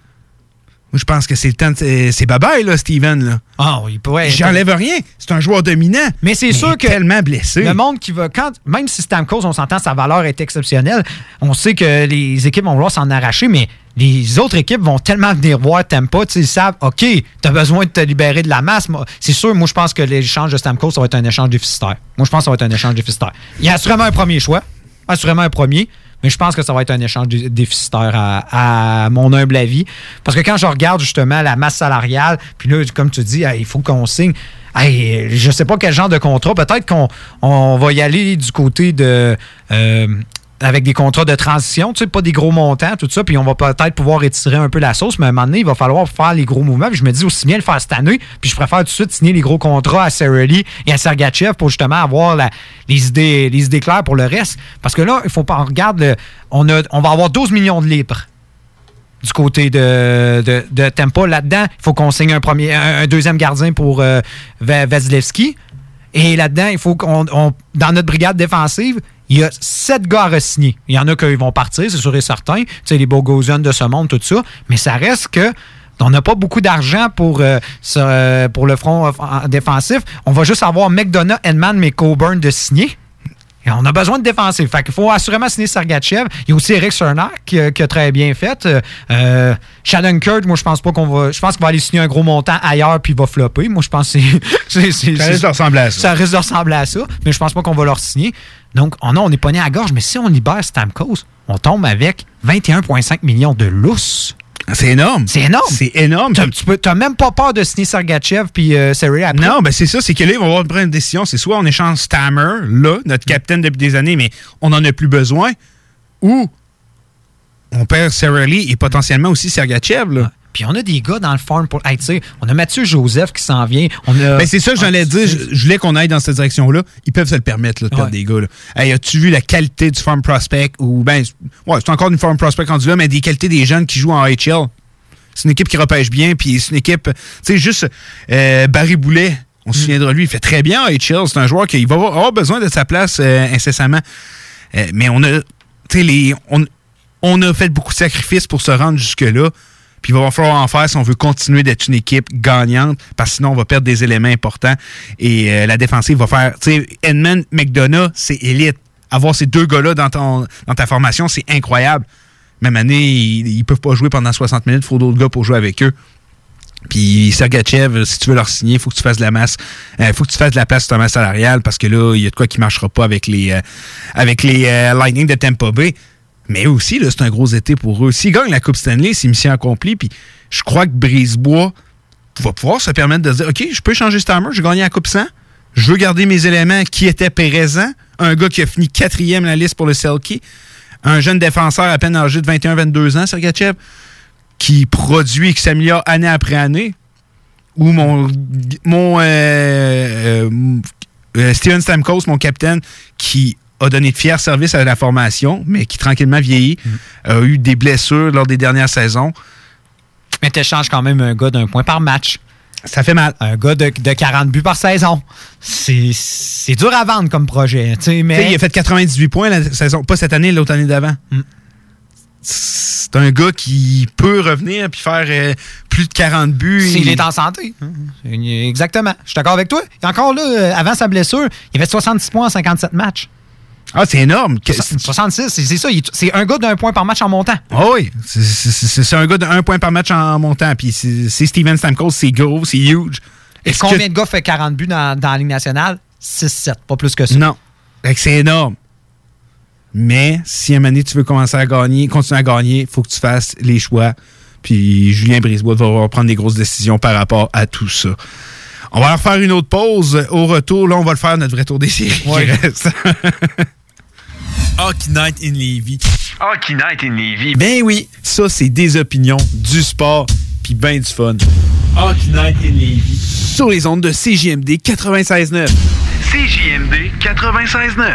Moi, je pense que c'est le temps de. C'est bye-bye, là, Steven, là. Ah, il pourrait. J'enlève rien. C'est un joueur dominant. Mais c'est sûr que tellement blessé. le monde qui va quand même si Stamkos on s'entend sa valeur est exceptionnelle, on sait que les équipes vont vouloir s'en arracher mais les autres équipes vont tellement venir voir Tampa, ils savent, OK, tu as besoin de te libérer de la masse. C'est sûr, moi, je pense que l'échange de Stamkos, ça va être un échange déficitaire. Moi, je pense que ça va être un échange déficitaire. Il y a assurément un premier choix, assurément un premier, mais je pense que ça va être un échange dé- déficitaire à, mon humble avis. Parce que quand je regarde justement la masse salariale, puis là, comme tu dis, il faut qu'on signe. Je sais pas quel genre de contrat. Peut-être qu'on on va y aller du côté de. euh, avec des contrats de transition, tu sais, pas des gros montants, tout ça, puis on va peut-être pouvoir étirer un peu la sauce, mais à un moment donné, il va falloir faire les gros mouvements. Puis je me dis aussi bien le faire cette année, puis je préfère tout de suite signer les gros contrats à Lee et à Sergachev pour justement avoir les, idées, les idées claires pour le reste. Parce que là, il faut pas, on regarde, on, a, on va avoir 12 millions de livres du côté de, de, Tampa. Là-dedans, il faut qu'on signe un, premier, un, un deuxième gardien pour euh, Va- Vasilevski. Et là-dedans, il faut qu'on. on- dans notre brigade défensive, il y a sept gars à re-signer. Il y en a qui vont partir, c'est sûr et certain. Tu sais, les Bogosian de ce monde, tout ça. Mais ça reste que. On n'a pas beaucoup d'argent pour, euh, pour le front défensif. On va juste avoir McDonough, Edman, mais Coburn de signer. Et on a besoin de défensif. Fait qu'il faut assurément signer Sergachev. Il y a aussi Eric Cernak qui, a- qui a très bien fait. Euh, euh, Shannon Kurt, moi, je pense pas qu'on va. Je pense qu'il va aller signer un gros montant ailleurs puis il va flopper. Moi, je pense que c'est- (laughs) Ça risque de ressembler à ça. Ça risque de ressembler à ça. Mais je pense pas qu'on va leur signer. Donc, oh non, on est pogné à la gorge. Mais si on libère Stamkos, on tombe avec 21,5 millions de lousses. C'est énorme. C'est énorme. C'est énorme. T'as- Tu peux- t'as même pas peur de signer Sergachev puis euh, après? Non, ben c'est ça, c'est que là, ils vont avoir prendre une décision. C'est soit on échange Stammer, là, notre capitaine depuis des années, mais on n'en a plus besoin, ou on perd Lee et potentiellement aussi Sergachev, là. Puis on a des gars dans le farm pour. Hey, tu sais, on a Mathieu Joseph qui s'en vient. On a. Ben, c'est ça que j'allais dire. Je, voulais qu'on aille dans cette direction-là. Ils peuvent se le permettre, là, de perdre Ouais. des gars. Là. Hey, as-tu vu la qualité du farm prospect? Ou ben, c'est- ouais, c'est encore une farm prospect rendu là, mais des qualités des jeunes qui jouent en HL. C'est une équipe qui repêche bien, puis c'est une équipe. Tu sais, juste euh, Barry Boulet, on se souviendra de lui, il fait très bien en HL. C'est un joueur qui va avoir besoin de sa place euh, incessamment. Euh, mais on a. Tu sais, les. On, on a fait beaucoup de sacrifices pour se rendre jusque-là. Puis il va falloir en faire si on veut continuer d'être une équipe gagnante, parce que sinon on va perdre des éléments importants. Et euh, la défensive va faire. Tu sais, Edmund, McDonough, c'est élite. Avoir ces deux gars-là dans, dans ta formation, c'est incroyable. Même année, ils, ils peuvent pas jouer pendant 60 minutes, il faut d'autres gars pour jouer avec eux. Puis Sergachev, si tu veux leur signer, il faut que tu fasses de la masse. Il faut que tu fasses de la place sur ta masse salariale parce que là, il y a de quoi qui marchera pas avec les, euh, avec les euh, Lightning de Tampa Bay. Mais aussi, c'est un gros été pour eux. S'ils gagnent la Coupe Stanley, c'est mission accomplie. Puis je crois que Brisebois va pouvoir se permettre de dire OK, je peux changer Stammer, j'ai gagné la Coupe 100. Je veux garder mes éléments qui étaient présents. Un gars qui a fini quatrième la liste pour le Selkie. Un jeune défenseur à peine âgé de 21-22 ans, Sergachev, qui produit et qui s'améliore année après année. Ou mon, mon euh, euh, euh, Steven Stamkos, mon capitaine, qui a donné de fiers services à la formation, mais qui tranquillement vieillit, a eu des blessures lors des dernières saisons. Mais tu échanges quand même un gars d'un point par match. Ça fait mal. Un gars de, de 40 buts par saison. C'est dur à vendre comme projet. Mais il a fait 98 points la saison, pas cette année, l'autre année d'avant. C'est un gars qui peut revenir puis faire euh, plus de 40 buts. S'il est en santé. Exactement. Je suis d'accord avec toi. Et encore là, euh, avant sa blessure, il avait 66 points en 57 matchs. Ah, c'est énorme. 66, c'est ça. C'est un gars d'un point par match en montant. Ah oui, c'est- un gars d'un point par match en montant. Puis c'est Steven Stamkos, c'est gros, c'est huge. Et combien que- de gars fait 40 buts dans, dans la Ligue nationale? 6-7, pas plus que ça. Non. C'est énorme. Mais si à un moment donné, tu veux commencer à gagner, continuer à gagner, il faut que tu fasses les choix. Puis Julien Brisebois va avoir- prendre des grosses décisions par rapport à tout ça. On va leur faire une autre pause. Au retour, là, on va le faire notre vrai tour des séries. qui Ouais. reste. Hockey Night in Levy. Hockey Night in Levy. Ben oui, ça, c'est des opinions, du sport, puis ben du fun. Hockey Night in Levy. Sur les ondes de CJMD 96.9. CJMD 96.9.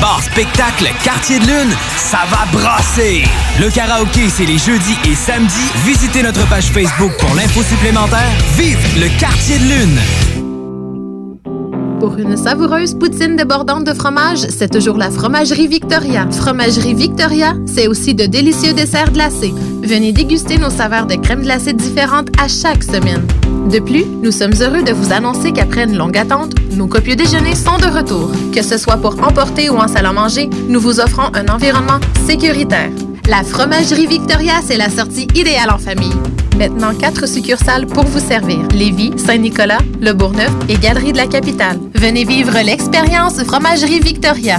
Bar spectacle Quartier de Lune, ça va brasser! Le karaoké, c'est les jeudis et samedis. Visitez notre page Facebook pour l'info supplémentaire. Vive le Quartier de Lune! Pour une savoureuse poutine débordante de fromage, c'est toujours la Fromagerie Victoria. Fromagerie Victoria, c'est aussi de délicieux desserts glacés. Venez déguster nos saveurs de crème glacée différentes à chaque semaine. De plus, nous sommes heureux de vous annoncer qu'après une longue attente, nos copieux déjeuners sont de retour. Que ce soit pour emporter ou en salle à manger, nous vous offrons un environnement sécuritaire. La Fromagerie Victoria, c'est la sortie idéale en famille. Maintenant, quatre succursales pour vous servir. Lévis, Saint-Nicolas, Le Bourgneuf et Galerie de la Capitale. Venez vivre l'expérience Fromagerie Victoria.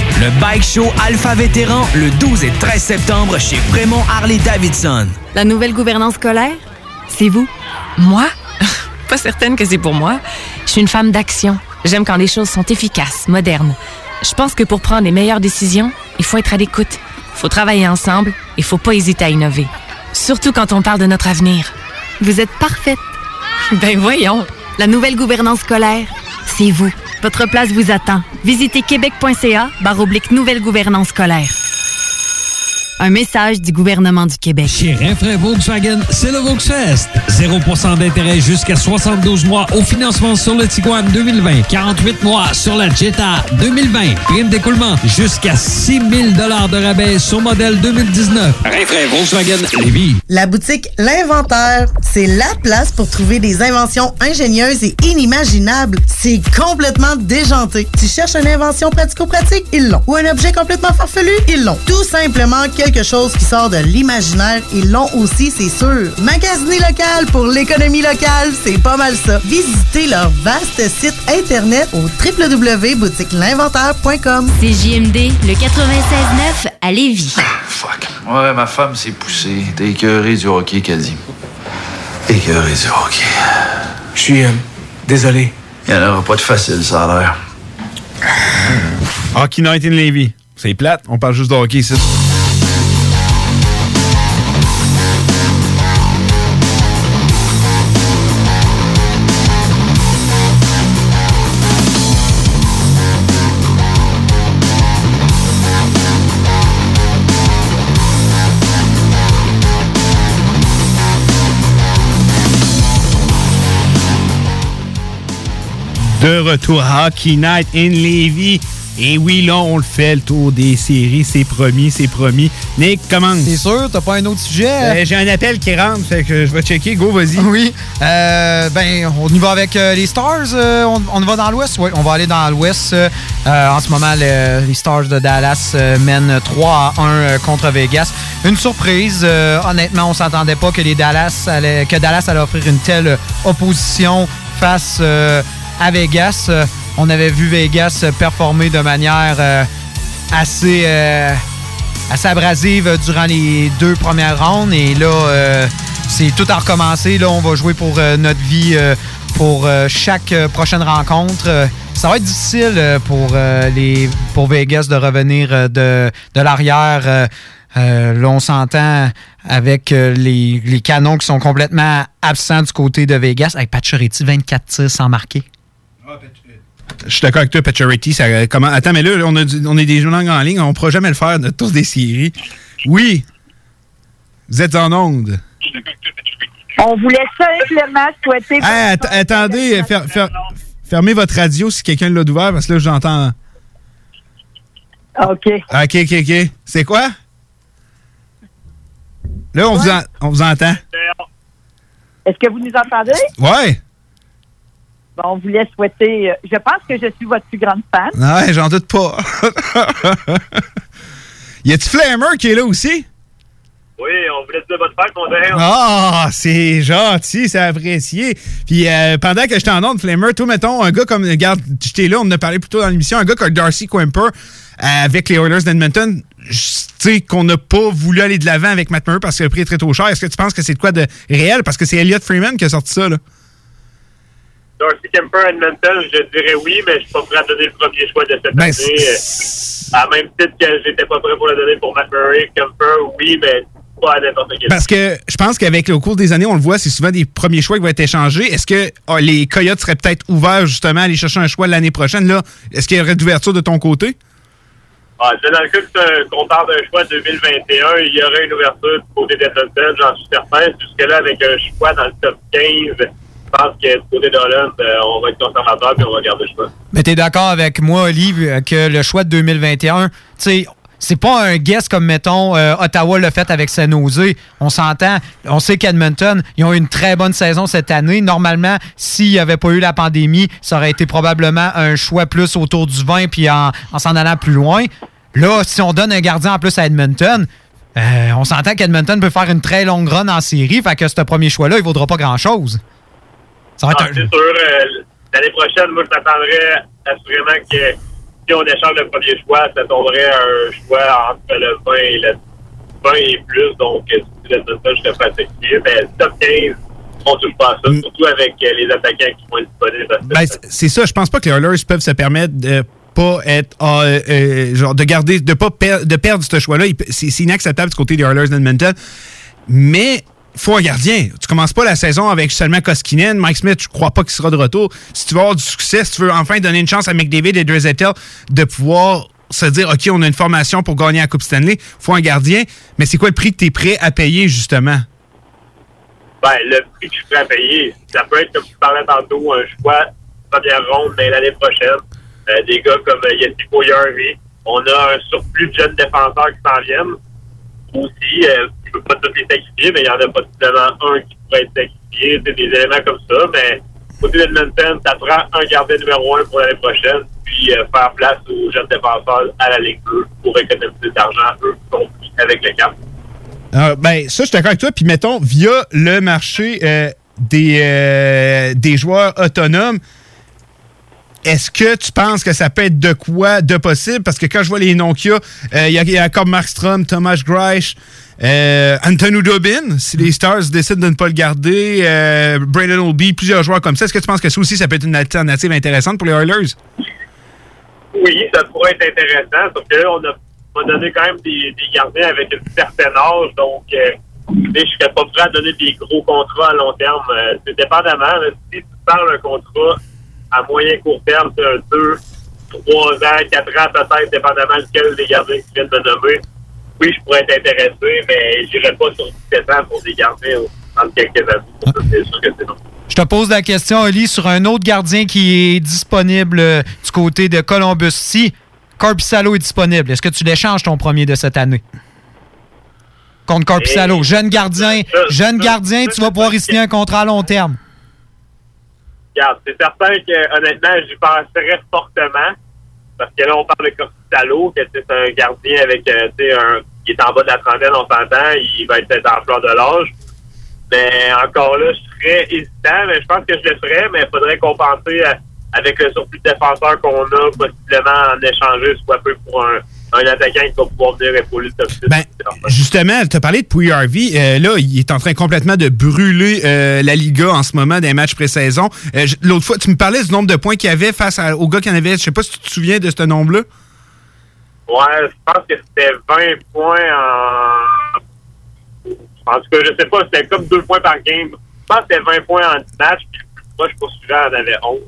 Le Bike Show Alpha Vétéran le 12 et 13 septembre chez Prémont Harley-Davidson. La nouvelle gouvernance scolaire, c'est vous. Moi? (laughs) Pas certaine que c'est pour moi. Je suis une femme d'action. J'aime quand les choses sont efficaces, modernes. Je pense que pour prendre les meilleures décisions, il faut être à l'écoute. Faut travailler ensemble et faut pas hésiter à innover. Surtout quand on parle de notre avenir. Vous êtes parfaite. Ben voyons. La nouvelle gouvernance scolaire, c'est vous. Votre place vous attend. Visitez québec.ca barre nouvelle gouvernance scolaire. Un message du gouvernement du Québec. Chez Renfrais Volkswagen, c'est le Volksfest. 0% d'intérêt jusqu'à 72 mois au financement sur le Tiguan 2020. 48 mois sur la Jetta 2020. Prime d'écoulement jusqu'à 6 000 de rabais sur modèle 2019. Renfrais Volkswagen Lévis. La boutique L'Inventaire, c'est la place pour trouver des inventions ingénieuses et inimaginables. C'est complètement déjanté. Tu cherches une invention pratico-pratique? Ils l'ont. Ou un objet complètement farfelu? Ils l'ont. Tout simplement quelque chose qui sort de l'imaginaire. Ils l'ont aussi, c'est sûr. Magasiner local pour l'économie locale, c'est pas mal ça. Visitez leur vaste site internet au www.boutiquelinventaire.com. C'est JMD, le 96.9 à Lévis. Fuck. Ouais, ma femme s'est poussée. T'es écœuré du hockey, qu'elle dit. Écœuré du hockey. Je suis euh, désolé. Il n'y en aura pas de facile, ça a l'air. Hockey Night in Levy. C'est plate, on parle juste de hockey ici. De retour à Hockey Night in Levy. Et oui, là, on le fait, le tour des séries. C'est promis, c'est promis. Nick, commence. C'est sûr, t'as pas un autre sujet? Euh, J'ai un appel qui rentre, fait que je vais checker. Go, vas-y. (laughs) Oui. Euh, ben, on y va avec euh, les Stars. on, on va dans l'Ouest? Oui, on va aller dans l'Ouest. En ce moment, le- les Stars de Dallas mènent 3 à 1 euh, contre Vegas. Une surprise. honnêtement, on s'attendait pas que, les Dallas allait, que Dallas allait offrir une telle opposition face à Vegas. Euh, on avait vu Vegas performer de manière euh, assez... euh, assez abrasive durant les deux premières rounds. Et là, c'est tout à recommencer. Là, on va jouer pour notre vie pour chaque prochaine rencontre. Ça va être difficile pour, les, pour Vegas de revenir de, l'arrière. Euh, là, on s'entend avec les, canons qui sont complètement absents du côté de Vegas, avec Pacioretty, 24 tirs sans marquer. Je suis d'accord avec toi, Pacioretty. Ça, euh, comment... Attends, mais là, on, a du- on est des joueurs en ligne. On ne pourra jamais le faire, notre tour des séries. Oui. Vous êtes en onde. On voulait simplement souhaiter. Att- attendez, fer- fer- fermez votre radio si quelqu'un l'a ouvert parce que là, j'entends. OK. OK, OK, OK. C'est quoi? Là, on, vous, en- on vous entend. Est-ce que vous nous entendez? Ouais. Bon, on voulait souhaiter. euh, je pense que je suis votre plus grande fan. Ouais, j'en doute pas. (laughs) y a-tu Flamer qui est là aussi? Oui, on voulait dire votre fête, mon frère. Ah, c'est gentil, c'est apprécié. Puis euh, pendant que j'étais en onde, Flamer, toi, mettons, un gars comme, regarde, j'étais là, on en a parlé plus tôt dans l'émission, un gars comme Darcy Quimper euh, avec les Oilers d'Edmonton, tu sais, qu'on n'a pas voulu aller de l'avant avec Matt Murray parce que le prix est très trop cher. Est-ce que tu penses que c'est de quoi de réel? Parce que c'est Elliot Freeman qui a sorti ça, là. Darcy Kemper Edmonton, je dirais oui, mais je suis pas prêt à donner le premier choix de cette Ben, année. Euh, À même titre que j'étais pas prêt pour le donner pour Matt Murray, Kemper, oui, mais pas à n'importe quel. Parce que je pense qu'avec le cours des années, on le voit, c'est souvent des premiers choix qui vont être échangés. Est-ce que ah, les Coyotes seraient peut-être ouverts justement à aller chercher un choix l'année prochaine? Là, est-ce qu'il y aurait d'ouverture de ton côté? Ah, c'est dans le cas qu'on parle d'un choix 2021, il y aurait une ouverture du côté d'Edmonton, j'en suis certain. Jusque-là, avec un choix dans le top 15, je pense que du côté d'Holland, euh, on va être conservateur puis on va garder le choix. Mais t'es d'accord avec moi, Olive, que le choix de 2021, tu sais, c'est pas un guess comme, mettons, euh, Ottawa l'a fait avec San Jose. On s'entend, on sait qu'Edmonton, ils ont eu une très bonne saison cette année. Normalement, s'il n'y avait pas eu la pandémie, ça aurait été probablement un choix plus autour du 20 puis en en s'en allant plus loin. Là, si on donne un gardien en plus à Edmonton, euh, on s'entend qu'Edmonton peut faire une très longue run en série, fait que ce premier choix-là, il vaudra pas grand-chose. Ça va être Ah, un- c'est sûr, euh, l'année prochaine, moi, je m'attendrais assurément que si on échange le premier choix, ça tomberait un choix entre le 20 et le 20 et plus. Donc, euh, si le ça, je serais pas satisfait. Mais top 15, on touche pas ça, surtout avec euh, les attaquants qui vont être disponibles. Ben, c'est ça. Je pense pas que les Oilers peuvent se permettre de pas être euh, euh, genre de garder de pas per- de perdre ce peut- C'est c'est inacceptable du côté des Oilers d'Edmonton. Mais faut un gardien. Tu commences pas la saison avec seulement Koskinen. Mike Smith, je crois pas qu'il sera de retour. Si tu veux avoir du succès, si tu veux enfin donner une chance à McDavid et Dreisaitl de pouvoir se dire OK, on a une formation pour gagner la Coupe Stanley, faut un gardien. Mais c'est quoi le prix que tu es prêt à payer justement? Ben, le prix que je suis prêt à payer, ça peut être, comme tu parlais tantôt, un choix première ronde l'année prochaine. Euh, des gars comme euh, Harvey. On a un surplus de jeunes défenseurs qui s'en viennent. Aussi, euh, je ne peux pas tous les sacrifier, mais il y en a possiblement un qui pourrait être sacrifié. Des éléments comme ça. Mais côté d'Edmonton, ça prend un gardien numéro un pour l'année prochaine, puis euh, faire place aux jeunes défenseurs à la Ligue 2 pour économiser de l'argent, eux, compris avec le cap. Ah, ben, ça, je suis d'accord avec toi. Puis, mettons, via le marché euh, des, euh, des joueurs autonomes, est-ce que tu penses que ça peut être de quoi de possible? Parce que quand je vois les noms qu'il y a, euh, il y a, comme Markstrom, Thomas Greich, euh, Anthony Dobin, si les Stars décident de ne pas le garder, euh, Brandon Olby, plusieurs joueurs comme ça. Est-ce que tu penses que ça aussi, ça peut être une alternative intéressante pour les Oilers? Oui, ça pourrait être intéressant, sauf que là, on a, on a donné quand même des, gardiens avec un certain âge, donc je serais pas prêt à donner des gros contrats à long terme. C'est dépendamment. si tu parles un contrat à moyen court terme, c'est un 2, 3 ans, 4 ans peut-être, dépendamment lequel des gardiens que tu viens de me nommer. Oui, je pourrais être intéressé, mais j'irais pas sur 17 ans pour des gardiens en quelques années. C'est sûr que c'est non. Je te pose la question, Oli, sur un autre gardien qui est disponible euh, du côté de Columbus. Si Corpissalo est disponible, est-ce que tu l'échanges ton premier de cette année? Contre Corpissalo. Jeune gardien, jeune gardien, tu vas pouvoir y signer un contrat à long terme. Regarde, c'est certain que, honnêtement, j'y penserais fortement. Parce que là, on parle de Cortalo, que c'est un gardien avec, euh, un, qui est en bas de la trentaine, on s'entend, il va être en fleur de l'âge. Mais encore là, je serais hésitant, mais je pense que je le ferais, mais il faudrait compenser euh, avec le surplus de défenseurs qu'on a, possiblement en échanger, soit peu pour un, un attaquant qui va pouvoir venir épauler le top 6. Ben, Justement, tu as parlé de Puy Euh, là, il est en train complètement de brûler euh, la Liga en ce moment des matchs pré-saison. Euh, L'autre fois, tu me parlais du nombre de points qu'il y avait face à- au gars qui en avait. Je sais pas si tu te souviens de ce nombre-là. Ouais, je pense que c'était 20 points en. En tout cas, je sais pas, c'était comme 2 points par game. Je pense que c'était 20 points en 10 matchs, puis le plus proche poursuivant en avait 11.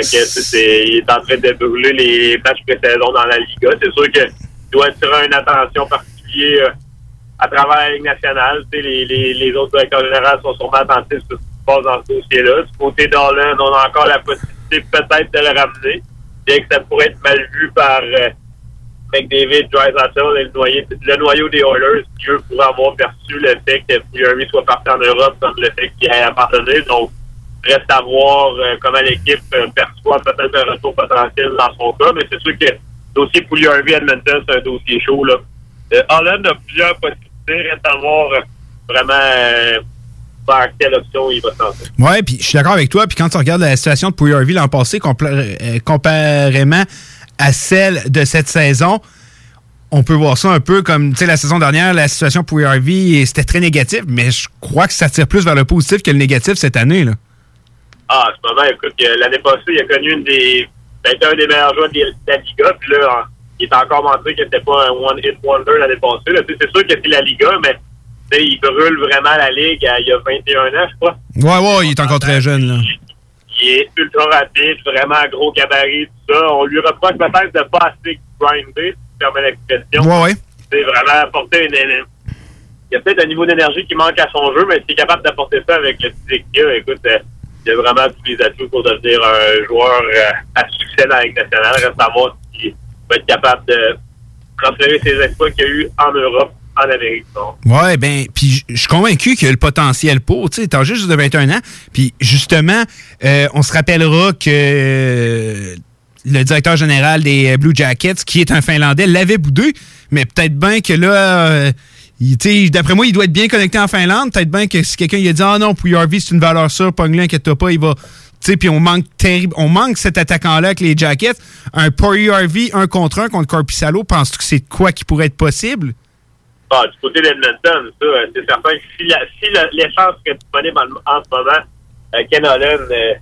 Il est en train de brûler les matchs pré-saison dans la Liga. C'est sûr qu'il doit attirer une attention particulière euh, à travers la Ligue nationale. Les, autres directeurs généraux sont sûrement attentifs sur ce qui se passe dans ce dossier-là. Du côté d'Orland, on a encore la possibilité peut-être de le ramener, bien que ça pourrait être mal vu par euh, McDavid, Drysdale et le, noyau- des Oilers, qui eux pourraient avoir perçu le fait que Fury soit parti en Europe comme le fait qu'il ait appartenu. Donc, reste à voir euh, comment l'équipe euh, perçoit peut-être un retour potentiel dans son cas, mais c'est sûr que le dossier Pouliarvi Edmonton, c'est un dossier chaud. Là. Euh, a plusieurs possibilités, reste à voir vraiment vers quelle option il va lancer. Ouais, puis je suis d'accord avec toi. Puis quand tu regardes la situation de Puy l'an passé, comparément à celle de cette saison, on peut voir ça un peu comme, tu sais, la saison dernière, la situation pour Harvey, c'était très négatif, mais je crois que ça tire plus vers le positif que le négatif cette année. Là. Ah, à ce moment, écoute, que l'année passée, il a connu une des. peut-être un des meilleurs joueurs de la Liga, puis là, en- il est encore montré que c'était pas un one-hit wonder l'année passée. C'est sûr que c'est la Liga, mais il brûle vraiment la Ligue à- il y a 21 ans, je crois. Ouais, ouais, il est encore très jeune. Là. Il est ultra rapide, vraiment gros gabarit, tout ça. On lui reproche peut-être de pas assez grinder, si tu permets l'expression. Ouais, ouais. C'est vraiment apporter une. une- Il y a peut-être un niveau d'énergie qui manque à son jeu, mais s'il est capable d'apporter ça avec le physique qu'il a, écoute, euh, il a vraiment tous les atouts pour devenir un joueur euh, à succès dans la Ligue nationale. Reste à voir s'il va être capable de transférer ses exploits qu'il y a eu en Europe, en Amérique. Ouais, ben, puis je- suis convaincu qu'il y a le potentiel pour, tu sais, t'as juste de 21 ans. Puis justement, euh, on se rappellera que euh, le directeur général des Blue Jackets, qui est un Finlandais, l'avait boudé, mais peut-être bien que là, d'après moi, il doit être bien connecté en Finlande. Peut-être bien que si quelqu'un a dit Ah non, pour Harvey, c'est une valeur sûre, pogne-le, inquiète-toi pas, il va. Puis on manque terrible, on manque cet attaquant-là avec les Jackets. Un Harvey, un contre un contre Corpissalo, penses-tu que c'est quoi qui pourrait être possible? Ah, du côté d'Edmonton, euh, c'est certain que si, la, si l'échange serait disponible en, en ce moment, euh, Ken Holland euh,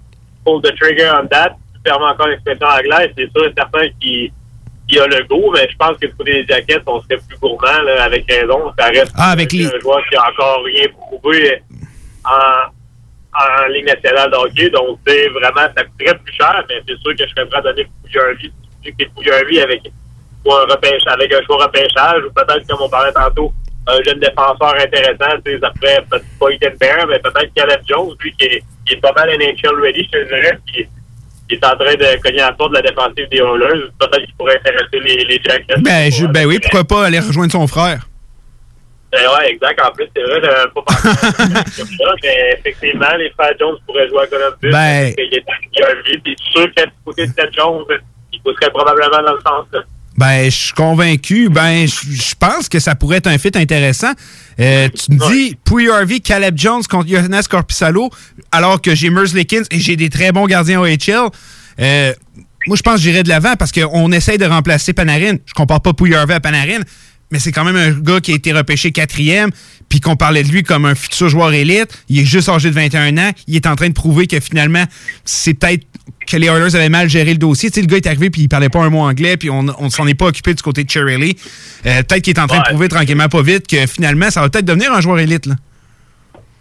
pull the trigger on that. permet encore l'expression anglaise, c'est sûr et certain qu'il qu'il a le goût, mais je pense que pour les jaquettes, on serait plus gourmand, là, avec raison. Ça reste Ah, avec les- un joueur qui a encore rien prouvé en, en Ligue nationale de hockey. Donc, c'est vraiment, ça coûterait plus cher, mais c'est sûr que je serais prêt à donner tu dis que Pouillarvi avec, un repêche, avec un choix repêchage, ou peut-être, comme on parlait tantôt, un jeune défenseur intéressant, tu sais, ça peut-être pas Ethan Bear, mais peut-être Caleb Jones, lui, qui est, qui est pas mal NHL ready, je te dirais, qui, qui est en train de cogner à la porte de la défensive des Oilers. Peut-être qu'il pourrait intéresser les, les Jackets. Ben, je- ben oui, pourquoi pas aller rejoindre son frère? Ben ouais, exact. En plus, c'est vrai, j'avais pas pensé (laughs) à ça, mais effectivement, les frères Jones pourraient jouer à Columbus. Ben- parce il a un vie, puis sûr que du côté de Seth Jones, il pousserait probablement dans le sens. Ben, je suis convaincu. Ben, je pense que ça pourrait être un fit intéressant. Euh, tu me dis, Harvey, Caleb Jones contre Johannes Corpissalo, alors que j'ai Lickens et j'ai des très bons gardiens OHL. Euh, moi, je pense que j'irai de l'avant parce qu'on essaye de remplacer Panarin. Je compare pas Harvey à Panarin, mais c'est quand même un gars qui a été repêché quatrième, puis qu'on parlait de lui comme un futur joueur élite. Il est juste âgé de 21 ans. Il est en train de prouver que finalement, c'est peut-être que les Oilers avaient mal géré le dossier. Tu sais, le gars est arrivé puis il parlait pas un mot anglais, puis on ne s'en est pas occupé du côté de Cherry. Euh, peut-être qu'il est en train de prouver tranquillement pas vite que finalement, ça va peut-être devenir un joueur élite. Là.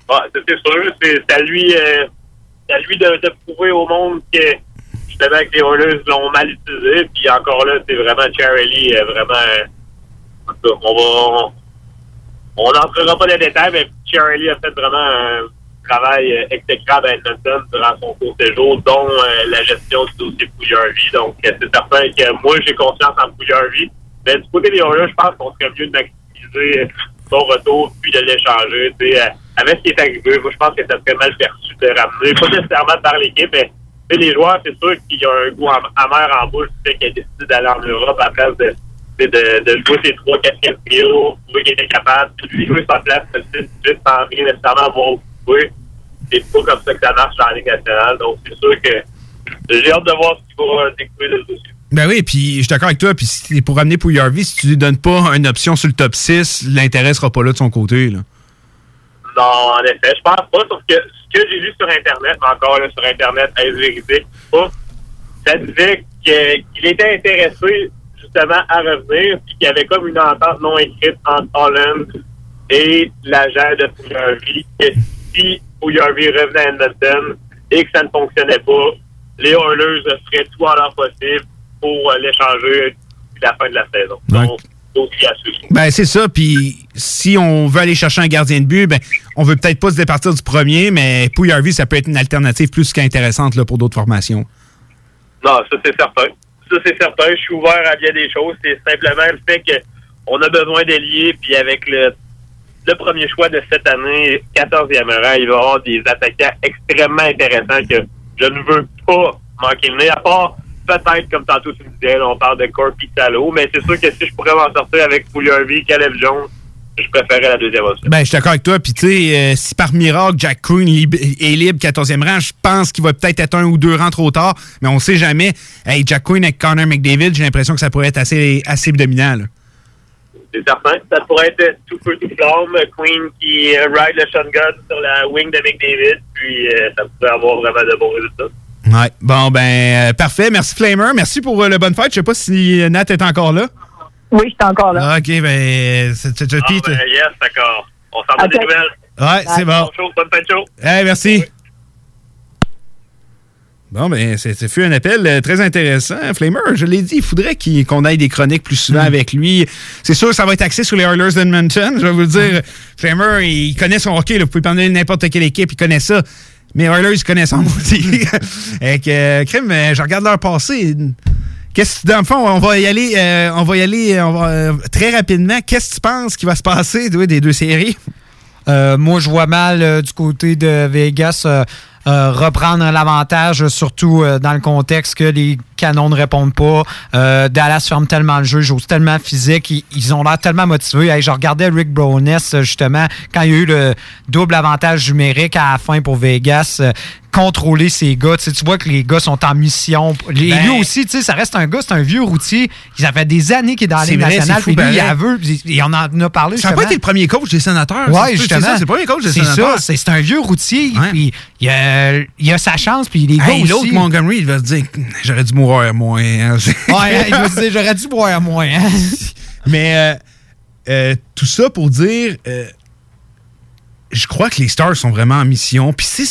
Ouais, c'est sûr. C'est à lui, euh, à lui de, de prouver au monde que justement que les Oilers l'ont mal utilisé. Puis encore là, c'est vraiment Charlie, euh, vraiment. euh, on va. On n'entrera pas dans les détails, mais Charlie a fait vraiment un travail euh, exécrable à Edmonton durant son court séjour, dont euh, la gestion du dossier Pouillarvi. Donc, euh, c'est certain que moi, j'ai confiance en Pouillarvi. Mais du côté des Oilers, je pense qu'on serait mieux de maximiser son retour puis de l'échanger. Avec ce qui est arrivé, moi, je pense que ça serait mal perçu de ramener, pas nécessairement par l'équipe, mais les joueurs, c'est sûr qu'il y a un goût am- amer en bouche du fait qu'il a décidé d'aller en Europe à la place de, de, de jouer ses trois, quatrième trio, prouver qu'il était capable, lui jouer sa place tout de suite, sans rien nécessairement avoir joué. C'est pas comme ça que ça marche dans la Ligue nationale. Donc, c'est sûr que j'ai hâte de voir ce qu'il va découvrir le dossier. Ben oui, puis je suis d'accord avec toi. Puis si- pour ramener Pouillarvi, si tu lui donnes pas une option sur le top 6, l'intérêt sera pas là de son côté. Là. Non, en effet, je pense pas. Sauf que ce que j'ai lu sur Internet, mais encore là, sur Internet, est véridique pas, ça disait qu'il était intéressé justement à revenir, puis qu'il y avait comme une entente non écrite entre Holland et l'agent de Pouillarvi, que si Pouillarvi revenait à Edmonton et que ça ne fonctionnait pas, les Oilers feraient tout en leur possible pour euh, l'échanger d'ici la fin de la saison. Donc, à. Ben c'est ça. Puis si on veut aller chercher un gardien de but, ben on veut peut-être pas se départir du premier, mais Pouillarvi, ça peut être une alternative plus qu'intéressante là, pour d'autres formations. Non, ça c'est certain. Ça c'est certain. Je suis ouvert à bien des choses. C'est simplement le fait que on a besoin d'alliés, puis avec le, le premier choix de cette année, 14e rang, il va y avoir des attaquants extrêmement intéressants que je ne veux pas manquer le nez, à part peut-être, comme tantôt tu me disais, on parle de Corpi Salo, mais c'est sûr que si je pourrais m'en sortir avec Pouillarvi, Caleb Jones, je préférerais la deuxième option. Ben, je suis d'accord avec toi. Puis, tu sais, euh, si par miracle, Jack lib- est libre 14e rang, je pense qu'il va peut-être être un ou deux rangs trop tard, mais on sait jamais. Hey, Jack Quinn avec Connor McDavid, j'ai l'impression que ça pourrait être assez, assez dominant. là. C'est certain. Ça pourrait être tout feu, tout flamme. Queen qui euh, ride le shotgun sur la wing de McDavid, puis euh, ça pourrait avoir vraiment de bons résultats. Ouais. Bon, ben, euh, parfait. Merci, Flamer. Merci pour euh, le bonne fête. Je sais pas si Nat est encore là. Oui, je suis encore là. Ah, OK, ben, c'est Ah, ben, yes, d'accord. On s'en va des nouvelles. Ouais, c'est bon. Bonne de show. Hey, merci. Bon, ben, c'est c'est fut un appel euh, très intéressant. Flamer, je l'ai dit, il faudrait qu'on aille des chroniques plus souvent avec lui. C'est sûr, ça va être axé sur les Oilers d'Edmonton. Je vais vous le dire, Flamer, il connaît son hockey. Là. Vous pouvez parler de n'importe quelle équipe, il connaît ça. Mais Oilers, ils connaissent en maudit. Et que, euh, crime, je regarde leur passé. Qu'est-ce que, dans le fond, on va y aller, euh, on va y aller on va, euh, très rapidement. Qu'est-ce que tu penses qui va se passer des deux séries? Euh, moi, je vois mal du côté de Vegas euh, euh, reprendre l'avantage, surtout euh, dans le contexte que les canons ne répondent pas. Euh, Dallas ferme tellement le jeu, j'ose tellement physique. Ils, ils ont l'air tellement motivés. Hey, je regardais Rick Browness, euh, justement, quand il y a eu le double avantage numérique à la fin pour Vegas. Contrôler ses gars. Tu sais, tu vois que les gars sont en mission. Les, Ben- lui aussi, tu sais, ça reste un gars, c'est un vieux routier. Ça fait des années qu'il est dans la Ligue vrai, nationale. c'est fou, puis lui, il a veut, il on en a parlé. Ça n'a pas été le premier coach des sénateurs. Justement. C'est ça, c'est le premier coach des sénateurs. c'est c'est un vieux routier, puis il a, il a sa chance, puis les gars Hey, l'autre Montgomery, il va se dire j'aurais dû mourir moins. hein. Ouais, il va se dire, j'aurais dû boire moins. hein. (laughs) Mais euh, euh, tout ça pour dire, euh, je crois que les Stars sont vraiment en mission. Puis c'est-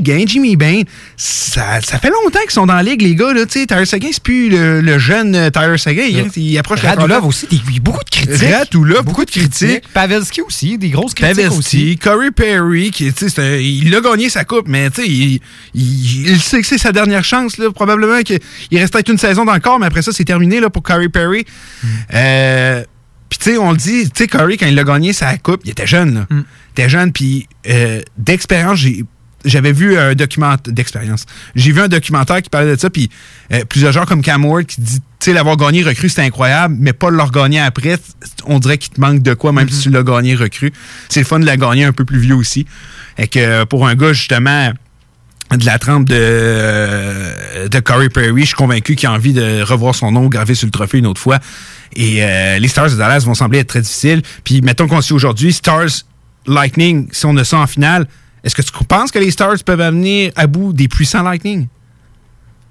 gain, Jimmy Bain. Ça, ça fait longtemps qu'ils sont dans la ligue, les gars. Là, Tyler Seguin, c'est plus le, le jeune euh, Tyler Seguin. Il, il approche la Radulov aussi, des- beaucoup de critiques. Radulov, beaucoup de critiques. Pavelski aussi, des grosses critiques Pavelski, aussi. Corey Perry, qui, un- il a gagné sa coupe, mais tu sais, il, il- il sait que c'est sa dernière chance. Là, probablement qu'il reste peut-être une saison corps, mais après ça, c'est terminé là, pour Corey Perry. Euh, puis tu sais, on le dit, tu sais, Corey, quand il a gagné sa coupe, il était jeune. Là. Il était jeune, puis euh, d'expérience, j'ai j'avais vu un documentaire d'expérience. J'ai vu un documentaire qui parlait de ça, puis euh, plusieurs gens comme Cam Ward qui dit, tu sais, l'avoir gagné recru, c'était incroyable, mais pas le regagner après, on dirait qu'il te manque de quoi, même si tu l'as gagné recru. C'est le fun de la gagner un peu plus vieux aussi. Et que pour un gars, justement, de la trempe de, euh, de Corey Perry, je suis convaincu qu'il a envie de revoir son nom gravé sur le trophée une autre fois. Et euh, les Stars de Dallas vont sembler être très difficiles. Puis mettons qu'on sait aujourd'hui, Stars Lightning, si on a ça en finale, est-ce que tu penses que les Stars peuvent amener à bout des puissants Lightning?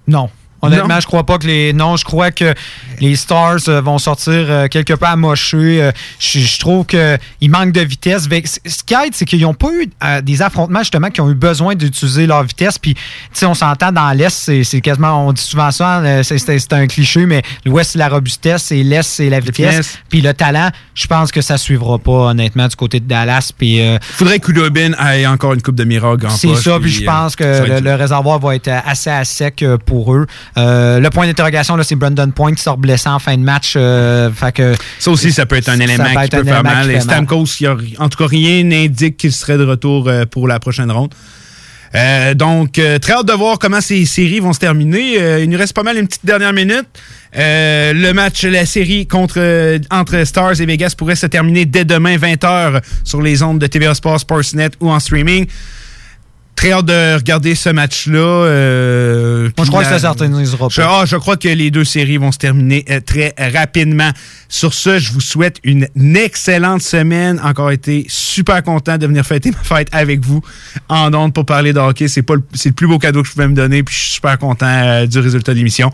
Non. Honnêtement, Non. je crois pas que les. Non, je crois que les Stars euh, vont sortir euh, quelque peu amochés. Euh, je, je trouve qu'il manque de vitesse. Ce qui aide, c'est qu'ils n'ont pas eu euh, des affrontements justement qui ont eu besoin d'utiliser leur vitesse. Puis, tu sais, on s'entend dans l'Est, c'est quasiment. On dit souvent ça, c'est- un cliché, mais l'Ouest, c'est la robustesse et l'Est, c'est la vitesse. vitesse. Puis le talent, je pense que ça suivra pas, honnêtement, du côté de Dallas. Puis. euh, Faudrait que Kudobin ait encore une coupe de miracle en c'est ça, puis je pense que le, le réservoir va être assez à sec pour eux. Euh, le point d'interrogation, là, c'est Brandon Point qui sort blessé en fin de match. euh, fait que, Ça aussi, ça peut être un élément peut qui peut faire mal. Et. Stamkos, il y a- en tout cas, rien n'indique qu'il serait de retour euh, pour la prochaine ronde. Euh, donc, très hâte de voir comment ces séries vont se terminer. Il nous reste pas mal une petite dernière minute. Euh, le match, la série contre, entre Stars et Vegas pourrait se terminer dès demain 20h sur les ondes de TVA Sports, Sportsnet ou en streaming. Très hâte de regarder ce match-là. euh, Moi, je crois que ça Je, ah, je crois que les deux séries vont se terminer euh, très rapidement. Sur ce, je vous souhaite une excellente semaine. Encore été super content de venir fêter (laughs) ma fête avec vous en ondes pour parler de hockey. C'est le, c'est le plus beau cadeau que je pouvais me donner. Puis je suis super content euh, du résultat de l'émission.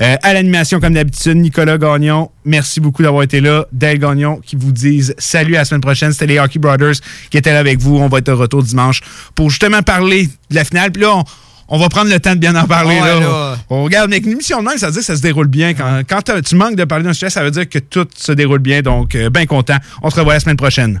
Euh, à l'animation, comme d'habitude, Nicolas Gagnon. Merci beaucoup d'avoir été là. Dale Gagnon qui vous disent salut à la semaine prochaine. C'était les Hockey Brothers qui étaient là avec vous. On va être de retour dimanche pour justement parler de la finale. Puis là, on, on va prendre le temps de bien en parler. Ouais, là. là. On regarde, mais avec une émission de même, ça veut dire que ça se déroule bien. Quand, tu manques de parler d'un sujet, ça veut dire que tout se déroule bien. Donc, euh, bien content. On se revoit la semaine prochaine.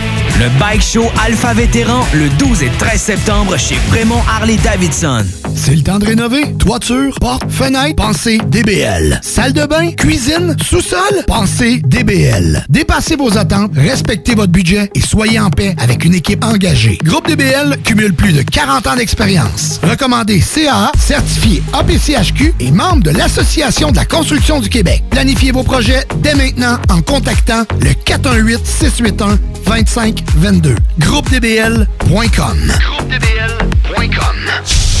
Le Bike Show Alpha Vétéran le 12 et 13 septembre chez Fremont Harley Davidson. C'est le temps de rénover. Toiture, porte, fenêtre, pensez DBL. Salle de bain, cuisine, sous-sol, pensez DBL. Dépassez vos attentes, respectez votre budget et soyez en paix avec une équipe engagée. Groupe DBL cumule plus de 40 ans d'expérience. Recommandé CAA, certifié APCHQ et membre de l'Association de la construction du Québec. Planifiez vos projets dès maintenant en contactant le 418-681-2522. GroupeDBL.com. GroupeDBL.com.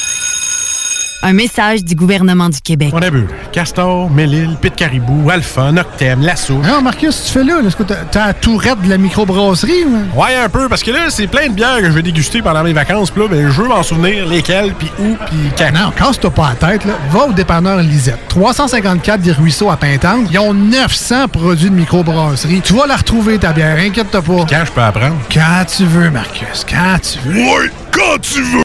Un message du gouvernement du Québec. On a vu. Castor, Mélile, Pit Caribou, Alpha, Noctem, Lasso. Non, Marcus, tu fais là? Est-ce que t'as- la tourette de la microbrasserie? ou? Ouais, un peu, parce que là, c'est plein de bières que je vais déguster pendant mes vacances. Puis là, ben, je veux m'en souvenir lesquelles, puis où, puis quand. Non, casse-toi pas la tête, là. Va au dépanneur Lisette. 354 des Ruisseaux à Pintante. Ils ont 900 produits de microbrasserie. Tu vas la retrouver, ta bière, inquiète-toi pas. Quand je peux apprendre? Quand tu veux, Marcus, quand tu veux. Ouais, quand tu veux!